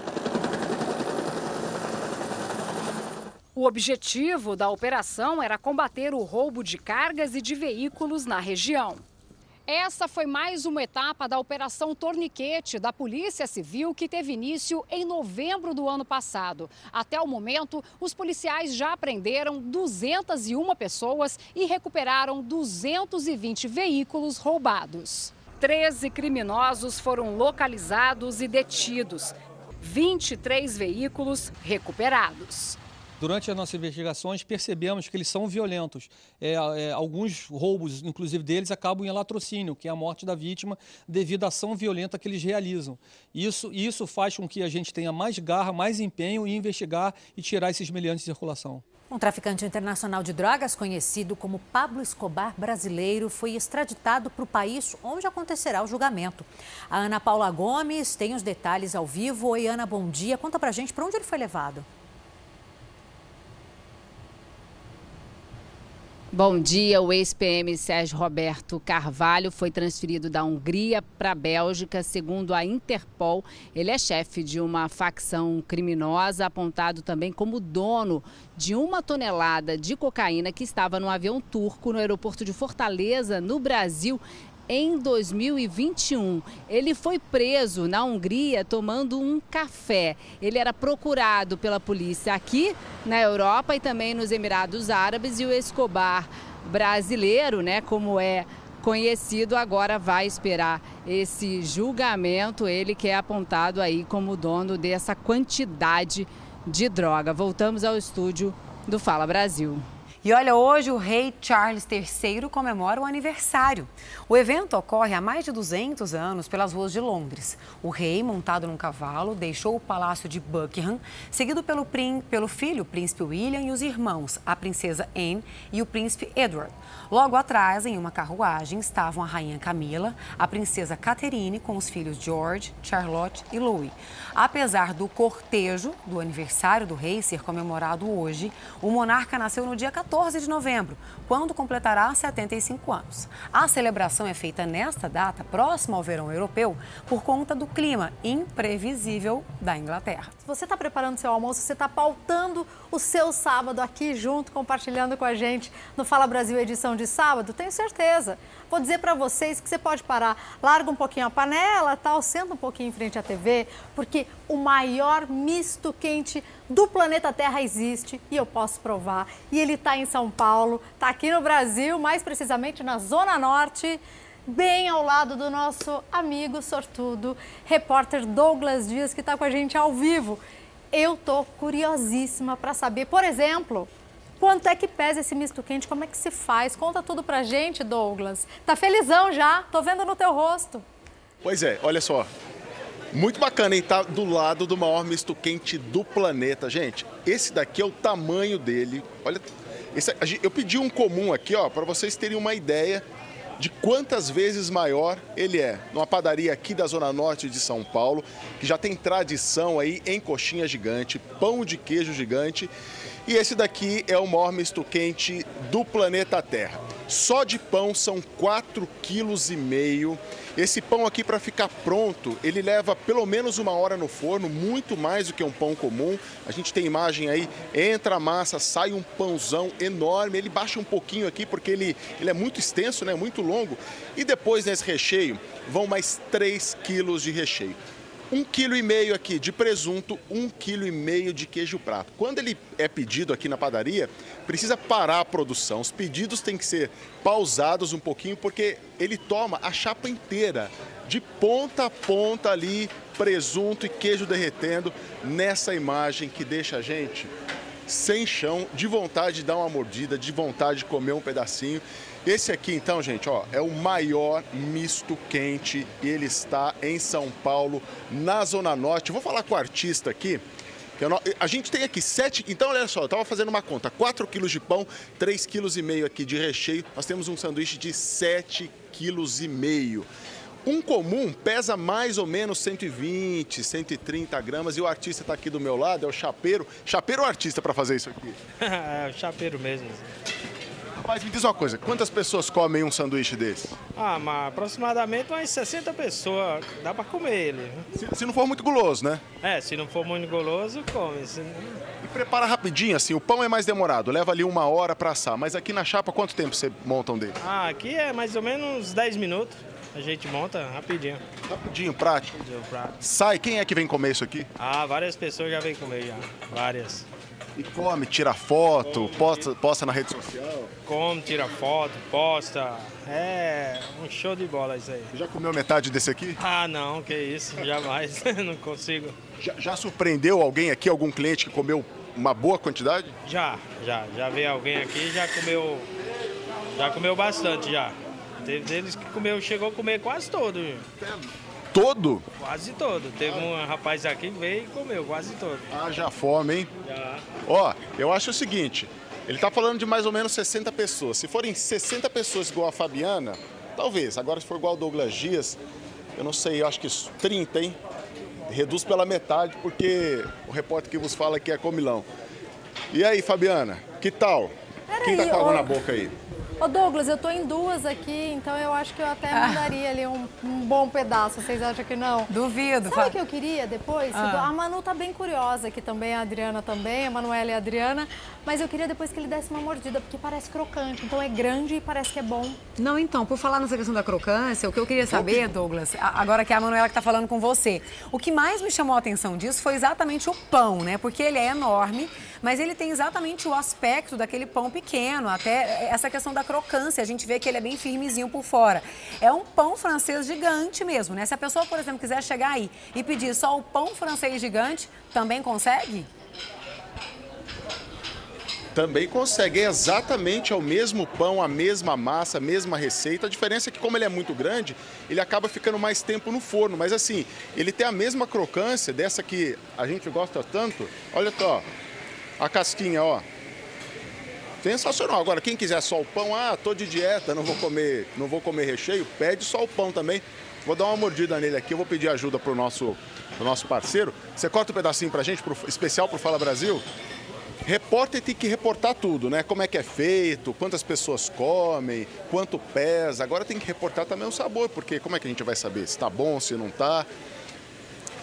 O objetivo da operação era combater o roubo de cargas e de veículos na região. Essa foi mais uma etapa da Operação Torniquete da Polícia Civil que teve início em novembro do ano passado. Até o momento, os policiais já prenderam 201 pessoas e recuperaram 220 veículos roubados. 13 criminosos foram localizados e detidos. 23 veículos recuperados. Durante as nossas investigações, percebemos que eles são violentos. É, é, alguns roubos, inclusive deles, acabam em latrocínio, que é a morte da vítima devido à ação violenta que eles realizam. Isso, isso faz com que a gente tenha mais garra, mais empenho em investigar e tirar esses meliantes de circulação. Um traficante internacional de drogas conhecido como Pablo Escobar brasileiro foi extraditado para o país onde acontecerá o julgamento. A Ana Paula Gomes tem os detalhes ao vivo. Oi, Ana, bom dia. Conta pra gente para onde ele foi levado. Bom dia. O ex-PM Sérgio Roberto Carvalho foi transferido da Hungria para a Bélgica, segundo a Interpol. Ele é chefe de uma facção criminosa, apontado também como dono de uma tonelada de cocaína que estava no avião turco no aeroporto de Fortaleza, no Brasil, em 2021. Ele foi preso na Hungria tomando um café. Ele era procurado pela polícia aqui na Europa e também nos Emirados Árabes e o Escobar brasileiro, né, como é conhecido, agora vai esperar esse julgamento, ele que é apontado aí como dono dessa quantidade de droga. Voltamos ao estúdio do Fala Brasil. E olha, hoje o rei Charles III comemora o aniversário. O evento ocorre há mais de 200 anos pelas ruas de Londres. O rei, montado num cavalo, deixou o palácio de Buckingham, seguido pelo, pelo filho, o príncipe William, e os irmãos, a princesa Anne e o príncipe Edward. Logo atrás, em uma carruagem, estavam a rainha Camila, a princesa Catherine, com os filhos George, Charlotte e Louis. Apesar do cortejo do aniversário do rei ser comemorado hoje, o monarca nasceu no dia 14 de novembro, quando completará 75 anos. A celebração é feita nesta data, próxima ao verão europeu, por conta do clima imprevisível da Inglaterra. Você está preparando seu almoço, você está pautando o seu sábado aqui junto, compartilhando com a gente no Fala Brasil edição de sábado, tenho certeza. Vou dizer para vocês que você pode parar, larga um pouquinho a panela, tal, senta um pouquinho em frente à TV, porque o maior misto quente do planeta Terra existe e eu posso provar. E ele está em São Paulo, está aqui no Brasil, mais precisamente na Zona Norte bem ao lado do nosso amigo sortudo, repórter Douglas Dias, que está com a gente ao vivo. Eu tô curiosíssima para saber, por exemplo, Quanto é que pesa esse misto quente? Como é que se faz? Conta tudo pra gente, Douglas. Tá felizão já? Tô vendo no teu rosto. Pois é, olha só. Muito bacana, hein? Tá do lado do maior misto quente do planeta. Gente, esse daqui é o tamanho dele. Olha, esse, eu pedi um comum aqui, ó, para vocês terem uma ideia de quantas vezes maior ele é. Numa padaria aqui da Zona Norte de São Paulo, que já tem tradição aí em coxinha gigante, pão de queijo gigante e esse daqui é o maior misto quente do planeta Terra. Só de pão são 4,5 kg. Esse pão aqui para ficar pronto, ele leva pelo menos uma hora no forno, muito mais do que um pão comum. A gente tem imagem aí, entra a massa, sai um pãozão enorme. Ele baixa um pouquinho aqui porque ele, ele é muito extenso, né, muito longo. E depois nesse recheio vão mais 3 quilos de recheio um quilo e meio aqui de presunto, um quilo e meio de queijo prato. Quando ele é pedido aqui na padaria, precisa parar a produção. Os pedidos têm que ser pausados um pouquinho porque ele toma a chapa inteira, de ponta a ponta ali, presunto e queijo derretendo nessa imagem que deixa a gente sem chão, de vontade de dar uma mordida, de vontade de comer um pedacinho. Esse aqui, então, gente, ó, é o maior misto quente. Ele está em São Paulo, na Zona Norte. vou falar com o artista aqui. A gente tem aqui sete. Então, olha só, eu estava fazendo uma conta: 4 quilos de pão, 3,5 kg aqui de recheio. Nós temos um sanduíche de 7,5 kg. Um comum pesa mais ou menos 120, 130 gramas e o artista está aqui do meu lado, é o chapeiro. Chapeiro ou artista para fazer isso aqui? é, o chapeiro mesmo. Rapaz, me diz uma coisa, quantas pessoas comem um sanduíche desse? Ah, mas aproximadamente umas 60 pessoas, dá para comer ele. Se, se, não for muito guloso, né? É, se não for muito guloso, come. Se... E prepara rapidinho, assim, o pão é mais demorado, leva ali uma hora para assar, mas aqui na chapa quanto tempo você monta um dele? Ah, aqui é mais ou menos 10 minutos. A gente monta rapidinho. Rapidinho, prático. Rapidinho, prático. Sai, quem é que vem comer isso aqui? Ah, várias pessoas já vêm comer já, várias. E come, tira foto, posta, posta na rede social? Come, tira foto, posta. É um show de bola isso aí. Já comeu metade desse aqui? Ah, não, que isso, jamais. não consigo. Já, já surpreendeu alguém aqui, algum cliente que comeu uma boa quantidade? Já, já. Já veio alguém aqui já comeu. Já comeu bastante já. Teve deles que comeu, chegou a comer quase todo. Todo? Quase todo. Teve um rapaz aqui que veio e comeu quase todo. Ah, já fome, hein? Já. Ó, eu acho o seguinte, ele tá falando de mais ou menos 60 pessoas. Se forem 60 pessoas igual a Fabiana, talvez. Agora se for igual o Douglas Dias, eu não sei, eu acho que 30, hein? Reduz pela metade, porque o repórter que vos fala aqui é comilão. E aí, Fabiana, que tal? Pera Quem tá com água na boca aí? Ô Douglas, eu tô em duas aqui, então eu acho que eu até ah. mandaria ali um, um, bom pedaço. Vocês acham que não? Duvido. Sabe o que eu queria depois? Ah. A Manu tá bem curiosa aqui também, a Adriana também, a Manuela e a Adriana. Mas eu queria depois que ele desse uma mordida, porque parece crocante. Então é grande e parece que é bom. Não, então, por falar nessa questão da crocância, o que eu queria saber, Douglas, agora que é a Manuela que tá falando com você, o que mais me chamou a atenção disso foi exatamente o pão, né? Porque ele é enorme, mas ele tem exatamente o aspecto daquele pão pequeno, até essa questão da crocância, a gente vê que ele é bem firmezinho por fora. É um pão francês gigante mesmo, né? Se a pessoa, por exemplo, quiser chegar aí e pedir só o pão francês gigante, também consegue? Também consegue, é exatamente o mesmo pão, a mesma massa, a mesma receita. A diferença é que, como ele é muito grande, ele acaba ficando mais tempo no forno. Mas assim, ele tem a mesma crocância dessa que a gente gosta tanto. Olha só, a casquinha, ó. Sensacional. Agora, quem quiser só o pão, ah, tô de dieta, não vou comer, não vou comer recheio, pede só o pão também. Vou dar uma mordida nele aqui, eu vou pedir ajuda pro nosso, pro nosso parceiro. Você corta um pedacinho pra gente, pro, especial pro Fala Brasil? Repórter tem que reportar tudo, né? Como é que é feito, quantas pessoas comem, quanto pesa. Agora tem que reportar também o sabor, porque como é que a gente vai saber se tá bom, se não tá?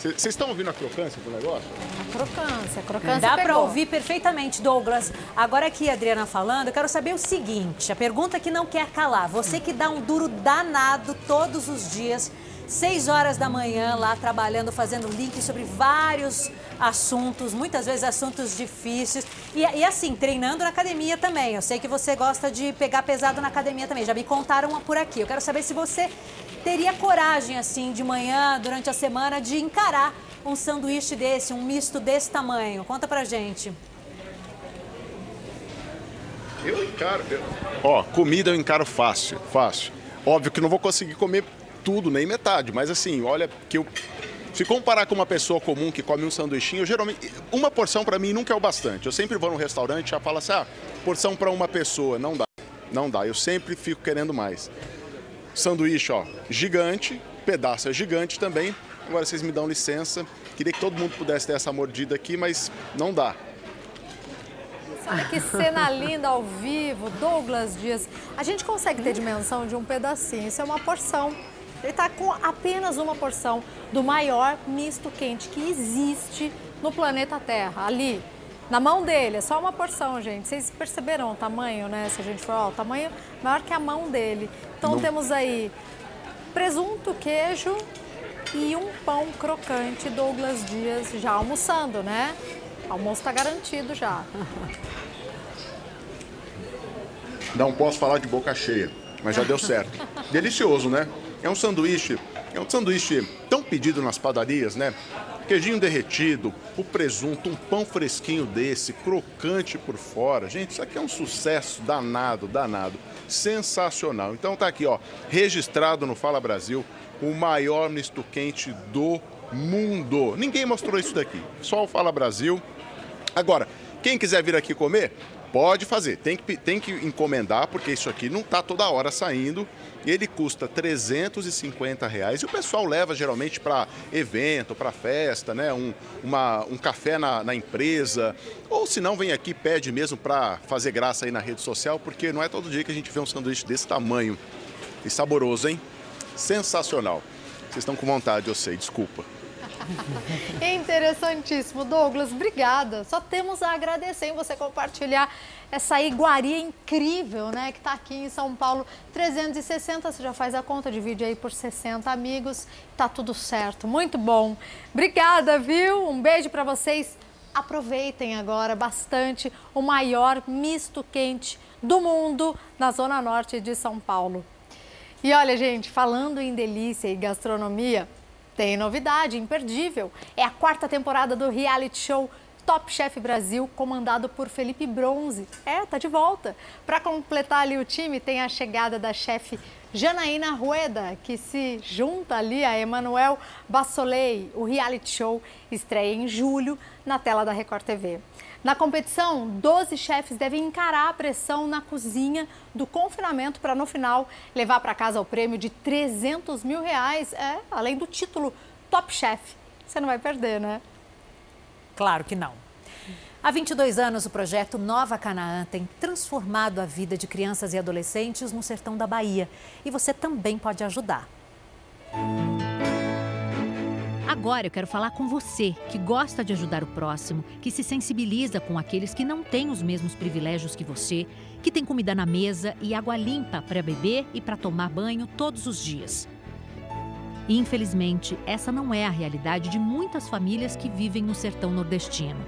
Vocês estão ouvindo a crocância do negócio? A crocância, a crocância Dá para ouvir perfeitamente, Douglas. Agora aqui, Adriana falando, eu quero saber o seguinte, a pergunta que não quer calar. Você que dá um duro danado todos os dias, seis horas da manhã lá trabalhando, fazendo link sobre vários assuntos, muitas vezes assuntos difíceis. E, e, assim, treinando na academia também. Eu sei que você gosta de pegar pesado na academia também. Já me contaram por aqui. Eu quero saber se você teria coragem, assim, de manhã, durante a semana, de encarar um sanduíche desse, um misto desse tamanho. Conta pra gente. Eu encaro. Eu... Ó, comida eu encaro fácil, fácil. Óbvio que não vou conseguir comer tudo, nem metade, mas assim, olha que eu se comparar com uma pessoa comum que come um sanduichinho, geralmente uma porção para mim nunca é o bastante. Eu sempre vou num restaurante e já falo assim: "Ah, porção para uma pessoa, não dá". Não dá. Eu sempre fico querendo mais. Sanduíche, ó, gigante, pedaço é gigante também. Agora vocês me dão licença. Queria que todo mundo pudesse ter essa mordida aqui, mas não dá. Olha que cena linda ao vivo, Douglas Dias. A gente consegue ter dimensão de um pedacinho, isso é uma porção. Ele está com apenas uma porção do maior misto quente que existe no planeta Terra, ali. Na mão dele, é só uma porção, gente. Vocês perceberam o tamanho, né? Se a gente for, ó, o tamanho maior que a mão dele. Então Não. temos aí presunto, queijo e um pão crocante Douglas Dias já almoçando, né? O almoço está garantido já. Não posso falar de boca cheia, mas já deu certo. Delicioso, né? É um sanduíche, é um sanduíche tão pedido nas padarias, né? Queijinho derretido, o presunto, um pão fresquinho desse, crocante por fora. Gente, isso aqui é um sucesso danado, danado. Sensacional. Então tá aqui, ó, registrado no Fala Brasil, o maior misto quente do mundo. Ninguém mostrou isso daqui, só o Fala Brasil. Agora, quem quiser vir aqui comer, pode fazer. Tem que, tem que encomendar, porque isso aqui não tá toda hora saindo ele custa 350 reais e o pessoal leva geralmente para evento, para festa, né? Um, uma, um café na, na empresa, ou se não, vem aqui pede mesmo para fazer graça aí na rede social, porque não é todo dia que a gente vê um sanduíche desse tamanho e saboroso, hein? Sensacional. Vocês estão com vontade, eu sei, desculpa. Interessantíssimo. Douglas, obrigada. Só temos a agradecer em você compartilhar essa iguaria incrível, né, que está aqui em São Paulo. 360, você já faz a conta, divide aí por 60 amigos, tá tudo certo. Muito bom. Obrigada, viu? Um beijo para vocês. Aproveitem agora bastante o maior misto quente do mundo na zona norte de São Paulo. E olha, gente, falando em delícia e gastronomia, tem novidade, imperdível. É a quarta temporada do reality show Top Chef Brasil, comandado por Felipe Bronze. É, tá de volta. Para completar ali o time, tem a chegada da chefe Janaína Rueda, que se junta ali a Emanuel Bassolei. O reality show estreia em julho na tela da Record TV. Na competição, 12 chefes devem encarar a pressão na cozinha do confinamento para, no final, levar para casa o prêmio de 300 mil reais, é, além do título Top Chef. Você não vai perder, né? Claro que não. Há 22 anos, o projeto Nova Canaã tem transformado a vida de crianças e adolescentes no sertão da Bahia. E você também pode ajudar. Agora eu quero falar com você que gosta de ajudar o próximo, que se sensibiliza com aqueles que não têm os mesmos privilégios que você, que tem comida na mesa e água limpa para beber e para tomar banho todos os dias. Infelizmente, essa não é a realidade de muitas famílias que vivem no sertão nordestino.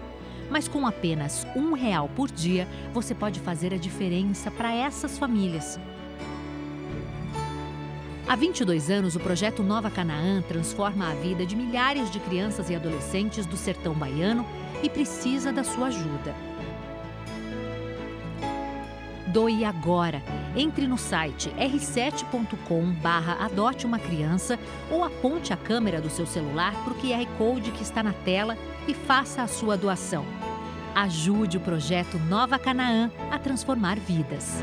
Mas com apenas um real por dia, você pode fazer a diferença para essas famílias. Há 22 anos, o projeto Nova Canaã transforma a vida de milhares de crianças e adolescentes do sertão baiano e precisa da sua ajuda. Doe agora. Entre no site r7.com adote uma criança ou aponte a câmera do seu celular para o QR Code que está na tela e faça a sua doação. Ajude o projeto Nova Canaã a transformar vidas.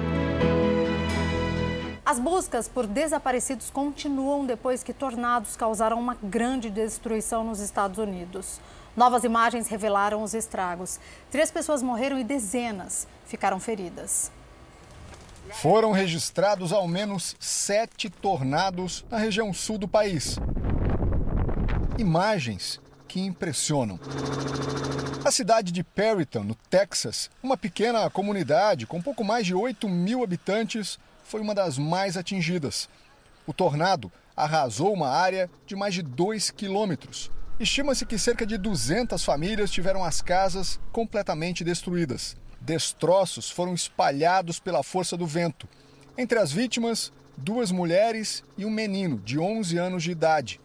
As buscas por desaparecidos continuam depois que tornados causaram uma grande destruição nos Estados Unidos. Novas imagens revelaram os estragos. Três pessoas morreram e dezenas ficaram feridas. Foram registrados ao menos sete tornados na região sul do país. Imagens que impressionam. A cidade de Perryton, no Texas, uma pequena comunidade com pouco mais de 8 mil habitantes, foi uma das mais atingidas. O tornado arrasou uma área de mais de 2 quilômetros. Estima-se que cerca de 200 famílias tiveram as casas completamente destruídas. Destroços foram espalhados pela força do vento. Entre as vítimas, duas mulheres e um menino de 11 anos de idade.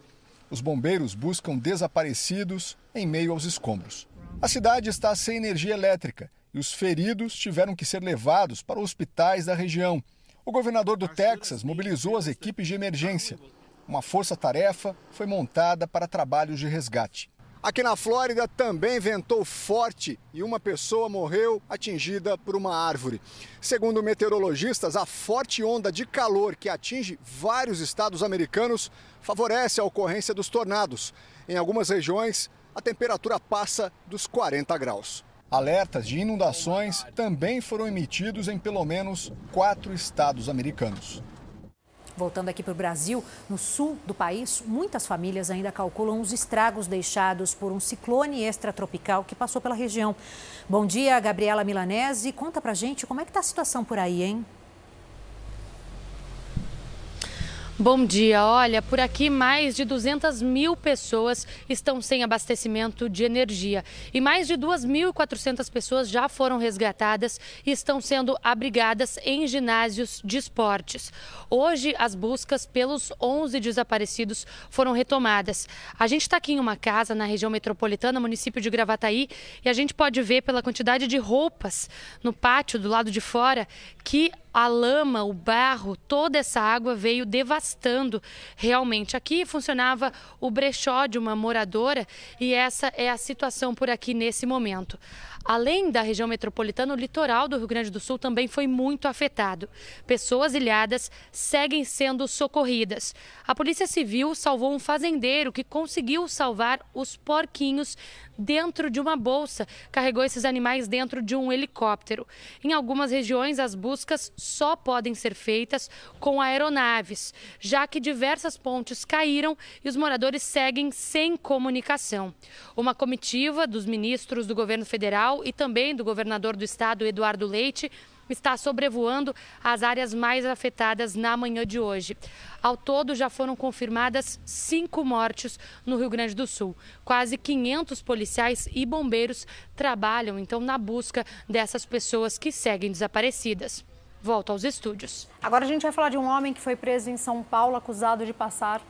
Os bombeiros buscam desaparecidos em meio aos escombros. A cidade está sem energia elétrica e os feridos tiveram que ser levados para hospitais da região. O governador do Texas mobilizou as equipes de emergência. Uma força-tarefa foi montada para trabalhos de resgate. Aqui na Flórida também ventou forte e uma pessoa morreu atingida por uma árvore. Segundo meteorologistas, a forte onda de calor que atinge vários estados americanos favorece a ocorrência dos tornados. Em algumas regiões, a temperatura passa dos 40 graus. Alertas de inundações também foram emitidos em pelo menos quatro estados americanos. Voltando aqui para o Brasil, no sul do país, muitas famílias ainda calculam os estragos deixados por um ciclone extratropical que passou pela região. Bom dia, Gabriela Milanese. Conta para gente como é que está a situação por aí, hein? Bom dia. Olha, por aqui mais de 200 mil pessoas estão sem abastecimento de energia e mais de 2.400 pessoas já foram resgatadas e estão sendo abrigadas em ginásios de esportes. Hoje, as buscas pelos 11 desaparecidos foram retomadas. A gente está aqui em uma casa na região metropolitana, município de Gravataí, e a gente pode ver pela quantidade de roupas no pátio do lado de fora que a lama, o barro, toda essa água veio devastando realmente. Aqui funcionava o brechó de uma moradora e essa é a situação por aqui nesse momento. Além da região metropolitana, o litoral do Rio Grande do Sul também foi muito afetado. Pessoas ilhadas seguem sendo socorridas. A Polícia Civil salvou um fazendeiro que conseguiu salvar os porquinhos dentro de uma bolsa, carregou esses animais dentro de um helicóptero. Em algumas regiões, as buscas só podem ser feitas com aeronaves, já que diversas pontes caíram e os moradores seguem sem comunicação. Uma comitiva dos ministros do governo federal e também do governador do estado, Eduardo Leite, está sobrevoando as áreas mais afetadas na manhã de hoje. Ao todo, já foram confirmadas cinco mortes no Rio Grande do Sul. Quase 500 policiais e bombeiros trabalham, então, na busca dessas pessoas que seguem desaparecidas. Volto aos estúdios. Agora a gente vai falar de um homem que foi preso em São Paulo acusado de passar,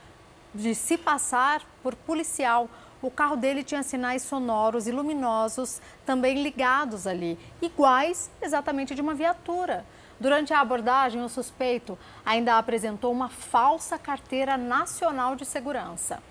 de se passar por policial o carro dele tinha sinais sonoros e luminosos também ligados ali, iguais exatamente de uma viatura. Durante a abordagem, o suspeito ainda apresentou uma falsa carteira nacional de segurança.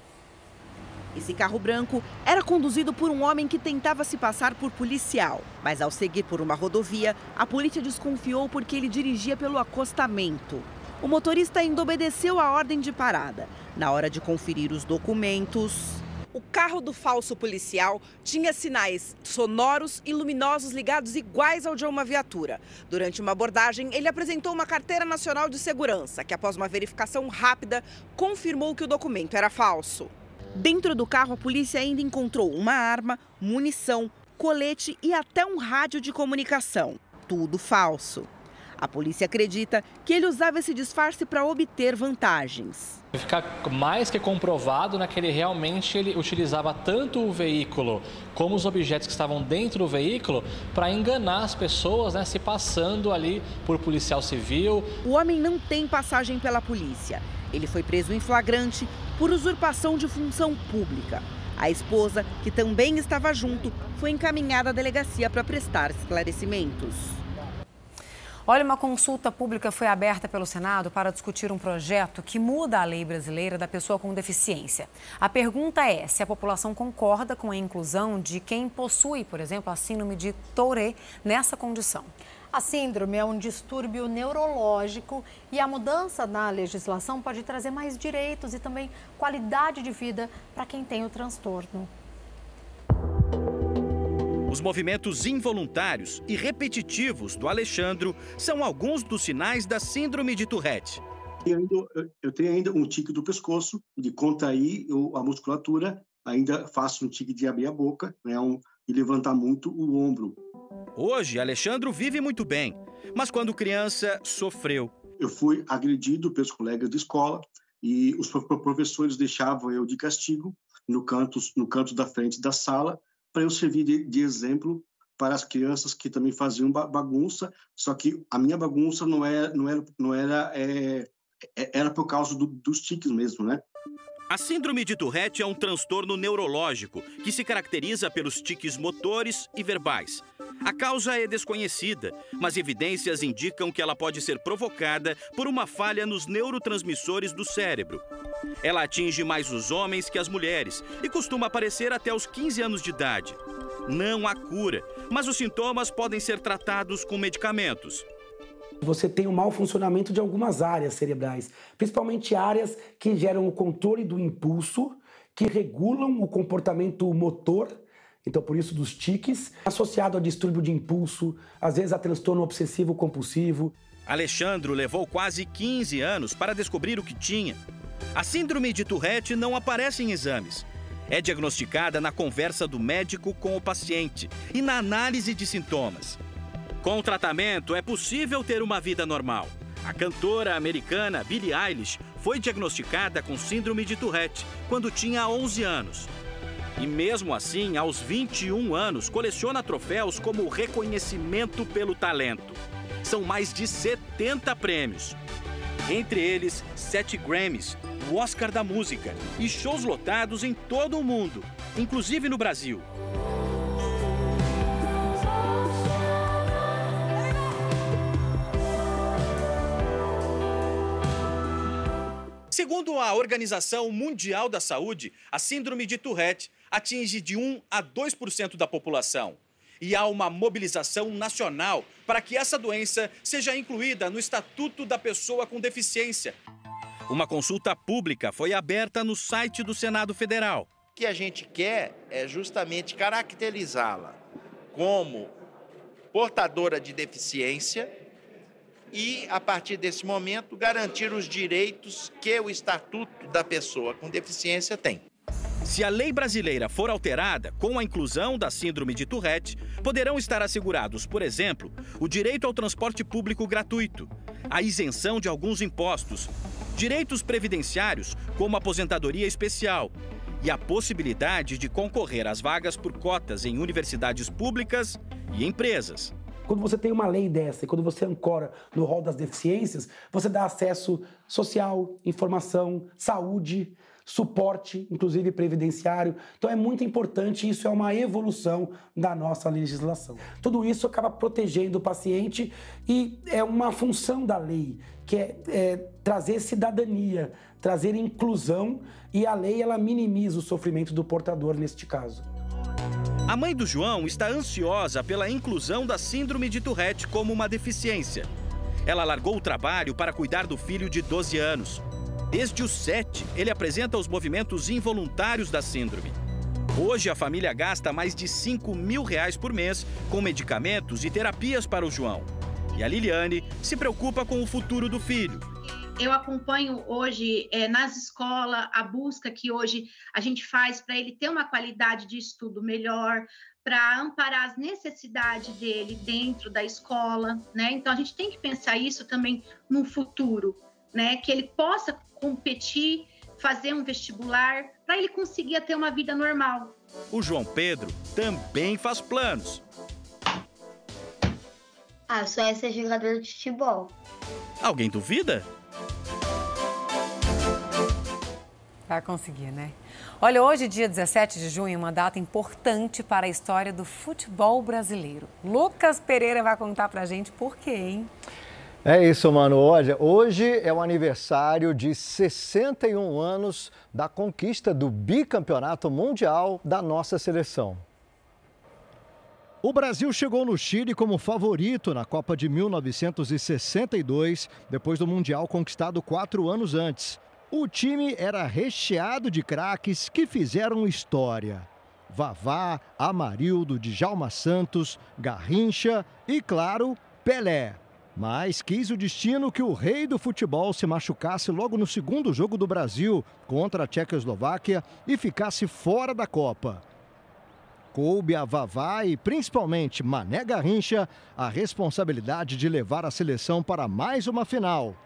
Esse carro branco era conduzido por um homem que tentava se passar por policial. Mas ao seguir por uma rodovia, a polícia desconfiou porque ele dirigia pelo acostamento. O motorista ainda obedeceu a ordem de parada. Na hora de conferir os documentos, carro do falso policial tinha sinais sonoros e luminosos ligados iguais ao de uma viatura. Durante uma abordagem, ele apresentou uma carteira nacional de segurança, que após uma verificação rápida, confirmou que o documento era falso. Dentro do carro, a polícia ainda encontrou uma arma, munição, colete e até um rádio de comunicação. Tudo falso. A polícia acredita que ele usava esse disfarce para obter vantagens. Fica mais que comprovado né, que ele realmente ele utilizava tanto o veículo como os objetos que estavam dentro do veículo para enganar as pessoas, né, se passando ali por policial civil. O homem não tem passagem pela polícia. Ele foi preso em flagrante por usurpação de função pública. A esposa, que também estava junto, foi encaminhada à delegacia para prestar esclarecimentos. Olha, uma consulta pública foi aberta pelo Senado para discutir um projeto que muda a lei brasileira da pessoa com deficiência. A pergunta é se a população concorda com a inclusão de quem possui, por exemplo, a síndrome de Tourette nessa condição. A síndrome é um distúrbio neurológico e a mudança na legislação pode trazer mais direitos e também qualidade de vida para quem tem o transtorno. Os movimentos involuntários e repetitivos do Alexandro são alguns dos sinais da síndrome de Tourette. Eu tenho ainda um tique do pescoço, de contrair a musculatura, ainda faço um tique de abrir a boca né, um, e levantar muito o ombro. Hoje, Alexandro vive muito bem, mas quando criança, sofreu. Eu fui agredido pelos colegas de escola e os professores deixavam eu de castigo no canto, no canto da frente da sala para eu servir de, de, exemplo para as crianças que também faziam bagunça, só que a minha bagunça não era, não era, não era, é, é, era por causa do, dos tiques mesmo, né? A síndrome de Tourette é um transtorno neurológico que se caracteriza pelos tiques motores e verbais. A causa é desconhecida, mas evidências indicam que ela pode ser provocada por uma falha nos neurotransmissores do cérebro. Ela atinge mais os homens que as mulheres e costuma aparecer até os 15 anos de idade. Não há cura, mas os sintomas podem ser tratados com medicamentos. Você tem o um mau funcionamento de algumas áreas cerebrais, principalmente áreas que geram o controle do impulso, que regulam o comportamento motor então, por isso, dos tiques, associado a distúrbio de impulso, às vezes a transtorno obsessivo compulsivo. Alexandro levou quase 15 anos para descobrir o que tinha. A síndrome de Tourette não aparece em exames. É diagnosticada na conversa do médico com o paciente e na análise de sintomas. Com o tratamento, é possível ter uma vida normal. A cantora americana Billie Eilish foi diagnosticada com síndrome de Tourette quando tinha 11 anos. E mesmo assim, aos 21 anos, coleciona troféus como reconhecimento pelo talento. São mais de 70 prêmios. Entre eles, sete Grammys, o Oscar da Música e shows lotados em todo o mundo, inclusive no Brasil. Segundo a Organização Mundial da Saúde, a síndrome de Tourette atinge de 1 a 2% da população. E há uma mobilização nacional para que essa doença seja incluída no Estatuto da Pessoa com Deficiência. Uma consulta pública foi aberta no site do Senado Federal. O que a gente quer é justamente caracterizá-la como portadora de deficiência e, a partir desse momento, garantir os direitos que o Estatuto da Pessoa com Deficiência tem. Se a lei brasileira for alterada com a inclusão da síndrome de Tourette, poderão estar assegurados, por exemplo, o direito ao transporte público gratuito, a isenção de alguns impostos, direitos previdenciários, como aposentadoria especial, e a possibilidade de concorrer às vagas por cotas em universidades públicas e empresas. Quando você tem uma lei dessa e quando você ancora no rol das deficiências, você dá acesso social, informação, saúde, suporte, inclusive previdenciário. Então é muito importante, isso é uma evolução da nossa legislação. Tudo isso acaba protegendo o paciente e é uma função da lei, que é, é trazer cidadania, trazer inclusão e a lei ela minimiza o sofrimento do portador neste caso. A mãe do João está ansiosa pela inclusão da síndrome de Tourette como uma deficiência. Ela largou o trabalho para cuidar do filho de 12 anos. Desde os 7, ele apresenta os movimentos involuntários da síndrome. Hoje a família gasta mais de 5 mil reais por mês com medicamentos e terapias para o João. E a Liliane se preocupa com o futuro do filho. Eu acompanho hoje é, nas escolas a busca que hoje a gente faz para ele ter uma qualidade de estudo melhor, para amparar as necessidades dele dentro da escola, né? Então a gente tem que pensar isso também no futuro, né? Que ele possa competir, fazer um vestibular, para ele conseguir ter uma vida normal. O João Pedro também faz planos. Ah, só é ser jogador de futebol. Alguém duvida? Vai conseguir, né? Olha, hoje, dia 17 de junho, uma data importante para a história do futebol brasileiro. Lucas Pereira vai contar pra gente por quê, hein? É isso, mano. Olha, hoje é o aniversário de 61 anos da conquista do bicampeonato mundial da nossa seleção. O Brasil chegou no Chile como favorito na Copa de 1962, depois do Mundial conquistado quatro anos antes. O time era recheado de craques que fizeram história. Vavá, Amarildo, Djalma Santos, Garrincha e, claro, Pelé. Mas quis o destino que o rei do futebol se machucasse logo no segundo jogo do Brasil contra a Tchecoslováquia e ficasse fora da Copa. Coube a Vavá e principalmente Mané Garrincha a responsabilidade de levar a seleção para mais uma final.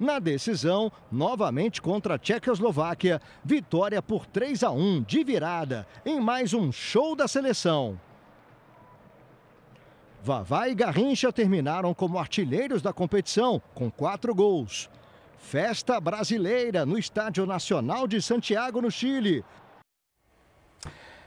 Na decisão, novamente contra a Tchecoslováquia, vitória por 3 a 1 de virada em mais um show da seleção. Vavá e Garrincha terminaram como artilheiros da competição, com quatro gols. Festa brasileira no Estádio Nacional de Santiago, no Chile.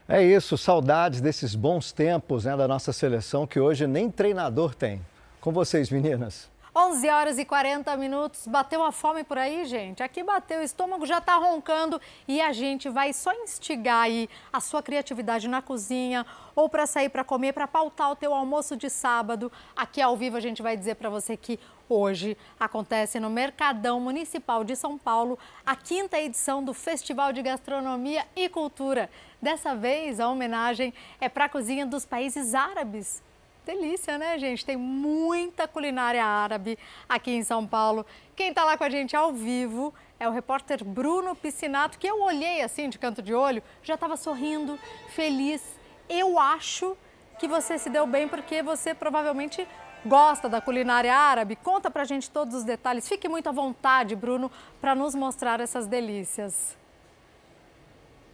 É isso, saudades desses bons tempos né, da nossa seleção que hoje nem treinador tem. Com vocês, meninas. 11 horas e 40 minutos. Bateu a fome por aí, gente? Aqui bateu, o estômago já está roncando e a gente vai só instigar aí a sua criatividade na cozinha ou para sair para comer, para pautar o teu almoço de sábado. Aqui ao vivo a gente vai dizer para você que hoje acontece no Mercadão Municipal de São Paulo a quinta edição do Festival de Gastronomia e Cultura. Dessa vez a homenagem é para a cozinha dos países árabes. Delícia, né, gente? Tem muita culinária árabe aqui em São Paulo. Quem está lá com a gente ao vivo é o repórter Bruno Piscinato, que eu olhei assim de canto de olho, já estava sorrindo, feliz. Eu acho que você se deu bem porque você provavelmente gosta da culinária árabe. Conta pra gente todos os detalhes. Fique muito à vontade, Bruno, para nos mostrar essas delícias.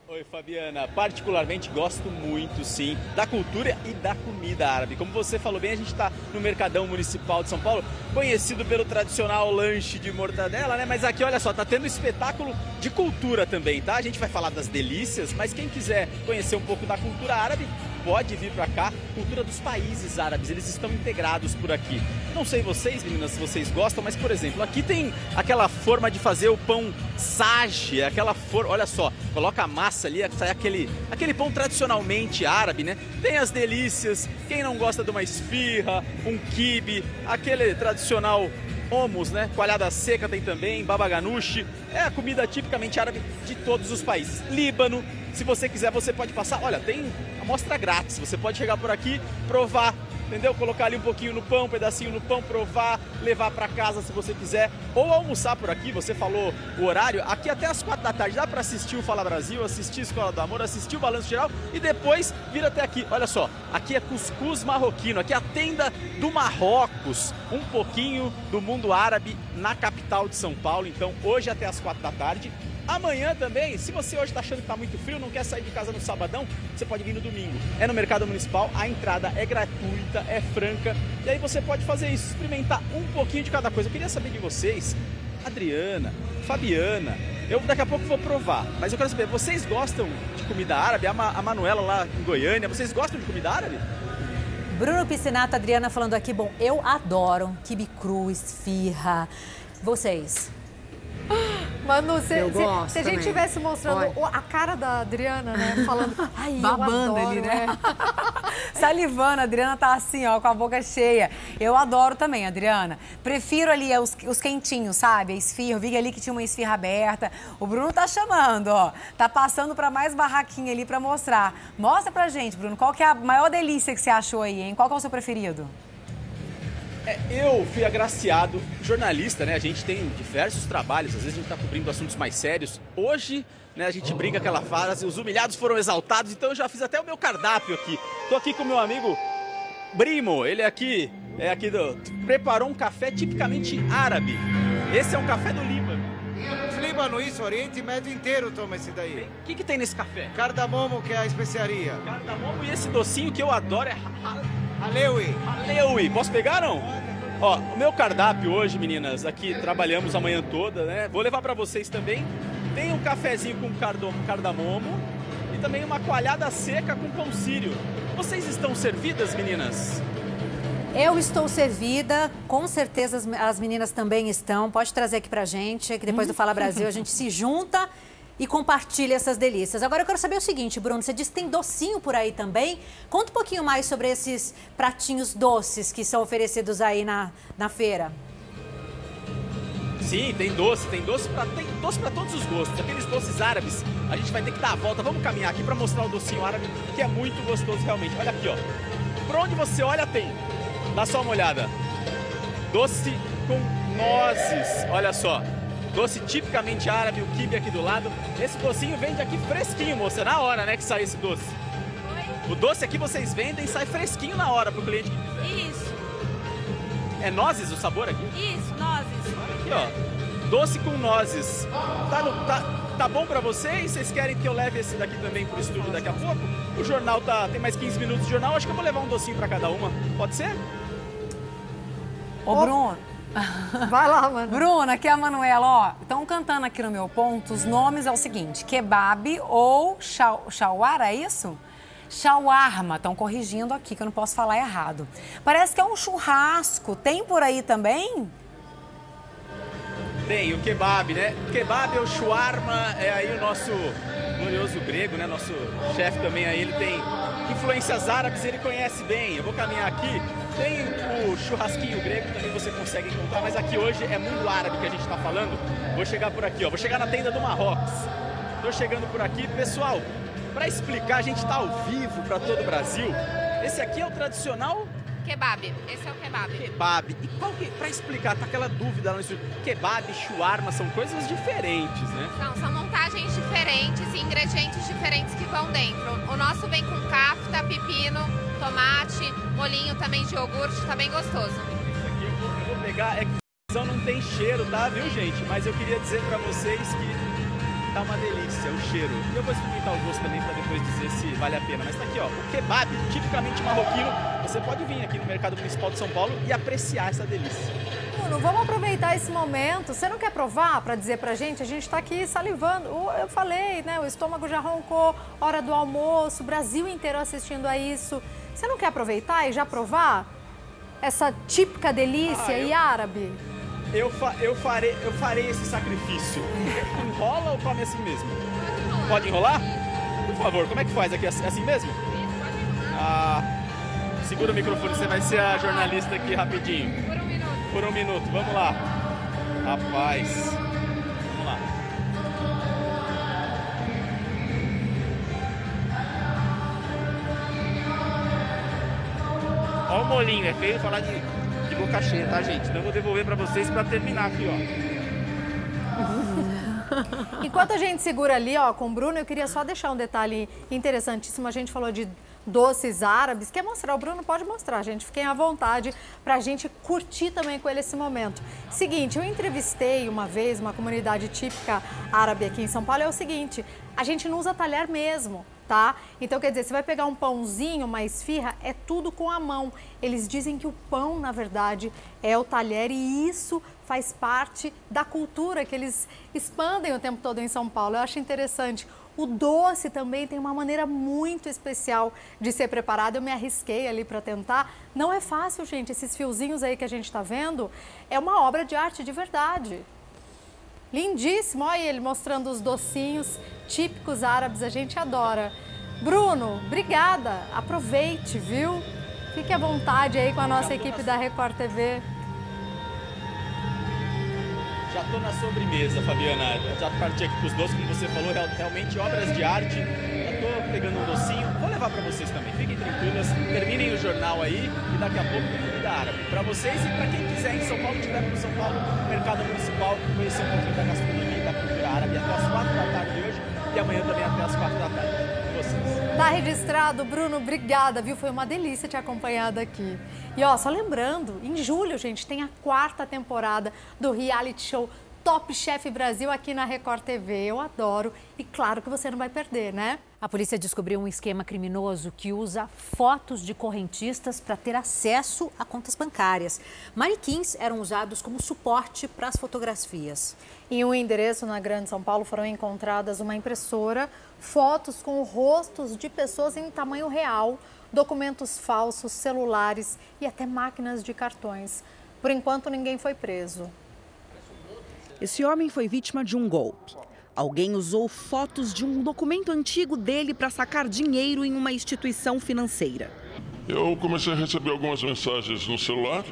Oi, Fabiana. Particularmente gosto muito, sim, da cultura e da comida árabe. Como você falou bem, a gente está no Mercadão Municipal de São Paulo, conhecido pelo tradicional lanche de mortadela, né? Mas aqui, olha só, tá tendo espetáculo de cultura também, tá? A gente vai falar das delícias, mas quem quiser conhecer um pouco da cultura árabe, pode vir para cá. Cultura dos países árabes, eles estão integrados por aqui. Não sei vocês, meninas, se vocês gostam, mas por exemplo, aqui tem aquela forma de fazer o pão sage, aquela forma, olha só, coloca a massa ali, sai aquele, aquele pão tradicionalmente árabe, né? Tem as delícias, quem não gosta de uma esfirra, um quibe, aquele tradicional Homus, né? Coalhada seca tem também, baba ganoush. É a comida tipicamente árabe de todos os países. Líbano, se você quiser, você pode passar. Olha, tem amostra grátis. Você pode chegar por aqui, provar entendeu? Colocar ali um pouquinho no pão, um pedacinho no pão, provar, levar para casa se você quiser, ou almoçar por aqui, você falou o horário, aqui até as quatro da tarde dá para assistir o Fala Brasil, assistir Escola do Amor, assistir o Balanço Geral e depois vir até aqui. Olha só, aqui é cuscuz marroquino, aqui é a tenda do Marrocos, um pouquinho do mundo árabe na capital de São Paulo. Então, hoje até as quatro da tarde, Amanhã também, se você hoje está achando que está muito frio, não quer sair de casa no sabadão, você pode vir no domingo. É no Mercado Municipal, a entrada é gratuita, é franca, e aí você pode fazer isso, experimentar um pouquinho de cada coisa. Eu queria saber de vocês, Adriana, Fabiana, eu daqui a pouco vou provar, mas eu quero saber, vocês gostam de comida árabe? A, Ma a Manuela lá em Goiânia, vocês gostam de comida árabe? Bruno Piscinato, Adriana falando aqui, bom, eu adoro quibe cru, esfirra. Vocês? Manu, se, se, se a gente tivesse mostrando Olha. a cara da Adriana, né? Falando, ai, Babando eu adoro, ali, né? É. salivando. A Adriana tá assim, ó, com a boca cheia. Eu adoro também, Adriana. Prefiro ali os, os quentinhos, sabe? A esfirra. Eu vi ali que tinha uma esfirra aberta. O Bruno tá chamando, ó. Tá passando para mais barraquinha ali para mostrar. Mostra pra gente, Bruno, qual que é a maior delícia que você achou aí, hein? Qual que é o seu preferido? É, eu fui agraciado, jornalista, né? A gente tem diversos trabalhos, às vezes a gente está cobrindo assuntos mais sérios. Hoje, né, a gente brinca aquela frase, os humilhados foram exaltados, então eu já fiz até o meu cardápio aqui. Tô aqui com meu amigo Brimo, ele é aqui, é aqui do. preparou um café tipicamente árabe. Esse é um café do Líbano. Líbano, isso, Oriente Médio inteiro toma esse daí. O que, que tem nesse café? Cardamomo, que é a especiaria. Cardamomo e esse docinho que eu adoro é Aleui. Aleui. Posso pegar não? Ó, o meu cardápio hoje, meninas, aqui trabalhamos a manhã toda, né? Vou levar para vocês também. Tem um cafezinho com cardamomo e também uma coalhada seca com pão sírio. Vocês estão servidas, meninas? Eu estou servida, com certeza as meninas também estão. Pode trazer aqui pra gente, que depois do Fala Brasil a gente se junta e compartilha essas delícias. Agora eu quero saber o seguinte, Bruno, você disse que tem docinho por aí também. Conta um pouquinho mais sobre esses pratinhos doces que são oferecidos aí na, na feira. Sim, tem doce, tem doce para tem doce para todos os gostos. Aqueles doces árabes, a gente vai ter que dar a volta. Vamos caminhar aqui para mostrar o docinho árabe, que é muito gostoso realmente. Olha aqui, ó. Por onde você olha tem. Dá só uma olhada. Doce com nozes. Olha só. Doce tipicamente árabe, o kibe aqui do lado. Esse docinho vende aqui fresquinho, moça. Na hora, né, que sai esse doce. O doce aqui vocês vendem e sai fresquinho na hora pro cliente que quiser. Isso. É nozes o sabor aqui? Isso, nozes. Aqui, ó. Doce com nozes. Tá, no, tá, tá bom pra vocês? Vocês querem que eu leve esse daqui também pro estúdio daqui a pouco? O jornal tá. Tem mais 15 minutos de jornal, acho que eu vou levar um docinho pra cada uma. Pode ser? Ô, Bruno. Vai lá, mano. Bruna, aqui é a Manuela, ó. Estão cantando aqui no meu ponto. Os nomes é o seguinte: kebab ou shawara, é isso? Shawarma, estão corrigindo aqui que eu não posso falar errado. Parece que é um churrasco. Tem por aí também? Tem, o kebab, né? O kebab ou shawarma é aí o nosso glorioso grego, né? Nosso chefe também aí, ele tem influências árabes, ele conhece bem. Eu vou caminhar aqui tem o churrasquinho grego, também você consegue encontrar, mas aqui hoje é mundo árabe que a gente está falando. Vou chegar por aqui, ó. Vou chegar na tenda do Marrocos. Estou chegando por aqui. Pessoal, para explicar, a gente está ao vivo para todo o Brasil. Esse aqui é o tradicional Kebab, esse é o kebab. Kebab. E qual que, pra explicar, tá aquela dúvida lá no estúdio. Kebab, shawarma, são coisas diferentes, né? São, são montagens diferentes e ingredientes diferentes que vão dentro. O nosso vem com kafta, pepino, tomate, molinho também de iogurte, tá bem gostoso. Isso aqui eu vou, eu vou pegar, é que não tem cheiro, tá, viu, gente? Mas eu queria dizer pra vocês que tá uma delícia o cheiro. E eu vou experimentar o gosto também para depois dizer se vale a pena. Mas tá aqui, ó, o kebab, tipicamente marroquino. Você pode vir aqui no Mercado Municipal de São Paulo e apreciar essa delícia. Bruno, vamos aproveitar esse momento. Você não quer provar para dizer pra gente? A gente está aqui salivando. Eu falei, né? O estômago já roncou, hora do almoço, o Brasil inteiro assistindo a isso. Você não quer aproveitar e já provar essa típica delícia ah, eu... e árabe? Eu, fa eu, farei, eu farei esse sacrifício. Enrola ou come assim mesmo? Pode enrolar? Por favor, como é que faz aqui? Assim mesmo? Ah, segura o microfone, você vai ser a jornalista aqui rapidinho. Por um minuto. Por um minuto, vamos lá. Rapaz. Vamos lá. Olha o molinho, é feio falar de boca cheia, tá, gente? Então eu vou devolver para vocês para terminar aqui, ó. Enquanto a gente segura ali, ó, com o Bruno, eu queria só deixar um detalhe interessantíssimo. A gente falou de doces árabes. Quer mostrar? O Bruno pode mostrar, gente. Fiquem à vontade para a gente curtir também com ele esse momento. Seguinte, eu entrevistei uma vez uma comunidade típica árabe aqui em São Paulo. É o seguinte, a gente não usa talher mesmo tá? Então, quer dizer, você vai pegar um pãozinho, uma esfirra, é tudo com a mão. Eles dizem que o pão, na verdade, é o talher e isso faz parte da cultura que eles expandem o tempo todo em São Paulo. Eu acho interessante. O doce também tem uma maneira muito especial de ser preparado. Eu me arrisquei ali para tentar. Não é fácil, gente. Esses fiozinhos aí que a gente está vendo é uma obra de arte de verdade. Lindíssimo, olha ele mostrando os docinhos típicos árabes, a gente adora. Bruno, obrigada. Aproveite, viu? Fique à vontade aí com a nossa equipe da Record TV. Já tô na sobremesa, Fabiana. Já parti aqui pros doces, como você falou, realmente obras de arte. Já tô pegando um docinho. Levar para vocês também. Fiquem tranquilas, terminem o jornal aí e daqui a pouco tem comida árabe. Para vocês e para quem quiser em São Paulo, estiver no São Paulo, Mercado Municipal, conhecer um pouquinho da gastronomia e da cultura árabe até as quatro da tarde de hoje e amanhã também até as quatro da tarde. Vocês. Tá registrado, Bruno. Obrigada, viu? Foi uma delícia te acompanhar daqui. E ó, só lembrando, em julho, gente, tem a quarta temporada do reality show Top Chef Brasil aqui na Record TV. Eu adoro e claro que você não vai perder, né? A polícia descobriu um esquema criminoso que usa fotos de correntistas para ter acesso a contas bancárias. Manequins eram usados como suporte para as fotografias. Em um endereço na Grande São Paulo foram encontradas uma impressora, fotos com rostos de pessoas em tamanho real, documentos falsos, celulares e até máquinas de cartões. Por enquanto, ninguém foi preso. Esse homem foi vítima de um golpe. Alguém usou fotos de um documento antigo dele para sacar dinheiro em uma instituição financeira. Eu comecei a receber algumas mensagens no celular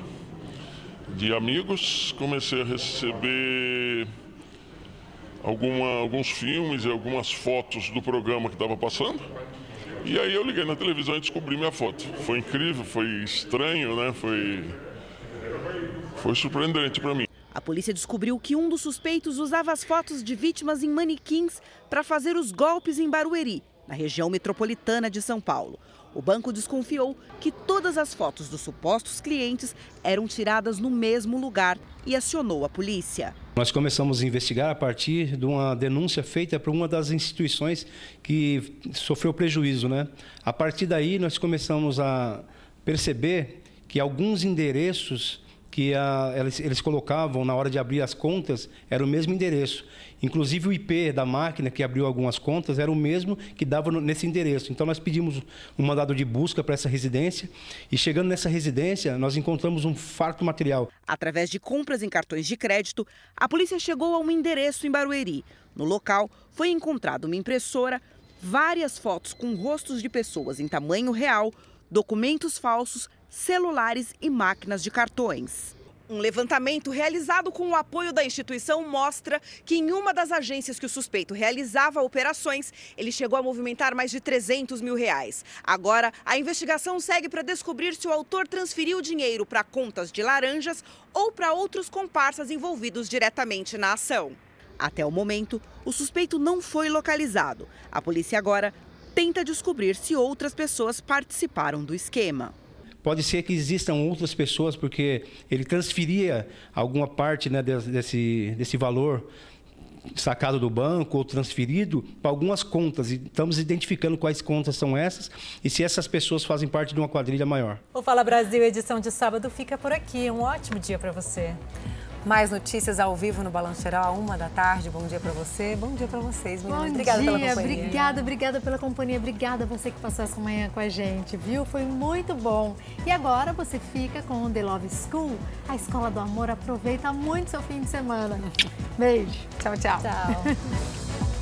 de amigos, comecei a receber alguma, alguns filmes e algumas fotos do programa que estava passando. E aí eu liguei na televisão e descobri minha foto. Foi incrível, foi estranho, né? Foi, foi surpreendente para mim. A polícia descobriu que um dos suspeitos usava as fotos de vítimas em manequins para fazer os golpes em Barueri, na região metropolitana de São Paulo. O banco desconfiou que todas as fotos dos supostos clientes eram tiradas no mesmo lugar e acionou a polícia. Nós começamos a investigar a partir de uma denúncia feita por uma das instituições que sofreu prejuízo, né? A partir daí nós começamos a perceber que alguns endereços que a, eles, eles, colocavam na hora de abrir as contas era o mesmo endereço. Inclusive o IP da máquina que abriu algumas contas era o mesmo que dava no, nesse endereço. Então nós pedimos um mandado de busca para essa residência e chegando nessa residência nós encontramos um farto material. Através de compras em cartões de crédito, a polícia chegou a um endereço em Barueri. No local foi encontrada uma impressora, várias fotos com rostos de pessoas em tamanho real, documentos falsos celulares e máquinas de cartões. Um levantamento realizado com o apoio da instituição mostra que em uma das agências que o suspeito realizava operações, ele chegou a movimentar mais de 300 mil reais. Agora, a investigação segue para descobrir se o autor transferiu dinheiro para contas de laranjas ou para outros comparsas envolvidos diretamente na ação. Até o momento, o suspeito não foi localizado. A polícia agora tenta descobrir se outras pessoas participaram do esquema. Pode ser que existam outras pessoas, porque ele transferia alguma parte né, desse, desse valor sacado do banco ou transferido para algumas contas. E estamos identificando quais contas são essas e se essas pessoas fazem parte de uma quadrilha maior. O Fala Brasil, edição de sábado, fica por aqui. Um ótimo dia para você. Mais notícias ao vivo no Balanço Geral, uma da tarde. Bom dia para você, bom dia para vocês, meninas. Bom obrigada dia, pela companhia. Obrigada, obrigada pela companhia. Obrigada a você que passou essa manhã com a gente, viu? Foi muito bom. E agora você fica com o The Love School, a escola do amor. Aproveita muito seu fim de semana. Beijo. Tchau, tchau. Tchau.